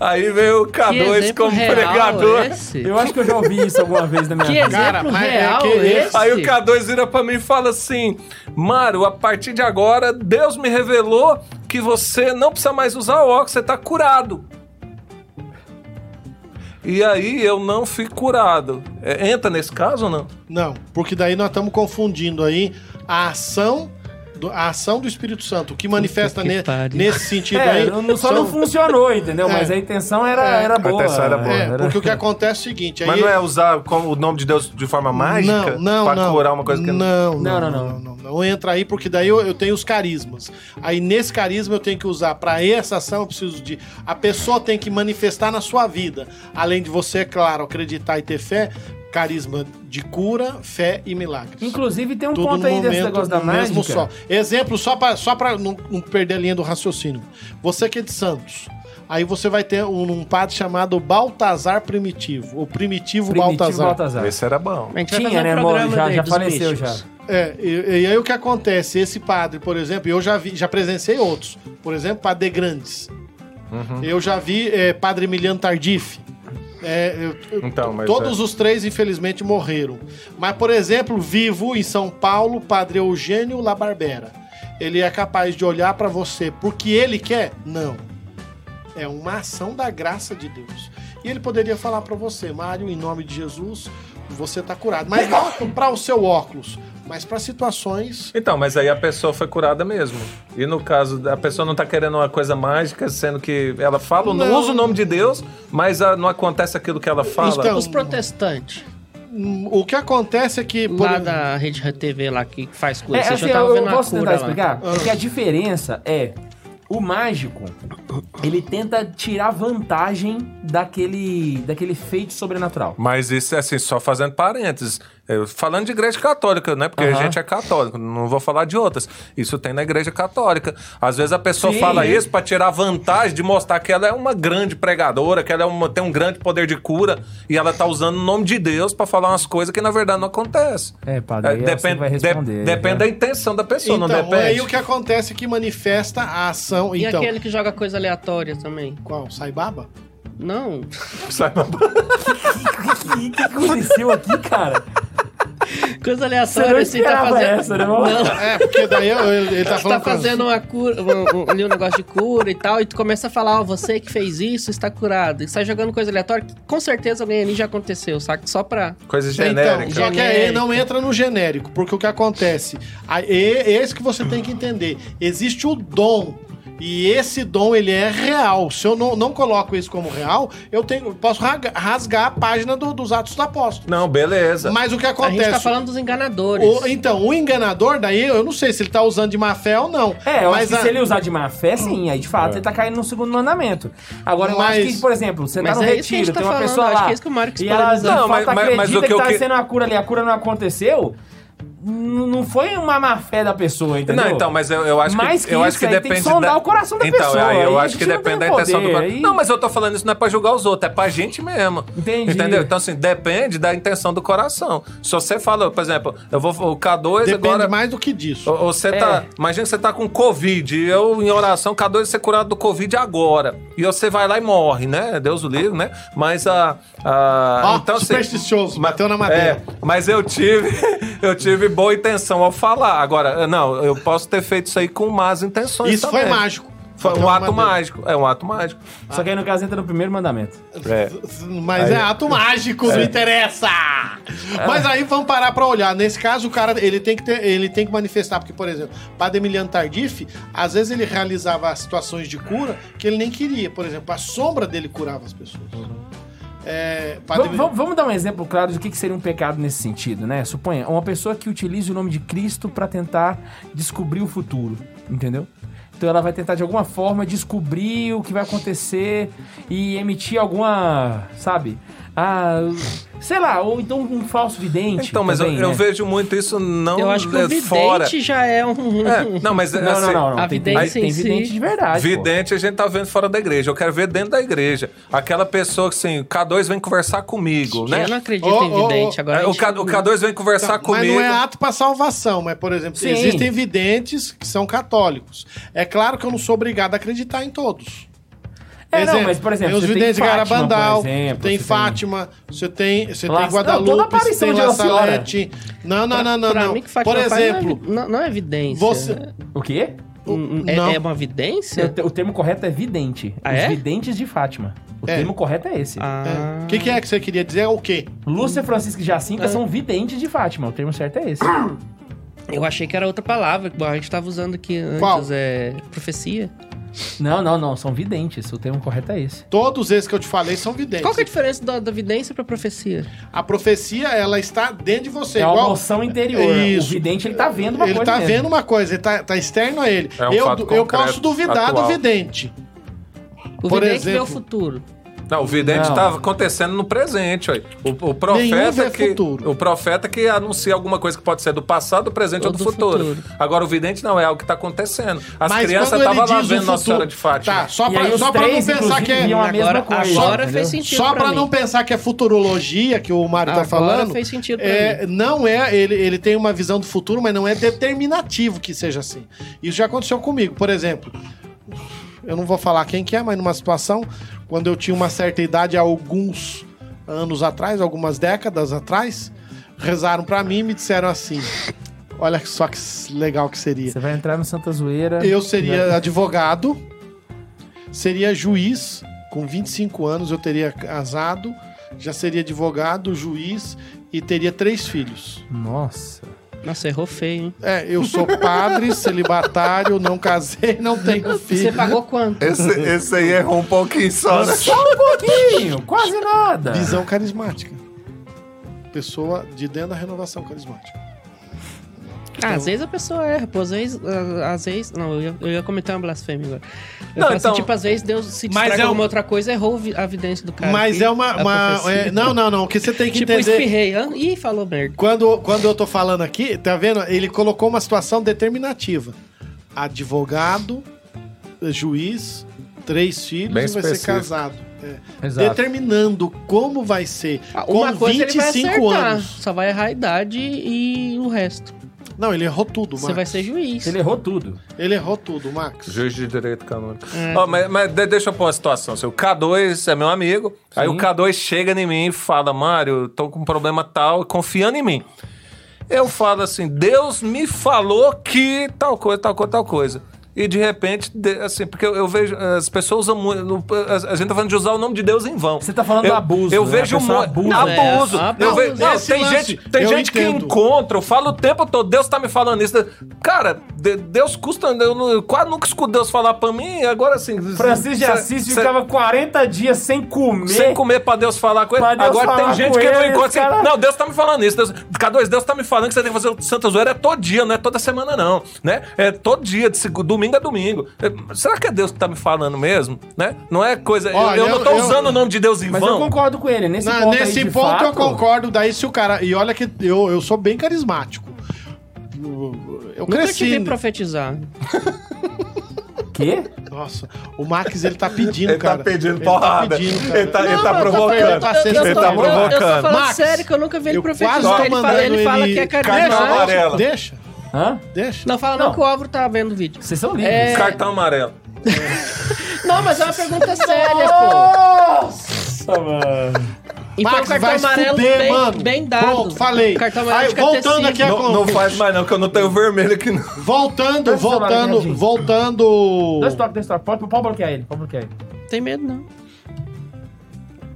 Aí veio o Que K2 exemplo como real pregador. esse? Eu acho que eu já ouvi isso alguma vez na minha Que vida. exemplo Cara, é real que esse? Aí o K2 vira pra mim e fala assim: Mário, a partir de agora, Deus me revelou que você não precisa mais usar óculos, você tá curado. E aí eu não fui curado. É, entra nesse caso ou não? Não, porque daí nós estamos confundindo aí a ação do, a ação do Espírito Santo, o que manifesta que ne- nesse sentido É, aí. não- só são- não funcionou, entendeu? É. Mas a intenção era, É, era a boa. intenção era boa. É, Era- porque o que acontece é o seguinte, aí Mas não é usar como o nome de Deus de forma mágica não, não, pra não. curar uma coisa que não, Não, não, não, não, não. não, não, não entra aí porque daí eu, eu tenho os carismas. Aí nesse carisma eu tenho que usar para essa ação eu preciso de a pessoa tem que manifestar na sua vida, além de você, é claro, acreditar e ter fé, carisma de cura, fé e milagres. Inclusive tem um Tudo ponto aí desse momento negócio da mesmo mágica. só. Exemplo, só pra, só pra não, não perder a linha do raciocínio. Você que é de Santos, aí você vai ter um, um padre chamado Baltazar Primitivo, o Primitivo, Primitivo Baltazar. Baltazar. Esse era bom. A gente vai Tinha, um né, programa Moro? Já, já faleceu já. É, e, e aí o que acontece? Esse padre, por exemplo, eu já vi, já presenciei outros. Por exemplo, Padre Grandes. Uhum. Eu já vi é, Padre Emiliano Tardif. É, Então, mas todos é. os três, infelizmente, morreram. Mas, por exemplo, vivo em São Paulo, Padre Eugênio Labarbera. Ele é capaz de olhar pra você porque ele quer? Não. É uma ação da graça de Deus. E ele poderia falar pra você, Mário, em nome de Jesus, você tá curado. Mas não para o seu óculos, mas para situações. Então, mas aí a pessoa foi curada mesmo. E no caso, a pessoa não tá querendo uma coisa mágica, sendo que ela fala, não, Não. usa o nome de Deus, mas ah, não acontece aquilo que ela fala. Então, Os protestantes, O que acontece é que. por- lá da Rede TV lá que faz É, coisa, você assim, já tava eu, vendo eu a posso cura tentar lá. explicar? Ah. É que a diferença é o mágico, ele tenta tirar vantagem daquele, daquele feito sobrenatural. Mas isso é assim, só fazendo parênteses. Eu, falando de igreja católica, né? Porque a gente é católico, não vou falar de outras. Isso tem na igreja católica. Às vezes a pessoa Sim. fala isso pra tirar vantagem de mostrar que ela é uma grande pregadora, que ela é uma- tem um grande poder de cura e ela tá usando o nome de Deus pra falar umas coisas que na verdade não acontece. É, padre, aí você vai responder, de- depende né? da intenção da pessoa, não Então, depende. aí o que acontece é que manifesta a ação. E então, aquele que joga coisa aleatória também? qual? Saibaba? Não. Sai na- O que, que aconteceu aqui, cara? Coisa Você aleatória, não assim, tá fazendo. essa, né? Não. É, porque daí eu- ele, ele tá Você falando. tá fazendo uma cura, um, um- ali um negócio de cura e tal, e tu começa a falar, ó, você que fez isso está curado. E sai jogando coisa aleatória, que com certeza alguém ali já aconteceu, saca? Só pra. Coisa Então, genérica. só que aí não entra no genérico, porque o que acontece? E- Esse que você tem que entender. Existe o dom. E esse dom, ele é real. Se eu não, não coloco isso como real, eu, tenho, eu posso rasgar a página do- dos Atos dos Apóstolos. Não, beleza. Mas o que A acontece? gente tá falando dos enganadores. O- então, o enganador, daí, eu não sei se ele tá usando de má fé ou não. É, eu mas acho que a- se ele usar de má fé, sim, aí de fato É. ele tá caindo no segundo mandamento. Agora, eu Mas- acho que, por exemplo, você Mas tá no é a retiro, tá tem uma falando, pessoa acho lá. que é isso que o Marcos e ela Não, mas- mas- acredita mas o que que, tá que- sendo a cura ali, a cura não aconteceu. Não foi uma má fé da pessoa, entendeu? Não, então, mas eu, eu acho Mais que, que eu isso, acho que aí tem que depende sondar o coração da então, pessoa, Aí eu acho que depende da intenção do poder, coração. aí- Não, mas eu tô falando isso não é pra julgar os outros, é pra gente mesmo. Entendi. Entendeu? Então, assim, depende da intenção do coração. Se você fala, por exemplo, eu vou o K2 Depende agora. mais do que disso. Ou- ou Você É. tá. Imagina que você tá com Covid. e Eu, em oração, K2 ser curado do Covid agora. E você vai lá e morre, né? Deus o livre, né? Mas a. a Ó, então, assim, supersticioso, bateu na é, madeira. mas eu tive, eu tive boa intenção ao falar. Agora, não, eu posso ter feito isso aí com más intenções. Isso foi também. mágico. Foi um ato madeira. mágico. É um ato mágico. Só que aí no caso entra no primeiro mandamento. É. Mas é ato mágico, não interessa. Mas aí vamos parar pra olhar. Nesse caso, o cara ele tem que ter, ele tem que manifestar, porque, por exemplo, Padre Emiliano Tardif, às vezes ele realizava situações de cura que ele nem queria. Por exemplo, a sombra dele curava as pessoas. É, Vamos, vamos- vamos dar um exemplo claro do que, que seria um pecado nesse sentido, né? Suponha, uma pessoa que utilize o nome de Cristo pra tentar descobrir o futuro, entendeu? Então ela vai tentar de alguma forma descobrir o que vai acontecer e emitir alguma, sabe? Ah, sei lá, ou então um falso vidente. Então, mas eu, também, eu né? vejo muito isso não Eu acho que é, o vidente fora. já é um. É, não, mas Não, assim, não, não, não. a Tem, vidência tem, tem si- vidente de verdade. pô. Vidente a gente tá vendo fora da igreja. Eu quero ver dentro da igreja. Aquela pessoa que assim, K2 vem conversar comigo, né? Eu não acredito Ô, em vidente. Agora É, o, K, o K2 vem conversar Mas comigo. não é ato pra salvação, mas, por exemplo, Sim. existem videntes que são católicos. É claro que eu não sou obrigado a acreditar em todos. É, não, mas, por exemplo, tem os você tem videntes de Fátima, Garabandal, por exemplo, tem você Fátima, você tem, você La- tem não, toda Guadalupe, você tem La. Salete. Não, não, não, não. pra não. mim que Fátima Por faz não é exemplo, não, é evidência. você... O quê? Hum, É, Não. é uma evidência? O, o termo correto é vidente. Ah, Os é? videntes de Fátima. O É. termo correto é esse. Ah. O que, que é que você queria dizer? É o quê? Lúcia, Francisca e Jacinta É. são videntes de Fátima. O termo certo é esse. Eu achei que era outra palavra que a gente tava usando aqui antes. Qual? É profecia. Não, não, não. São videntes. O termo correto é esse. Todos esses que eu te falei são videntes. Qual que é a diferença da, da vidência pra profecia? A profecia, ela está dentro de você. É uma igual- noção interior. Isso. O vidente, ele tá vendo uma ele coisa tá mesmo. vendo uma coisa, ele tá, tá externo a ele. É um eu, fato eu concreto, posso duvidar atual. do vidente. O Por vidente vê exemplo- o futuro. Não, o vidente Não. tá acontecendo no presente. O, o profeta que futuro. o profeta que anuncia alguma coisa que pode ser do passado, do presente ou, Ou do, do futuro. futuro. Agora o vidente não é algo que tá acontecendo. As Mas crianças estavam lá vendo Nossa Senhora de Fátima. Tá, só pra não pensar que é... Agora, coisa, agora fez sentido Só pra mim. não pensar que é futurologia que o Mário tá Agora falando. fez sentido é, não é, ele, ele tem uma visão do futuro, mas não é determinativo que seja assim. Isso já aconteceu comigo, por exemplo. Eu não vou falar quem que é, mas numa situação, quando eu tinha uma certa idade, alguns anos atrás, algumas décadas atrás, rezaram pra mim e me disseram assim: Olha só que legal que seria. Você vai entrar no Santa Zoeira. Eu seria advogado, seria juiz, com 25 anos eu teria casado, já seria advogado, juiz e teria três filhos. Nossa. Nossa, errou feio, hein? É, eu sou padre, celibatário, não casei, não tenho Você filho. pagou quanto? Esse, esse aí errou um pouquinho só, né? Só um pouquinho, quase nada. Visão carismática. Pessoa de dentro da renovação carismática. Ah, às vezes a pessoa erra, pô. Às vezes. ah, Às vezes não, eu ia, eu ia cometer uma blasfêmia agora. Eu Não, falo então- assim, tipo, às vezes Deus se Mas distrai com é um- alguma outra coisa errou a evidência do cara. Mas aqui, é uma. uma- é, não, não, não. O que você tem que Tipo, entender. espirrei. ah, Ih, falou merda. Quando, quando eu tô falando aqui, tá vendo? Ele colocou uma situação determinativa. Advogado, juiz, três filhos Bem e vai ser específico. casado. É. Determinando como vai ser. Ah, com Uma coisa ele vai 25 acertar. anos. Só vai errar a idade e o resto. Não, ele errou tudo, Você Max. vai ser juiz. Ele errou tudo. Ele errou tudo, Max. Juiz de direito canônico. É. Ó, mas mas de- deixa eu pôr uma situação. assim, O K2 é meu amigo. Aí o K2 chega em mim e fala: Mário, tô com um problema tal, confiando em mim. eu falo assim, Deus me falou que tal coisa, tal coisa, tal coisa. E de repente, assim, porque eu, eu vejo, as pessoas usam muito. A, a gente tá falando de usar o nome de Deus em vão. Você tá falando eu, do abuso, Eu né? vejo muito. abusa. Abuso. É, Eu vejo, não, tem lance, gente, tem eu gente que encontra, eu falo o tempo todo, Deus tá me falando isso. Cara, de- Deus custa. Eu, não- eu quase nunca escuto Deus falar pra mim, agora assim. Francisco de Assis cê- ficava 40 dias sem comer. sem comer pra Deus falar com ele. Agora tem gente que não ele, encontra assim. cara. Não, Deus tá me falando isso. Deus, K2, Deus tá me falando que você tem que fazer o Santa Zoeira é todo dia, não é toda semana, não. Né? É todo dia, de seg- domingo a domingo. É, será que é Deus que tá me falando mesmo? Né? Não é coisa. eu- Olha, eu, não tô eu- usando o nome de Deus em Mas eu vão. concordo com ele. Nesse Na- ponto, aí, nesse de ponto fato, eu concordo. Daí se o cara. E olha que eu, eu sou bem carismático. Eu, eu Nunca te cresci. vi profetizar. Quê? Nossa, o Max ele tá pedindo, Ele tá cara. pedindo Ele porrada. Tá pedindo, cara. Ele tá- ele Não, tá eu tô provocando. falando- eu- eu Ele tá eu- Eu tô provocando. falando Max, sério que eu nunca vi ele Eu quase profetizar. Ele fala, mandando ele fala que é carismático. amarelo. Deixa, Hã? deixa. Não, fala não, Não. que o Álvaro tá vendo o vídeo. Vocês são livres. É. Cartão amarelo. Não, mas é uma pergunta séria, pô. Nossa, mano. E foi um Max, cartão se amarelo fuder, bem, mano. bem dado. Pronto, falei. Cartão amarelo Aí, de voltando aqui a Não, não faz mais não, que eu não tenho vermelho aqui não. Voltando, Dois voltando, Jardim. voltando. Dois toques, dois toques. Pode, pode bloquear ele. Pode bloquear ele. Tem medo, não.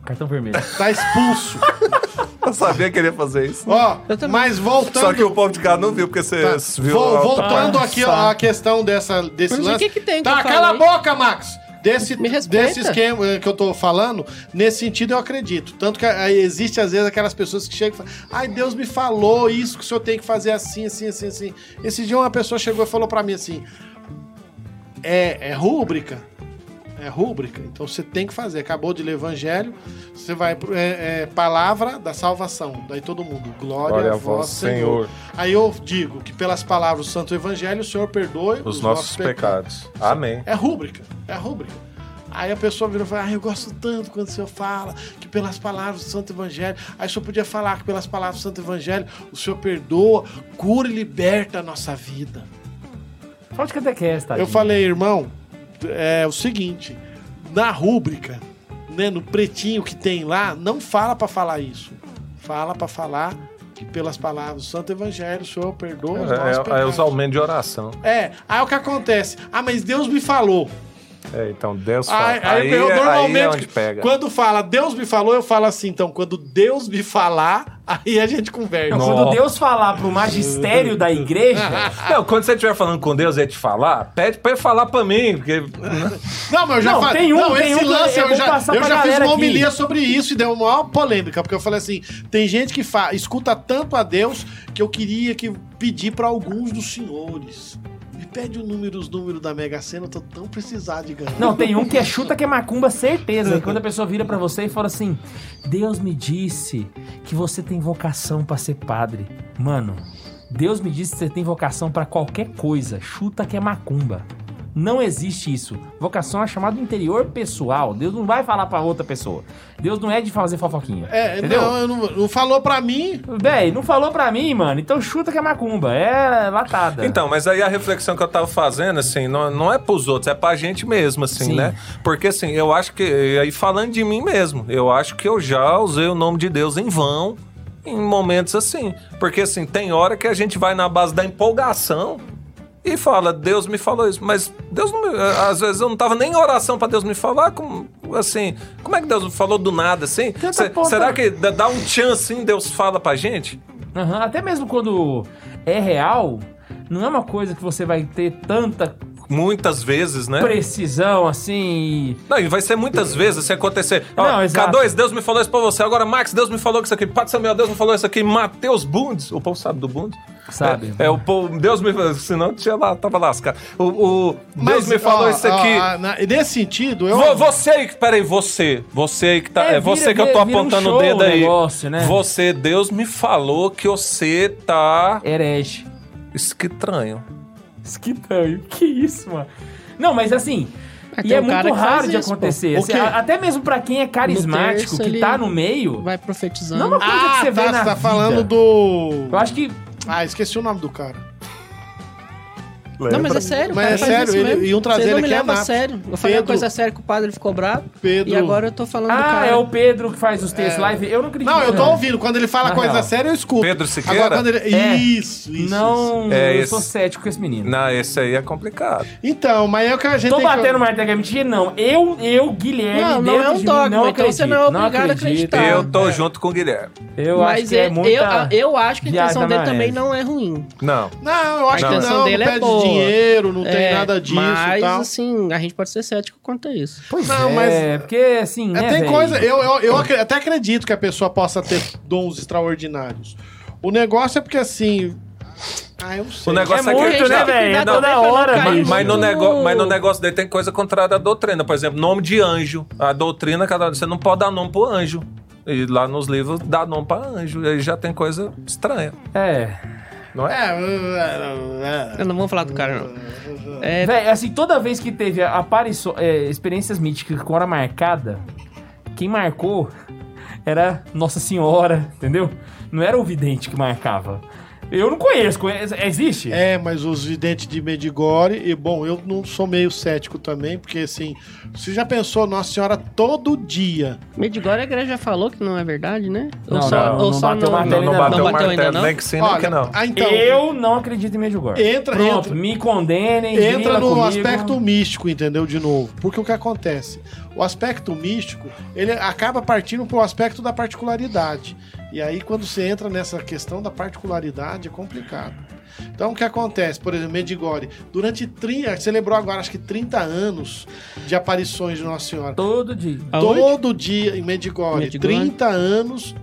Cartão vermelho. Tá expulso. Eu sabia que ele ia fazer isso. Ó, mas voltando. Só que o povo de casa não viu, porque você Tá, viu. vo- a- voltando aqui ó, a questão dessa, desse Mas o lance. que que tem que Tá, eu cala a falei? boca, Max! Desse, desse esquema eh, que eu tô falando, nesse sentido eu acredito. Tanto que aí existe às vezes aquelas pessoas que chegam e falam: Ai, Deus me falou isso que o senhor tem que fazer assim, assim, assim, assim. Esse dia uma pessoa chegou e falou pra mim assim: É, é rúbrica. É rúbrica. Então você tem que fazer. Acabou de ler o evangelho, você vai. É, é palavra da salvação. Daí todo mundo. Glória, Glória a vós, Senhor. Aí eu digo que pelas palavras do Santo Evangelho, o Senhor perdoe Os nossos pecados. Amém. É rúbrica, é rúbrica. Aí a pessoa vira e fala, ah, eu gosto tanto quando o senhor fala que pelas palavras do Santo Evangelho. Aí o senhor podia falar que pelas palavras do Santo Evangelho o senhor perdoa, cura e liberta a nossa vida. Fala de catequese, tá? Eu falei, irmão, é o seguinte, na rúbrica, né, no pretinho que tem lá, não fala pra falar isso. Fala pra falar que pelas palavras do Santo Evangelho o senhor perdoa os nossos É, é, é os aumentos de oração. É, aí o que acontece? Ah, mas Deus me falou. É, então Deus fala. Aí, aí Aí, eu, é- normalmente, aí é onde pega. quando fala Deus me falou, eu falo assim, então, quando Deus me falar, aí a gente conversa. Não, quando Deus falar pro magistério da igreja, Não, quando você estiver falando com Deus e ele te falar, pede pra ele falar pra mim, porque... Não, mas eu já Não, falei. tem um- não, tem esse um lance eu eu já, eu já fiz uma aqui. homilia sobre isso e deu uma maior polêmica, porque eu falei assim: tem gente que fa escuta tanto a Deus que eu queria que pedir pra alguns dos senhores. Pede o número, os números da Mega Sena, eu tô tão precisado de ganhar. Não, tem um que é chuta que é macumba, certeza. E quando a pessoa vira pra você e fala assim: Deus me disse que você tem vocação pra ser padre. Mano, Deus me disse que você tem vocação pra qualquer coisa. Chuta que é macumba. Não existe isso. Vocação é chamado interior pessoal. Deus não vai falar pra outra pessoa. Deus não é de fazer fofoquinha. É, entendeu? não, eu não, não falou pra mim. Véi, não falou pra mim, mano. Então chuta que é macumba. É latada. Então, mas aí a reflexão que eu tava fazendo, assim, não, não é pros outros, é pra gente mesmo, assim, Sim. né? Porque, assim, eu acho que, aí falando de mim mesmo, eu acho que eu já usei o nome de Deus em vão em momentos assim. Porque, assim, tem hora que a gente vai na base da empolgação e fala, Deus me falou isso. Mas Deus não me, Às vezes eu não tava nem em oração pra Deus me falar, como, assim, como é que Deus falou do nada, assim? Cê- será que dá um chance, assim, Deus fala pra gente? Aham, Até mesmo quando é real, não é uma coisa que você vai ter tanta Muitas vezes, né? precisão assim. Não, e vai ser muitas vezes se acontecer. Ó, Não, exato. K2, Deus me falou isso pra você. Agora, Max, Deus me falou isso aqui. Pato Samuel, Deus me falou isso aqui. Matheus Bundes. O povo sabe do Bundes? Sabe. É, é, o povo. Deus me falou. Senão tinha lá, tava lascado. O, o- Deus me falou ó, isso aqui. ó, na- nesse sentido, eu. Vo- Você aí, que- peraí, você. Você aí que tá. É, É, você vira- que eu tô um apontando show o dedo o aí. negócio, né? Você, Deus me falou que você tá. Herege. Estranho. Esquitão. Que isso, mano? Não, mas assim. Mas E é muito raro de isso, acontecer. Assim, a- até mesmo pra quem é carismático, terço, que tá no meio. Vai profetizando. Não é uma coisa Ah, que você tá, vê na você tá vida. falando do. Eu acho que. Ah, esqueci o nome do cara. Não, mas é sério, Mas cara, é faz sério, isso ele- mesmo. iam trazer Vocês não ele me a levam a sério. Eu falei uma Pedro- coisa séria que o padre ficou bravo. Pedro- E agora eu tô falando do Ah, cara. é o Pedro que faz os textos live. Eu não acredito. Não, eu tô não. ouvindo. Quando ele fala Na coisa real. séria, eu escuto. Pedro Siqueira? Agora, quando ele... É. Isso, isso. Não, É eu esse. sou cético com esse menino. Não, esse aí é complicado. Então, mas é o que a gente Tô tem que- batendo martelo que é mentira? Não. Eu, eu Guilherme, Não, não dentro é um de mim, dogma, não então você não é obrigado a acredito. acreditar. Eu tô junto com o Guilherme. Eu acho Mas que é muita... eu, eu acho que a viagem intenção na dele maionese. também não é ruim. Não. Não, eu acho A que intenção não. dele não é pede boa. Dinheiro, não tem É, nada disso Mas, tal. assim, a gente pode ser cético quanto a isso. Pois Não, é, mas- porque assim, É, né, tem velho? coisa, eu, eu, eu até acredito que a pessoa possa ter dons extraordinários. O negócio é porque assim. Ah, eu não sei. O negócio É é, que muito, né, tem que velho? É toda hora, bicho. Mas no, nego... mas no negócio dele tem coisa contrária à doutrina. Por exemplo, nome de anjo. A doutrina, cada você não pode dar nome pro anjo. E lá nos livros dá nome pra anjo. E aí já tem coisa estranha. É. Não é? Eu não vou falar do cara, não. É, Véi, assim, toda vez que teve apariço, é, experiências míticas com hora marcada, quem marcou era Nossa Senhora, entendeu? Não era o vidente que marcava. Eu não conheço, existe? É, mas os videntes de Medigore, e bom, eu não sou meio cético também, porque assim, você já pensou Nossa Senhora todo dia? Medigore a igreja já falou que não é verdade, né? Não, ou só, não, ou não só bateu não, martelo Não, não não. bateu não o bateu martelo, ainda, não? nem que sim, nem que não. ah, então, Eu não acredito em Medjugorje. Entra- Pronto, entra- me condenem, entra no comigo. aspecto místico, entendeu? De novo. Porque o que acontece? O aspecto místico, ele acaba partindo pro aspecto da particularidade. E aí, quando você entra nessa questão da particularidade, é complicado. Então, o que acontece? Por exemplo, Medigore, durante 30, celebrou agora acho que 30 anos de aparições de Nossa Senhora. Todo dia. Aonde? Todo dia em Medigore, Medigore? 30 anos,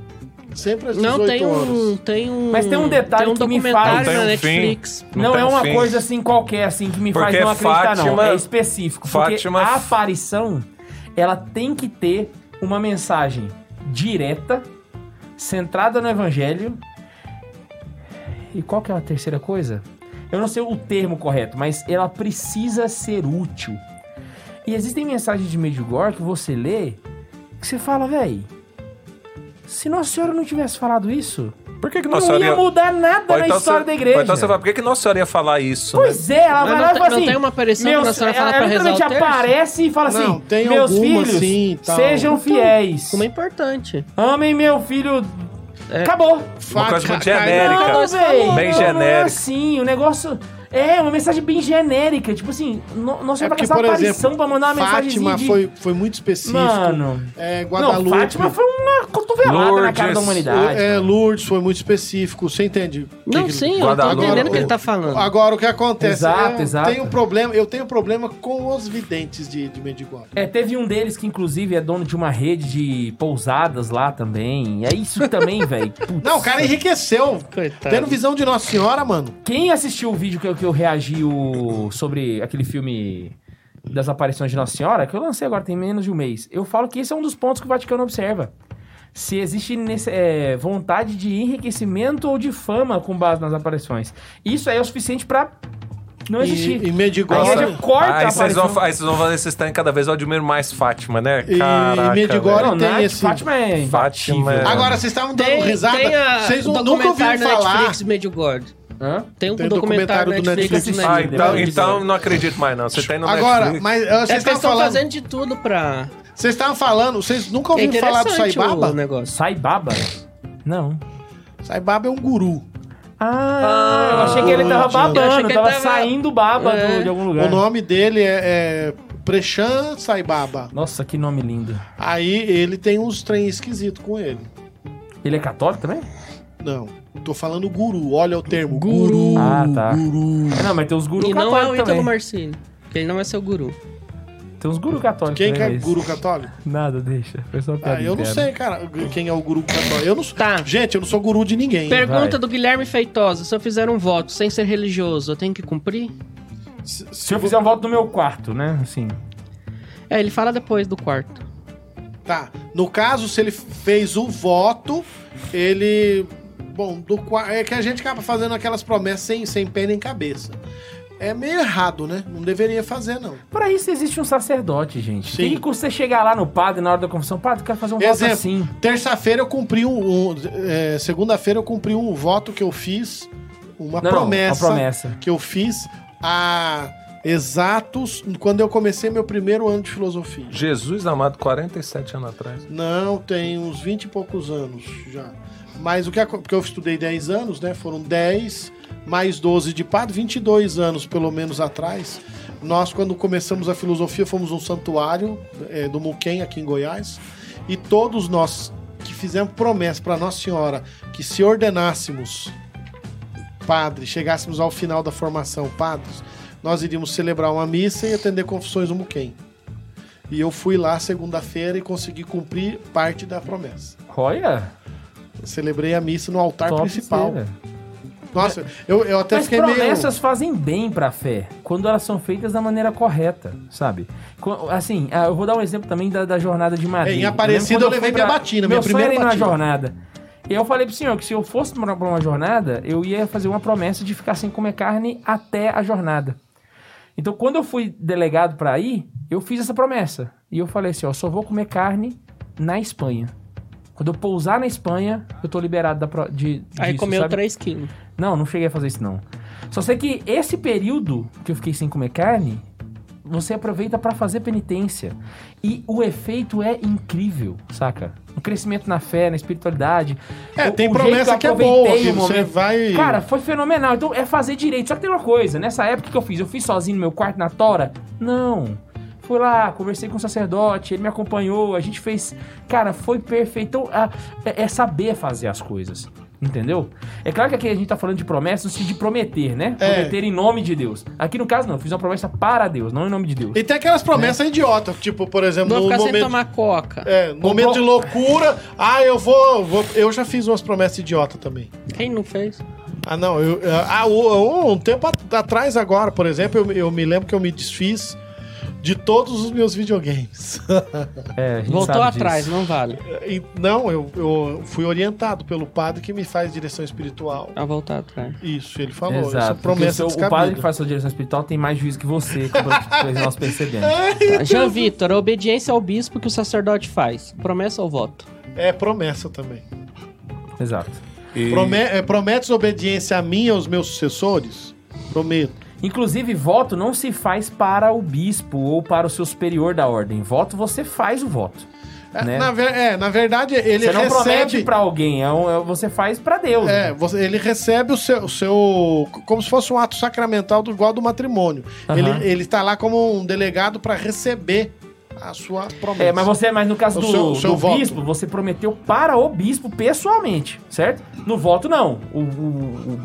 sempre às 18 Não, tem horas. um, tem um. Mas tem um detalhe tem um que me documentário faz- Não na tem um fim. Netflix. Não Não, tem é um uma fim. coisa assim qualquer, assim, que me faz Porque não acreditar, não. Fátima- É específico. Porque Fátima- a aparição, ela tem que ter uma mensagem direta, centrada no evangelho. E qual que é a terceira coisa? Eu não sei o termo correto, mas ela precisa ser útil. E existem mensagens de Medjugorje que você lê, que você fala, véi, se Nossa Senhora não tivesse falado isso, Por que, que não Nossa Senhora ia mudar nada na então história você- da igreja. Então você fala, por que, que Nossa Senhora ia falar isso? né? Pois é, ela vai não lá e tem- fala não assim... tem uma aparição meus- que Nossa Senhora ela fala pra rezar o literalmente terço? aparece e fala assim, Não, tem meus alguma, filhos, sim, tal. sejam fiéis. Como é importante. Amem meu filho... É. Acabou. Uma coisa muito ca- genérica. Não, velho, Bem não, Não é genérica. assim, o negócio... É, uma mensagem bem genérica. Tipo assim, no- Nossa É porque, por aparição exemplo, pra mandar uma mensagem Fátima de... foi, foi muito específico. Mano... É, Não, Guadalupe. Fátima foi uma cotovelada na cara da Lourdes. humanidade. É, Lourdes foi muito específico. Você entende? Não, Que que- sim, eu tô entendendo o que ele tá falando. Agora, o que acontece? Exato, eu exato. Tenho problema, eu tenho problema com os videntes de, de Medigore. É, teve um deles que, inclusive, é dono de uma rede de pousadas lá também. É isso também, velho. Não, o cara enriqueceu. Coitado. Tendo visão de Nossa Senhora, mano. Quem assistiu o vídeo que eu, que eu reagi o- sobre aquele filme das aparições de Nossa Senhora, que eu lancei agora tem menos de um mês, eu falo que esse é um dos pontos que o Vaticano observa. Se existe nesse- é, vontade de enriquecimento ou de fama com base nas aparições. Isso aí é o suficiente pra não existir. E, e A Medigore. igreja corta a Aí vocês, aparição. vão, aí vocês vão fazer, vocês estão cada vez admiro mais Fátima, né? E Caraca, velho. Não, tem Nath, esse- Fátima é Fátima é- Agora, vocês estavam dando Tem, risada. tem a, Vocês nunca ouviram falar. Netflix Medjugorje. Hã? Tem um Tem documentário, documentário do Netflix. Netflix. Ah, então, então não acredito mais, não. Você tem no Agora, Netflix. mas uh, É vocês estavam estão falando. fazendo de tudo pra... Vocês estavam falando. Vocês nunca É ouviram falar do Saibaba? o negócio. Sai baba? Não. Saibaba é um guru. Ah, eu achei que ele tava eu achei babando, que ele tava tava- saindo baba do- É. de algum O lugar. nome dele é, é Prechan Saibaba. Nossa, que nome lindo. Aí ele tem uns trem esquisito com ele. Ele é católico também? Não, tô falando guru. Olha o termo. Guru. Ah, tá. Guru. É, Não, mas tem uns gurus E não é o católicos Ítalo. Marcini. Que ele não é seu guru. Tem uns gurus católicos Quem que é guru católico? Nada, deixa. Foi só Ah, eu não sei, cara, quem é o guru católico. Eu não sou... Tá. Gente, eu não sou guru de ninguém. Pergunta vai. do Guilherme Feitosa. Se eu fizer um voto sem ser religioso, eu tenho que cumprir? Se, Se eu fizer um voto no meu quarto, né? Assim. É, ele fala depois do quarto. Tá. No caso, se ele fez o voto, ele. Bom, do é que a gente acaba fazendo aquelas promessas sem, sem pé nem cabeça. É meio errado, né? Não deveria fazer, não. Pra isso existe um sacerdote, gente. Sim. Tem que você chegar lá no padre na hora da confissão. Padre, eu quero fazer um voto Exemplo, assim. terça-feira eu cumpri um. um, é, Segunda-feira eu cumpri um voto que eu fiz, uma Não, não, promessa, uma promessa. que eu fiz há exatos quando eu comecei meu primeiro ano de filosofia. Jesus amado, 47 anos atrás. Não, tem uns 20 e poucos anos já. Mas o que porque eu estudei 10 anos, né? Foram 10 mais 12 de padre, 22 anos pelo menos atrás. Nós, quando começamos a filosofia, fomos um santuário é, do Muquem, aqui em Goiás. E todos nós que fizemos promessa para Nossa Senhora que se ordenássemos padre, chegássemos ao final da formação padres, nós iríamos celebrar uma missa e atender confissões do Muquem. E eu fui lá segunda-feira e consegui cumprir parte da promessa. Olha, Celebrei a missa no altar top principal. cera. Nossa, eu, eu até Mas fiquei meio. promessas fazem bem pra fé, quando elas são feitas da maneira correta, sabe? Assim, ah, eu vou dar um exemplo também da, da jornada de Madrid. É, em Aparecida quando eu levei fui minha batina, meu minha sonho primeira batina. jornada. E eu falei pro senhor que se eu fosse pra uma jornada, eu ia fazer uma promessa de ficar sem comer carne até a jornada. Então, quando eu fui delegado pra ir, eu fiz essa promessa. E eu falei assim, ó, só vou comer carne na Espanha. Quando eu pousar na Espanha, eu tô liberado da pro- de, Aí disso, comeu sabe? 3 quilos. Não, não cheguei a fazer isso não. Só sei que esse período que eu fiquei sem comer carne, você aproveita pra fazer penitência. E o efeito é incrível, saca? O crescimento na fé, na espiritualidade. É, O- tem o promessa eu que é boa, que você vai. Cara, foi fenomenal. Então é fazer direito. Só que tem uma coisa, nessa época que eu fiz, eu fiz sozinho no meu quarto na tora? Não. Fui lá, conversei com o sacerdote, ele me acompanhou, a gente fez. Cara, foi perfeito. Então, a- é, é saber fazer as coisas. Entendeu? É claro que aqui a gente tá falando de promessas de prometer, né? É. Prometer em nome de Deus. Aqui no caso, não, eu fiz uma promessa para Deus, não em nome de Deus. E tem aquelas promessas idiotas, tipo, por exemplo, Não no ficar sem momento. tomar coca. É, no momento de loucura. Ah, eu vou, vou- Eu já fiz umas promessas idiotas também. Quem não fez? Ah, não. Eu, ah, um, um tempo at- atrás, agora, por exemplo, eu, eu me lembro que eu me desfiz de todos os meus videogames. É, Voltou atrás, disso. não vale. E, não, eu, eu fui orientado pelo padre que me faz direção espiritual. A voltar atrás. Isso, ele falou. Essa Exato. promessa o, seu, o padre que faz sua direção espiritual tem mais juízo que você, como nós percebemos. Tá, Jean Vitor, a obediência ao bispo que o sacerdote faz. Promessa ou voto? É promessa também. Exato. E Prome é, prometes obediência a mim e aos meus sucessores? Prometo. Inclusive, voto não se faz para o bispo ou para o seu superior da ordem. Voto, você faz o voto. É, Né? na, ver- é, na verdade, ele você não promete recebe. para alguém, é um- é- você faz para Deus. É, né? você- ele recebe o seu, o seu. Como se fosse um ato sacramental do igual do matrimônio. Aham. Ele, ele tá lá como um delegado para receber a sua promessa. É, mas você, mas no caso O do, seu- seu do voto. bispo, você prometeu para o bispo pessoalmente, certo? No voto, não. O, o,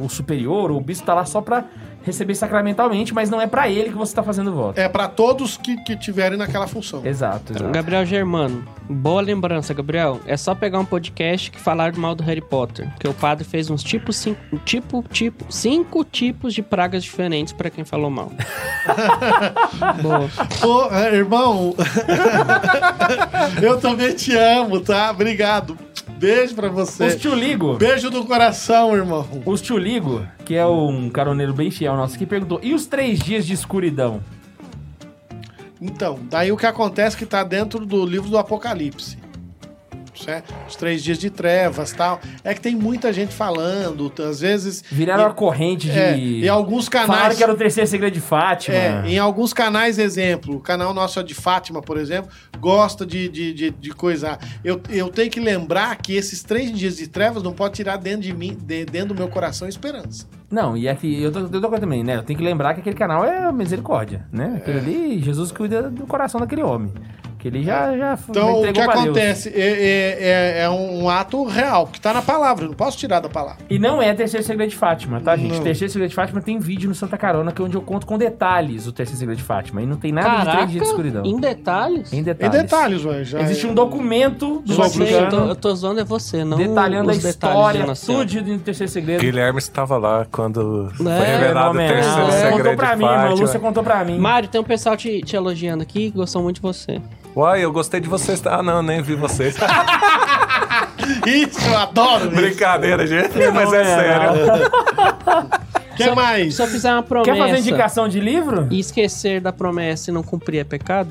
o, o superior, o bispo tá lá só para receber sacramentalmente, mas não é para ele que você tá fazendo o voto. É para todos que, que tiverem naquela função. Exato, exato. Gabriel Germano. Boa lembrança, Gabriel. É só pegar um podcast que falar mal do Harry Potter. Porque o padre fez uns tipos, cinco, tipo, tipo, cinco tipos de pragas diferentes pra quem falou mal. Boa. Ô, é, irmão, eu também te amo, tá? Obrigado. Beijo pra você. Os tio Ligo, Beijo do coração, irmão. os tio Ligo, que é um caroneiro bem fiel nosso, que perguntou, e os três dias de escuridão? Então, daí o que acontece que tá dentro do livro do Apocalipse. Certo? Os três dias de trevas tal. É que tem muita gente falando, às vezes. Viraram e- a corrente de... É, em alguns Falaram canais. que era o terceiro segredo de Fátima. É, em alguns canais, exemplo, o canal nosso de Fátima, por exemplo, gosta de, de, de, de coisar. Eu, eu tenho que lembrar que esses três dias de trevas não pode tirar dentro de mim, de- dentro do meu coração esperança. Não, e aqui, eu tô, eu tô também, né? Eu tenho que lembrar que aquele canal é misericórdia, né? Aquele É. ali, Jesus cuida do coração daquele homem. Que ele já, já Então, o que acontece é, é, é- é um ato real, que tá na palavra, não posso tirar da palavra. E não é Terceiro Segredo de Fátima, tá, gente? Não. Terceiro Segredo de Fátima tem vídeo no Santa Carona, que é onde eu conto com detalhes o Terceiro Segredo de Fátima. E não tem nada de Caraca, três dias de escuridão. em detalhes? Em Em detalhes. detalhes, ué, já Existe é- um documento do Eu sei, eu tô, eu tô zoando é você, não detalhando a os detalhes história, de tudo do Terceiro Segredo. Guilherme estava lá quando foi É, revelado o terceiro Fenomenal. segredo Contou pra de mim, mano. Fátima. Lúcia contou pra mim. Mário, tem um pessoal te, te elogiando aqui que gostou muito de você. Uai, eu gostei de vocês. Ah, não, nem vi vocês. Isso, eu adoro. isso. Brincadeira, gente. Mas é sério. que mais? Se eu fizer uma promessa Quer fazer indicação de livro? e esquecer da promessa e não cumprir é pecado?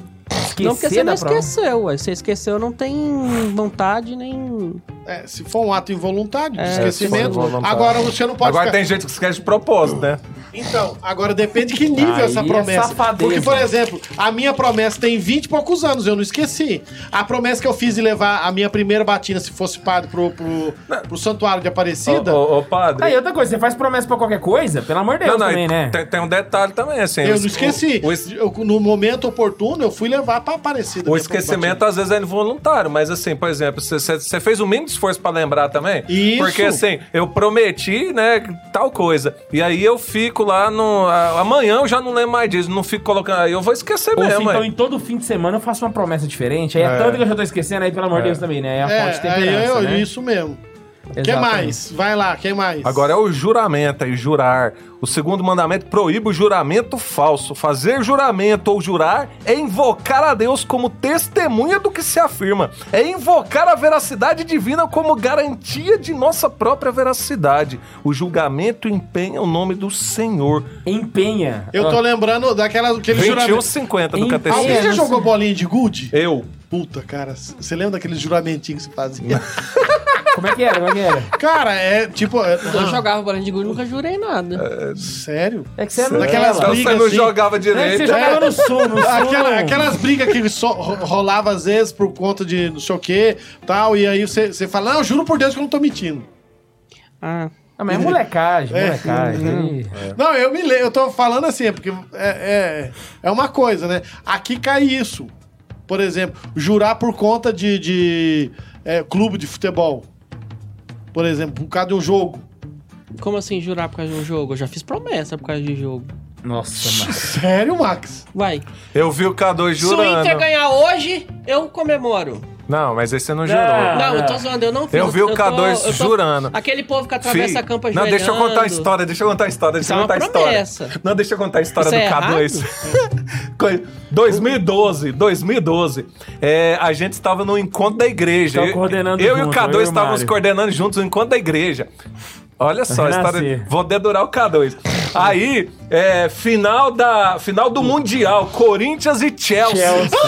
Esquecer Não, porque você da não promessa. esqueceu, ué. Você esqueceu, não tem vontade nem. É, se for um ato involuntário de É, esquecimento. Agora você não pode Agora ficar- tem gente que esquece de propósito, né? Então, agora depende de que nível Aí essa é promessa. safadeza. Porque, por exemplo, a minha promessa tem 20 e poucos anos, eu não esqueci. A promessa que eu fiz de levar a minha primeira batina, se fosse padre, pro, pro, pro santuário de Aparecida, Ô, ô, ô, padre. Aí, outra coisa, você faz promessa pra qualquer coisa? Pelo amor de Deus não, não, também, né? tem, tem um detalhe também, assim. eu não esqueci. O, o Eu, no momento oportuno, eu fui levar pra Aparecida. o minha esquecimento às vezes é involuntário, mas assim, por exemplo, você- fez o mínimo esforço pra lembrar também? Isso. Porque assim, eu prometi, né, tal coisa. E aí eu fico lá no. a- Amanhã eu já não lembro mais disso, não fico colocando. Aí eu vou esquecer Ou se mesmo. então aí. em todo fim de semana eu faço uma promessa diferente. Aí é, tanto que eu já tô esquecendo, aí pelo amor de Deus também, né? É a fonte de É, aí temperança, eu, né? isso mesmo. Que Exatamente. mais? Vai lá, quem mais? Agora é o juramento aí, jurar. O segundo mandamento proíbe o juramento falso. Fazer juramento ou jurar é invocar a Deus como testemunha do que se afirma. É invocar a veracidade divina como garantia de nossa própria veracidade. O julgamento empenha o nome do Senhor. Empenha. Eu tô lembrando daquela aquele 21, juramento. 50 do catecismo. Alguém já jogou bolinha de gude? Eu. Puta, cara, você lembra daqueles juramentinhos que você fazia? Como é que era? Como é que era? cara, é tipo. é- Eu jogava bolinha de gude e nunca jurei nada. Sério? É que você era Daquelas Nutella. Então você brigas não assim. jogava É que direito. você jogava no sul, no sul. Aquela- aquelas brigas que só ro- rolava às vezes por conta de não sei o que tal, e aí você, você fala, não, juro por Deus que eu não tô mentindo. Ah, Ah, mas é molecagem, É. molecagem. Aí- Não, eu me lembro, eu tô falando assim, é porque é, é, é uma coisa, né? Aqui cai isso. Por exemplo, jurar por conta de, de é, clube de futebol. Por exemplo, por causa de um jogo. como assim jurar por causa de um jogo? Eu já fiz promessa por causa de jogo. Nossa, mano. Sério, Max? Vai. Eu vi o K2 Se o jurando. Inter ganhar hoje, eu comemoro. Não, mas esse você não jurou. Não, eu tô zoando, eu não fiz. Eu vi o tô- K2 eu tô- jurando. Aquele povo que atravessa Fi, a campa Não, deixa eu contar a história, deixa eu contar a história, deixa eu é contar a história. Não, deixa eu contar a história Isso do é K2. Coi- 2012, 2012. É, a gente estava no encontro da igreja. Coordenando eu e o junto, eu K2 e o estávamos Mário. coordenando juntos o encontro da igreja. Olha só, história. Vou dedurar o K2. Aí, é, final, da, final do Mundial, Corinthians e Chelsea. Chelsea.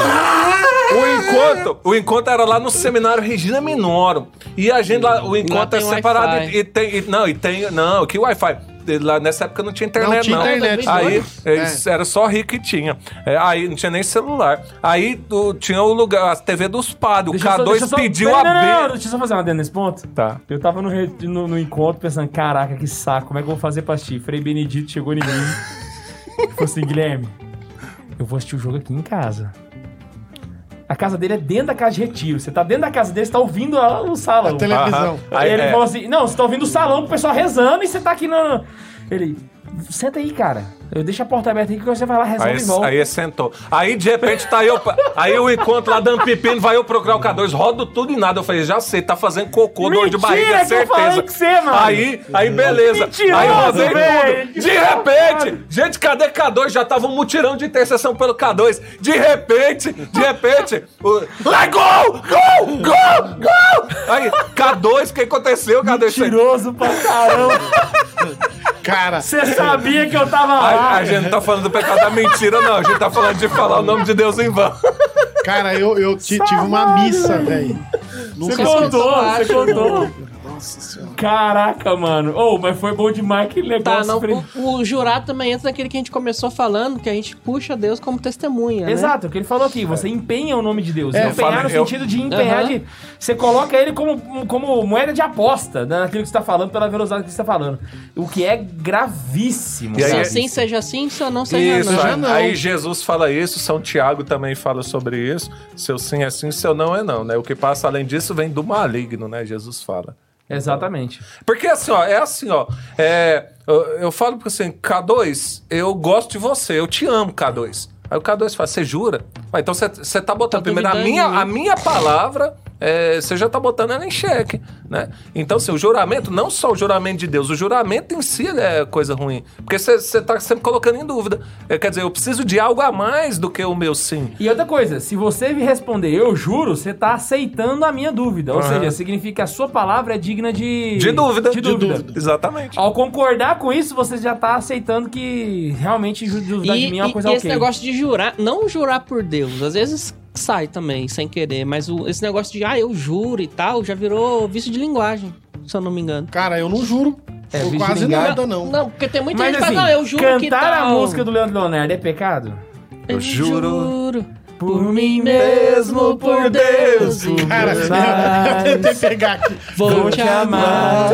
O encontro, o encontro era lá no seminário Regina Minoro. E a gente lá, o encontro é separado e, e tem. e- não, e tem. Não, que Wi-Fi? Lá nessa época não tinha internet, Não não. tinha internet, Aí não. é, era só rico que tinha. É, aí não tinha nem celular. Aí do- tinha o lugar, a TV dos padres. O Deixa eu só- K2 deixa eu só- pediu Peraí, a não, não, não, B. deixa eu só fazer uma adendo nesse ponto. Tá. Eu tava no, no, no encontro pensando, caraca, que saco, como é que eu vou fazer pra assistir? Frei Benedito chegou em mim falou assim, Guilherme, eu vou assistir o jogo aqui em casa. A casa dele é dentro da casa de retiro. Você tá dentro da casa dele, você tá ouvindo a- o salão. A televisão. Aí Aí, ele é. falou assim, não, você tá ouvindo o salão com o pessoal rezando e você tá aqui no... Ele, senta aí, cara. Eu deixo a porta aberta aí que você vai lá, resolve Aí, e volta. aí sentou. Aí de repente tá eu. Aí eu encontro lá dando pepino, vai eu procurar o K2, rodo tudo e nada. Eu falei, já sei, tá fazendo cocô, dor de barriga, que eu certeza. falei com você, mano. Aí, aí beleza. Mentiroso, aí rodei velho. tudo. De repente, gente, cadê K2? Já tava um mutirão de intercessão pelo K2. De repente, de repente, o... Lá, gol! Gol! Gol! Gol! Aí, K2, o que aconteceu? K2? Mentiroso pra caramba. Cara, Você sabia que eu tava A, a gente não tá falando do pecado da mentira, não. A gente tá falando de falar o nome de Deus em vão. cara, eu, eu ti- tive uma missa, velho. Você contou, você contou. Caraca, mano. Ô, mas foi bom demais que Tá, negócio. não, Frei. o, o jurar também entra naquele que a gente começou falando, que a gente puxa Deus como testemunha, né? Exato, o que ele falou aqui, você empenha o nome de Deus. É, empenhar no eu- sentido de empenhar, Aham. de, você coloca ele como, como moeda de aposta né, naquilo que você tá falando, pela velocidade que você tá falando. O que é gravíssimo. E aí Se é- assim seja assim, se não seja Isso, não. já não. aí Jesus fala isso, São Tiago também fala sobre isso. Seu sim é sim, seu não é não, né? O que passa além disso vem do maligno, né? Jesus fala. Exatamente. Porque assim, ó, é assim, ó. é, eu, eu falo porque assim, K2, eu gosto de você, eu te amo, K2. Aí o K2 fala, você jura? Ah, então você tá botando Tá primeiro a minha, a minha palavra, é, você já tá botando ela em xeque, né? Então, assim, o juramento, não só o juramento de Deus, o juramento em si é coisa ruim. Porque você, você tá sempre colocando em dúvida. É, quer dizer, eu preciso de algo a mais do que o meu sim. E outra coisa, se você me responder eu juro, você tá aceitando a minha dúvida. Ou seja, significa que a sua palavra é digna de... De dúvida. De dúvida. Exatamente. Ao concordar com isso, você já tá aceitando que realmente duvidar E, de mim é uma e- coisa e ok. esse negócio de jurar, não jurar por Deus. Às vezes sai também, sem querer. Mas o- esse negócio de, ah, eu juro e tal, já virou vício de linguagem, se eu não me engano. Cara, eu não juro É, por quase linguagem. nada, não. Não, porque tem muita Mas gente que assim, fala, não, eu juro que cantar a música do Leandro Leonardo é pecado? Eu juro por mim mesmo, por Deus, Cara, eu, eu tentei pegar aqui. vou te amar.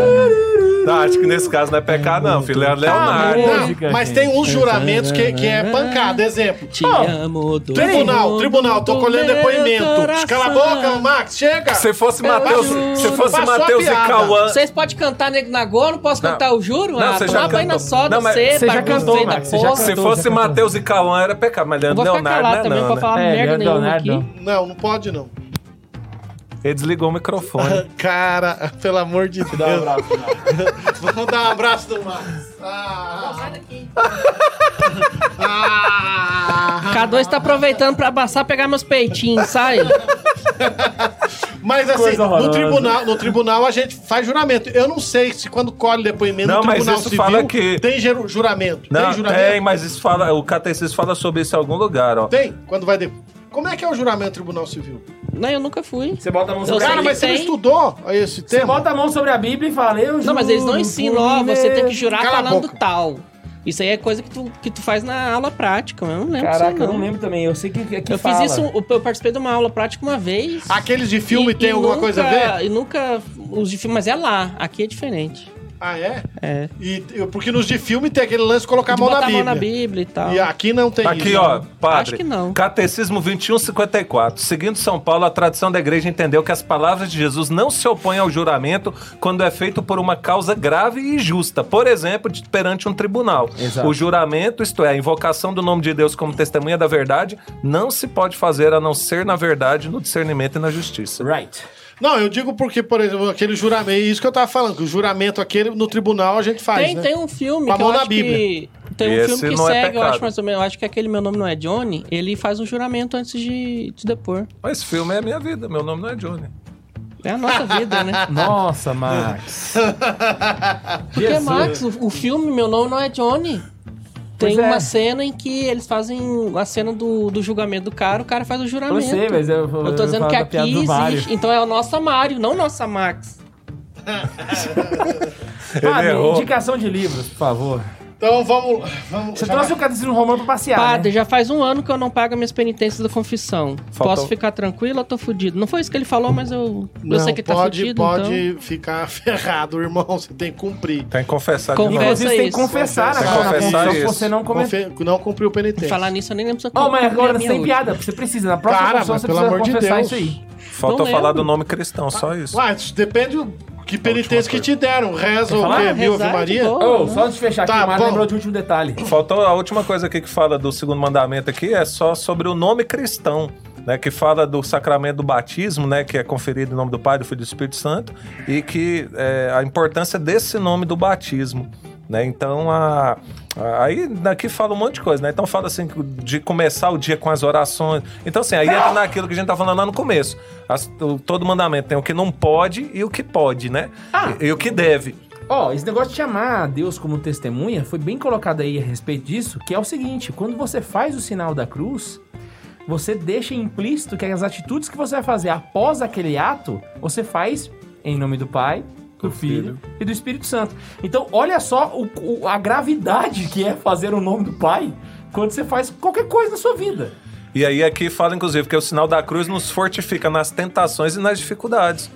Tá, acho que nesse caso não é pecado, não, filho. É Leonardo. Tá, Não, Música, mas gente. tem uns juramentos que, que é pancada. Exemplo. Te amo do Tribunal, tribunal, tô do colhendo depoimento. Cala a boca, Max, chega. Se fosse Eu Matheus, se fosse Matheus e. Cauã. Vocês podem cantar Nego na Goa, não posso Não. cantar o juro? Não, ah, você já banho na cantou. soda, Não, mas você, você já cantou, da Max, você já porra. Se cantou, fosse já cantou. Matheus e Cauã, era pecado. Mas Leonardo não, é não não, né? É, Leonardo. aqui. Não, não pode, não. Ele desligou o microfone. Cara, pelo amor de Deus. Dá um abraço, Vamos dar um abraço do Max. Ah, ah. K2 tá aproveitando pra passar pegar meus peitinhos, sai. Mas assim, no tribunal, no tribunal a gente faz juramento. Eu não sei se quando colhe depoimento Não, no mas tribunal isso civil fala que- tem juramento. Não, tem juramento? tem, mas isso fala, o catecismo fala sobre isso em algum lugar, ó. Tem? Quando vai de... Como é que é o juramento no tribunal civil? Não, eu nunca fui. Você bota a mão sobre a Cara, mas você não tem. estudou esse Você tema? bota a mão sobre a Bíblia e fala, eu Não, mas eles não juro ensinam, ó, você tem que jurar Cala a falando boca. tal. Isso aí é coisa que tu, que tu faz na aula prática, eu não lembro Caraca, disso, eu não lembro também. Eu sei que, que Eu fala. fiz isso, eu participei de uma aula prática uma vez. Aqueles de filme e- tem e alguma nunca- coisa a ver? E nunca. Os de filme, mas é lá. Aqui é diferente. Ah, é? É. E, porque nos de filme tem aquele lance de colocar a De mão na botar Bíblia. a mão na Bíblia e tal. E aqui não tem Aqui, isso. ó, padre. Acho que não. Catecismo 2154. Seguindo São Paulo, a tradição da igreja entendeu que as palavras de Jesus não se opõem ao juramento quando é feito por uma causa grave e justa. Por exemplo, perante um tribunal. Exato. O juramento, isto é, a invocação do nome de Deus como testemunha da verdade, não se pode fazer a não ser na verdade, no discernimento e na justiça. Right. Não, eu digo porque, por exemplo, aquele juramento, é isso que eu tava falando, que o juramento aquele no tribunal a gente faz, tem, né? tem um filme Com a que mão eu na acho Bíblia. que. Tem um Esse filme que é segue, eu pecado. acho mais ou menos. Eu acho que aquele meu nome não é Johnny. Ele faz um juramento antes de, de depor. Mas esse filme é a minha vida, meu nome não é Johnny. É a nossa vida, né? Nossa, Max. Porque, Jesus. Max, o, o filme Meu Nome Não É Johnny. Tem Pois é. uma cena em que eles fazem a cena do, do julgamento do cara, o cara faz o Eu juramento. sei, mas eu, Eu tô dizendo falo que aqui existe. Então é o nosso Mário, não nossa Max. Ah, indicação de livros, por favor. Então vamos. vamos Você trouxe o Catecismo Romano pra passear, Padre, né? já faz um ano que eu não pago minhas penitências da confissão. Faltou- Posso ficar tranquilo ou tô fudido? Não foi isso que ele falou, mas eu, eu Não, sei que ele tá pode, fudido, pode então... ficar ferrado, irmão. Você tem que cumprir. Tem que confessar de Confessa novo. Inclusive, tem que isso. confessar Tem que na na confessar confissão se isso. você não começou. Confe- Não cumpriu o penitência. Falar nisso, eu nem lembro se eu Oh, mas agora sem última. piada, você precisa. Na próxima Cara, mas você pelo precisa amor de confessar Deus. isso aí. Falar do nome cristão, só isso. Ué, isso depende do que penitência que te deram. Reza o quê? Mil Ave Maria? boa. Ô, só antes de fechar aqui, Tá o Mário bom. lembrou de último detalhe. Faltou a última coisa aqui que fala do segundo mandamento aqui, é só sobre o nome cristão, né? Que fala do sacramento do batismo, né? Que é conferido em nome do Pai, do Filho e do Espírito Santo, e que é, a importância desse nome do batismo. Né? Então, a- aí daqui fala um monte de coisa, né? Então fala assim de começar o dia com as orações. Então, assim, aí entra naquilo que a gente tá falando lá no começo. As- o- todo mandamento tem o que não pode e o que pode, né? Ah. E, e o que deve. Ó, esse negócio de chamar Deus como testemunha foi bem colocado aí a respeito disso, que é o seguinte, quando você faz o sinal da cruz, você deixa implícito que as atitudes que você vai fazer após aquele ato, você faz em nome do Pai, do, Do Filho, Filho. e do Espírito Santo. Então, olha só o- o- a gravidade que é fazer o nome do Pai quando você faz qualquer coisa na sua vida. E aí aqui fala, inclusive, que o sinal da cruz nos fortifica nas tentações e nas dificuldades.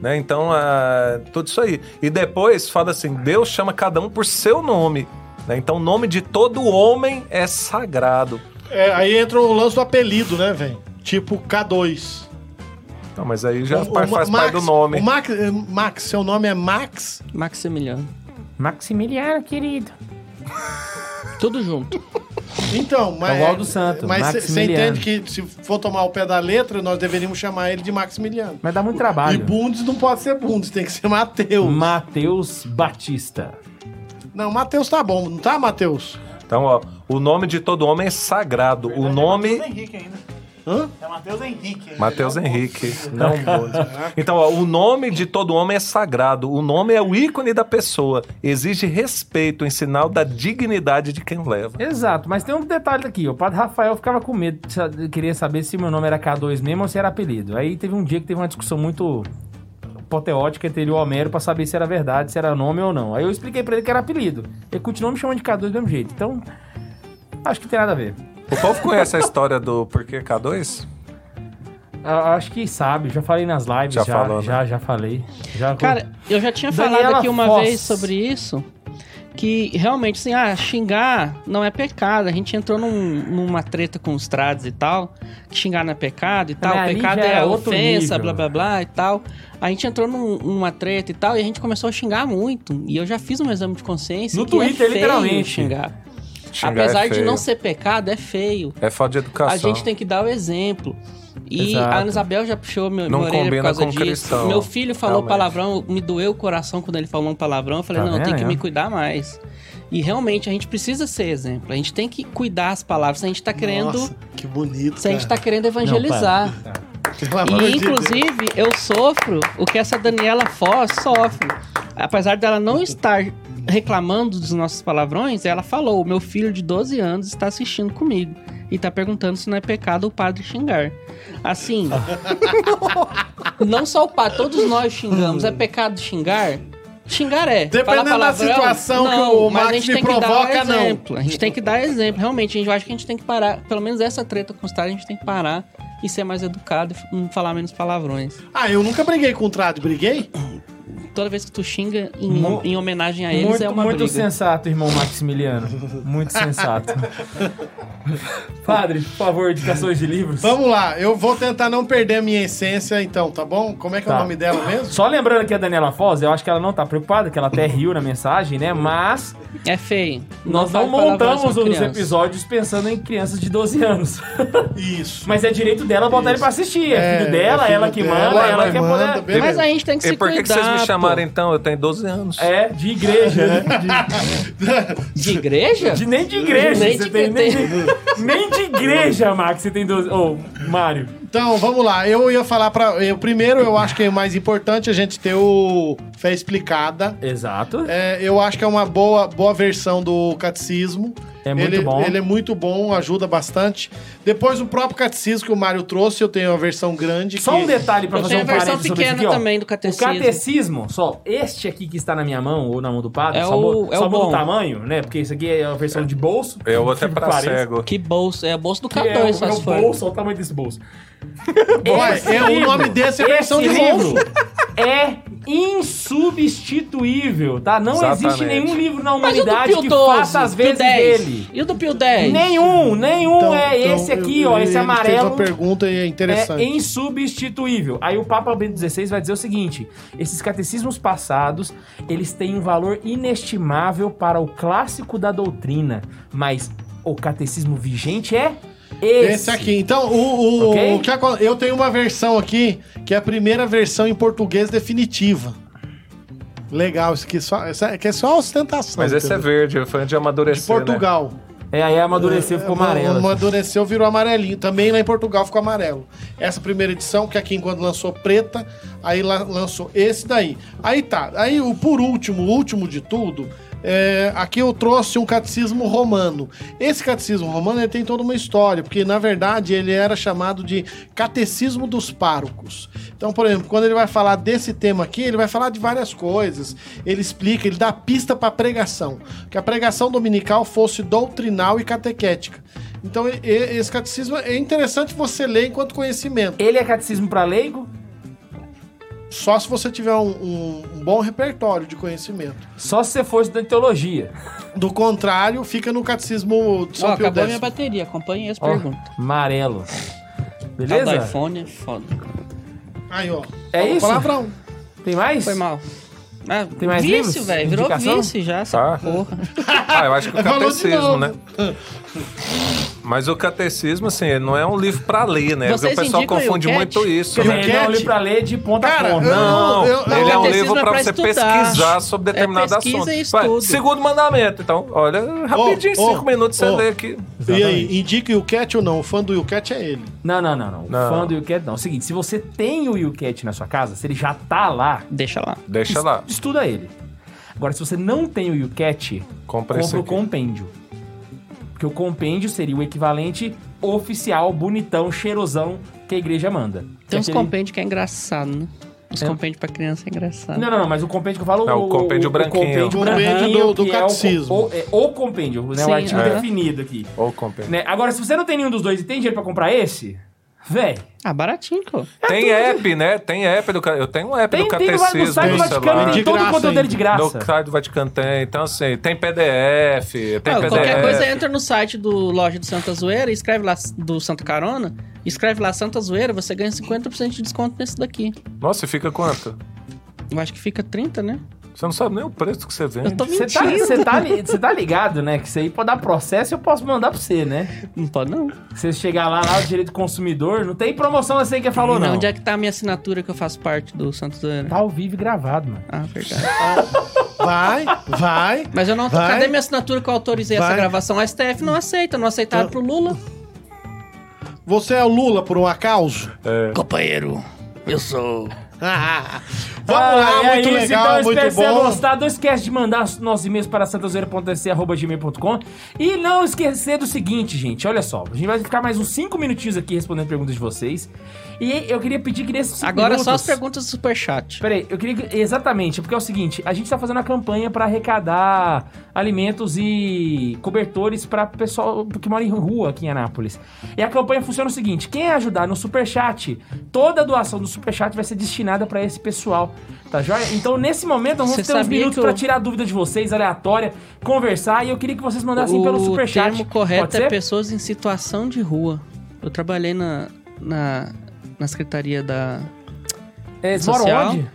Né? Então, ah, tudo isso aí. E depois fala assim: Deus chama cada um por seu nome. né? Então, o nome de todo homem é sagrado. É, aí entra o lance do apelido, né, velho? Tipo K2. Não, mas aí já O- faz, o faz Max- parte do nome. O Max, eh, Max, seu nome é Max? Maximiliano. Maximiliano, querido. Tudo junto. Então, mas. É o Aldo Santo, Mas você Maximiliano. entende que se for tomar o pé da letra, nós deveríamos chamar ele de Maximiliano. Mas dá muito E trabalho. Bundes não pode ser Bundes, tem que ser Mateus. Mateus Batista. Não, Mateus tá bom, não tá, Mateus? Então, ó, o nome de todo homem é sagrado. O nome. Henrique ainda. Hã? É Matheus Henrique. Matheus Henrique, não. Então, ó, o nome de todo homem é sagrado. O nome é o ícone da pessoa. Exige respeito em sinal da dignidade de quem o leva. Exato, mas tem um detalhe aqui. O padre Rafael ficava com medo, queria saber se meu nome era K2 mesmo ou se era apelido. Aí teve um dia que teve uma discussão muito apoteótica entre ele e o Homero pra saber se era verdade, se era nome ou não. Aí eu expliquei pra ele que era apelido. Ele continuou me chamando de K2 do mesmo jeito. Então, acho que tem nada a ver. O povo conhece a história do porquê K2? Eu acho que sabe, já falei nas lives, Já já, falou, né? já, já falei. Já Cara, eu já tinha Daniela falado aqui uma Foss. vez sobre isso. Que realmente, assim, ah, xingar não é pecado. A gente entrou num- numa treta com os trades e tal. Que xingar não é pecado e tal. Mas ali Pecado é outro ofensa, nível. blá blá blá e tal. A gente entrou num- numa treta e tal. E a gente começou a xingar muito. E eu já fiz um exame de consciência. No que é Twitter, feio literalmente. Xingar. Xingar Apesar é de não ser pecado, é feio. É falta de educação. A gente tem que dar o exemplo. E Exato. a Ana Isabel já puxou meu, Não orelha por combina causa com disso. cristão, Meu filho falou realmente. palavrão, me doeu o coração quando ele falou um palavrão. Eu falei, Tá não, tem vendo, que é? me cuidar mais. E realmente a gente precisa ser exemplo. A gente tem que cuidar as palavras. Se a gente tá querendo. Nossa, que bonito, Se a gente cara. tá querendo evangelizar. Amor E inclusive eu sofro o que essa Daniela Foz sofre. Apesar dela não estar reclamando dos nossos palavrões, ela falou: o meu filho de 12 anos está assistindo comigo e tá perguntando se não é pecado o padre xingar. Assim, não só o padre, todos nós xingamos. É pecado xingar? Xingar é. Dependendo da situação que não, o mas a Max gente me tem que dar provoca, um não. exemplo. A gente tem que dar exemplo. Realmente, a gente- eu acho que a gente tem que parar. Pelo menos essa treta com os a gente tem que parar e ser mais educado e não falar menos palavrões. Ah, eu nunca briguei com o Trad, briguei? Toda vez que tu xinga em, Mu- em homenagem a eles, muito, é uma muito briga. sensato, irmão Maximiliano. Muito sensato. Padre, por favor, indicações de livros. Vamos lá, eu vou tentar não perder a minha essência, então, tá bom? Como é que é Tá. o nome dela mesmo? Só lembrando aqui a Daniela Foz, eu acho que ela não tá preocupada, que ela até riu na mensagem, né? Mas É feio. nós não, palavrões montamos os episódios pensando em crianças de 12 anos. Isso. Mas é direito dela botar ele pra assistir. É, filho dela, é filho ela que dela, manda, ela que é manda, poder... Mas a gente tem que E se por que, cuidar, que vocês me chamaram então? Eu tenho 12 anos. É, de igreja, né? De igreja? De, nem de igreja. Nem você de- tem, nem, de, nem de igreja, Max, você tem 12... Ô, Mário. Então, vamos lá. Eu ia falar pra. Eu, primeiro, eu acho que é mais importante a gente ter o Fé Explicada. Exato. É, eu acho que é uma boa, boa versão do catecismo. É muito ele, bom. Ele é muito bom, ajuda bastante. Depois, o próprio catecismo que o Mário trouxe, eu tenho a versão grande. Só que- um detalhe pra Eu fazer tenho um a versão parênteses sobre isso pequena aqui, ó. também do O catecismo. catecismo, só, este aqui que está na minha mão, ou na mão do padre, É só, o- é só o muda o bom. tamanho, né? Porque isso aqui é a versão de bolso. Eu vou até parênteses, cego. Que bolso? É o bolso do Que é, K2, o só bolso, olha o tamanho desse bolso. Esse é, o nome desse é versão de livro é insubstituível, tá? Não Exatamente. existe nenhum livro na humanidade que 12? faça as Pio vezes 10? dele. E o do Pio 10? Nenhum, nenhum Então- é então, esse aqui, eu- ó, esse ele fez amarelo. uma pergunta e é interessante. É insubstituível. Aí o Papa Bento XVI vai dizer o seguinte: esses catecismos passados, eles têm um valor inestimável para o clássico da doutrina, mas o catecismo vigente é esse. Esse aqui. Então, o, o, Ok? o que eu tenho uma versão aqui, que é a primeira versão em português definitiva. Legal, isso aqui só, isso aqui é só ostentação. Mas esse é verde, foi de amadurecer, De Portugal. É, aí amadureceu, ficou É, amarelo. Amadureceu, virou amarelinho. Também lá em Portugal ficou amarelo. Essa primeira edição, que aqui quando lançou preta, aí la- lançou esse daí. Aí tá. Aí o por último, o último de tudo, é, aqui eu trouxe um catecismo romano. Esse catecismo romano tem toda uma história, porque na verdade ele era chamado de catecismo dos párocos. Então, por exemplo, quando ele vai falar desse tema aqui, ele vai falar de várias coisas. Ele explica, ele dá pista para pregação, que a pregação dominical fosse doutrinal e catequética. Então, esse catecismo é interessante você ler enquanto conhecimento. Ele é catecismo para leigo? Só se você tiver um, um- um bom repertório de conhecimento. Só se você for estudante de teologia. Do contrário, fica no catecismo de São Ó, Pio acabou X. minha bateria. Acompanhe as Ó, perguntas. amarelo. Beleza? iPhone é foda. Aí, ó. É Ó, isso? Palavrão. Tem mais? Foi mal. Ah, Tem mais vício, velho. Virou Indicação? vício já, essa Tá. porra. Ah, eu acho que o catecismo, né? Mas o catecismo, assim, não é um livro pra ler, né? Vocês Porque o pessoal indicam confunde muito isso. Né? ele é um livro pra ler de ponta a Cara, ponta. eu- Não, eu- ele é um catecismo livro é pra pra você estudar. pesquisar sobre É determinado pesquisa assunto. e Vai, estudo. segundo mandamento. Então, olha, rapidinho, Ô, ô, cinco minutos você ô. lê aqui. E aí, indique o Cat ou não? O fã do Will Cat é ele. Não, não, não, não. O Não. fã do YouCat não. É o seguinte, se você tem o YouCat na sua casa, se ele já tá lá, Deixa lá. Deixa lá. Estuda ele. Agora, se você não tem o YouCat, Compra compra o aqui. compêndio. Porque o compêndio seria o equivalente oficial, bonitão, cheirosão que a igreja manda. Tem é uns aquele- compêndios que é engraçado, né? Os É. compêndios pra criança é engraçado. Não, não, não, mas o compêndio que eu falo... É, o compêndio branquinho. O compêndio, Compêndio branquinho, do- do é o- catecismo. o, é o compêndio, né? Sim, o artigo é. definido aqui. Ou compra. Né? Agora, se você não tem nenhum dos dois e tem dinheiro pra comprar esse, véi, Ah, baratinho, pô. Tem app, né? Tem app do Eu tenho um app tem, do tem no, catecismo no site do no Vaticano, celular. tem De todo o graça conteúdo dele de No graça. site do Vaticano tem. Então, assim, tem PDF, tem Ah, PDF. qualquer coisa, entra no site do Loja do Santa Zoeira, escreve lá do Santa Carona, escreve lá Santa Zoeira, você ganha 50% de desconto nesse daqui. Nossa, e fica quanto? Eu acho que fica 30, né? Você não sabe nem o preço que você vende. Eu tô Você tá, mentindo. você tá, você tá ligado, né? Que isso aí pode dar processo e eu posso mandar pra você, né? Não pode não. Você chegar lá, lá, o direito do consumidor, não tem promoção assim que falou, não. Onde é que tá a minha assinatura que eu faço parte do Santa Zoeira? Tá ao vivo e gravado, mano. Ah, verdade. Vai, vai. Mas eu não. Vai. Cadê minha assinatura que eu autorizei essa Vai. gravação? A STF não aceita, não aceitaram pro Lula. Você é o Lula por um acaso? Companheiro, eu sou. Vamos lá, Ah, é muito isso, legal, então, espero muito que você tenha bom. gostado. Não esquece de mandar os nossos e-mails para santazoeira.sc.gmail.com E não esquecer do seguinte, gente. Olha só. A gente vai ficar mais uns 5 minutinhos aqui respondendo perguntas de vocês. E eu queria pedir que nesses 5 Agora minutos... só as perguntas do Superchat. Peraí, eu queria que... Exatamente, porque é o seguinte, a gente tá fazendo a campanha pra arrecadar alimentos e cobertores pra pessoal que mora em rua aqui em Anápolis. E a campanha funciona o seguinte, quem ajudar no Superchat, toda a doação do Superchat vai ser destinada pra esse pessoal, tá joia? Então, nesse momento, nós vamos Você ter uns minutos eu- tirar a dúvida de vocês, aleatória, conversar, e eu queria que vocês mandassem pelo o Superchat. termo correto é pessoas em situação de rua. Eu trabalhei na, na, na secretaria da. É, social. onde?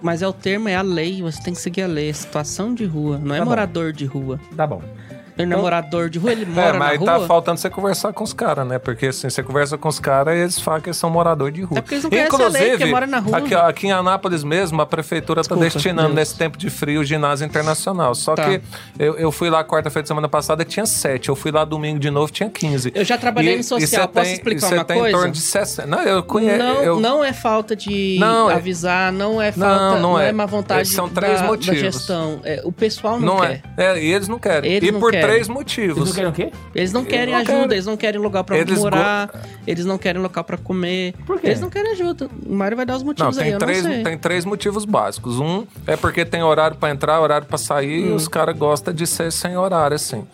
Mas é o termo, é a lei, você tem que seguir a lei. É situação de rua, não é Tá bom. morador de rua. Tá bom. Não é Então- morador de rua, ele É, mora mas na tá rua. faltando você conversar com os caras, né? Porque assim, você conversa com os caras e eles falam que eles são morador de rua. É porque eles não a lei, porque mora na rua. Aqui, aqui em Anápolis mesmo, a prefeitura está Desculpa, destinando Deus. nesse tempo de frio o ginásio internacional. Só Tá. que eu, eu fui lá quarta-feira de semana passada tinha sete. Eu fui lá domingo de novo tinha 15. Eu já trabalhei E- em social, você posso tem- explicar você uma tem coisa? em torno de 60. Não, eu conheço. Não, eu, não é falta de Não, é- avisar, não é falta, não não, é. é má vontade São três da, da motivos. gestão. É, o pessoal não, Não quer. é. é. E eles não querem. Eles e não por querem. Três Eles motivos. não querem o quê? Eles não querem não ajuda, querem. eles não querem lugar pra Eles morar, eles não querem local pra comer. Por quê? Eles não querem ajuda. O Mário vai dar os Não, motivos aí, tem eu três, não sei. tem três motivos básicos. Um é porque tem horário pra entrar, horário pra sair, Hum. e os caras gostam de ser sem horário, assim.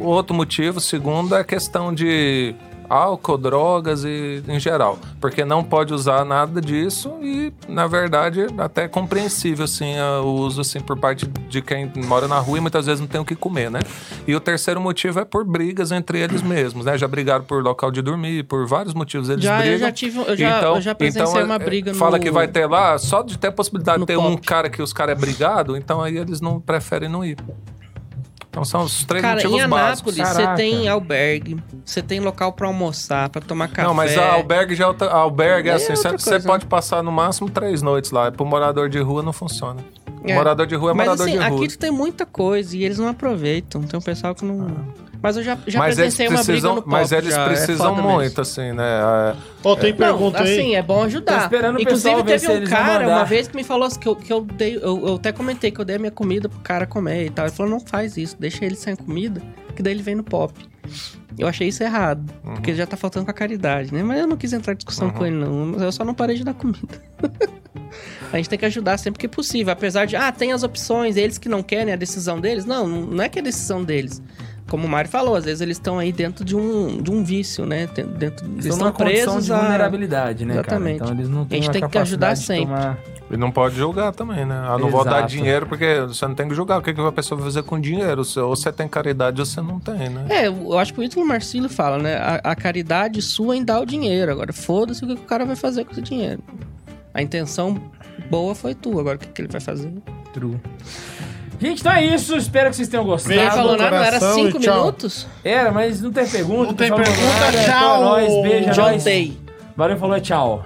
Outro motivo, segundo, é a questão de álcool, drogas e em geral. Porque não pode usar nada disso e, na verdade, até é compreensível, assim, o uso, assim, por parte de quem mora na rua e muitas vezes não tem o que comer, né? E o terceiro motivo é por brigas entre eles mesmos, né? Já brigaram por local de dormir, por vários motivos eles Já, eu brigam. já tive- eu já- eu já presenciei uma é, briga no- Fala que vai ter lá, só de ter a possibilidade de ter um pop. cara que os caras é brigado, então aí eles não preferem não ir. Então são os três Cara, motivos em básicos. Anápolis, você tem albergue, você tem local pra almoçar, pra tomar café. Não, mas a albergue já é outra- a albergue é É assim, você coisa, pode passar no máximo três noites lá. Pro morador de rua não funciona. É. Morador de rua é Mas morador assim, de rua. aqui tu tem muita coisa e eles não aproveitam. Tem um pessoal que não... Mas eu já, já mas eles presenciei uma briga no pop, mas eles já, é precisam foda muito, mesmo. assim, né? É, Ó, tem Não, pergunta aí. assim, é bom ajudar. Tô esperando o Inclusive, teve um cara uma vez que me falou assim, que eu, que eu dei. Eu, eu até comentei que eu dei a minha comida pro cara comer e tal. Ele falou: não faz isso, deixa ele sem comida, que daí ele vem no pop. Eu achei isso errado, Uhum. porque já tá faltando com a caridade, né? Mas eu não quis entrar em discussão com ele, não. Mas Eu só não parei de dar comida. a gente tem que ajudar sempre que possível. Apesar de, ah, tem as opções, eles que não querem a decisão deles. Não, não é que é a decisão deles. Como o Mário falou, às vezes eles estão aí dentro de um, de um vício, né? Dentro, eles Estão presos de a... vulnerabilidade, né, Exatamente. cara? Então eles não têm A gente a tem que ajudar sempre. tomar- e não pode julgar também, né? Ah, não vou dar Exato. dinheiro porque você não tem que julgar. O que, que a pessoa vai fazer com dinheiro? Ou você tem caridade ou você não tem, né? É, eu acho que o Ítalo Marcílio fala, né? A, a caridade sua em dar o dinheiro. Agora, foda-se o que o cara vai fazer com esse dinheiro. A intenção boa foi tua, agora o que, que ele vai fazer? True. Gente, então é isso. Espero que vocês tenham gostado. Beijo falou nada, não era cinco minutos? Era, mas não tem pergunta. Não tem pergunta, nada. tchau. É nóis, beijo, é nóis. Valeu, falou, tchau.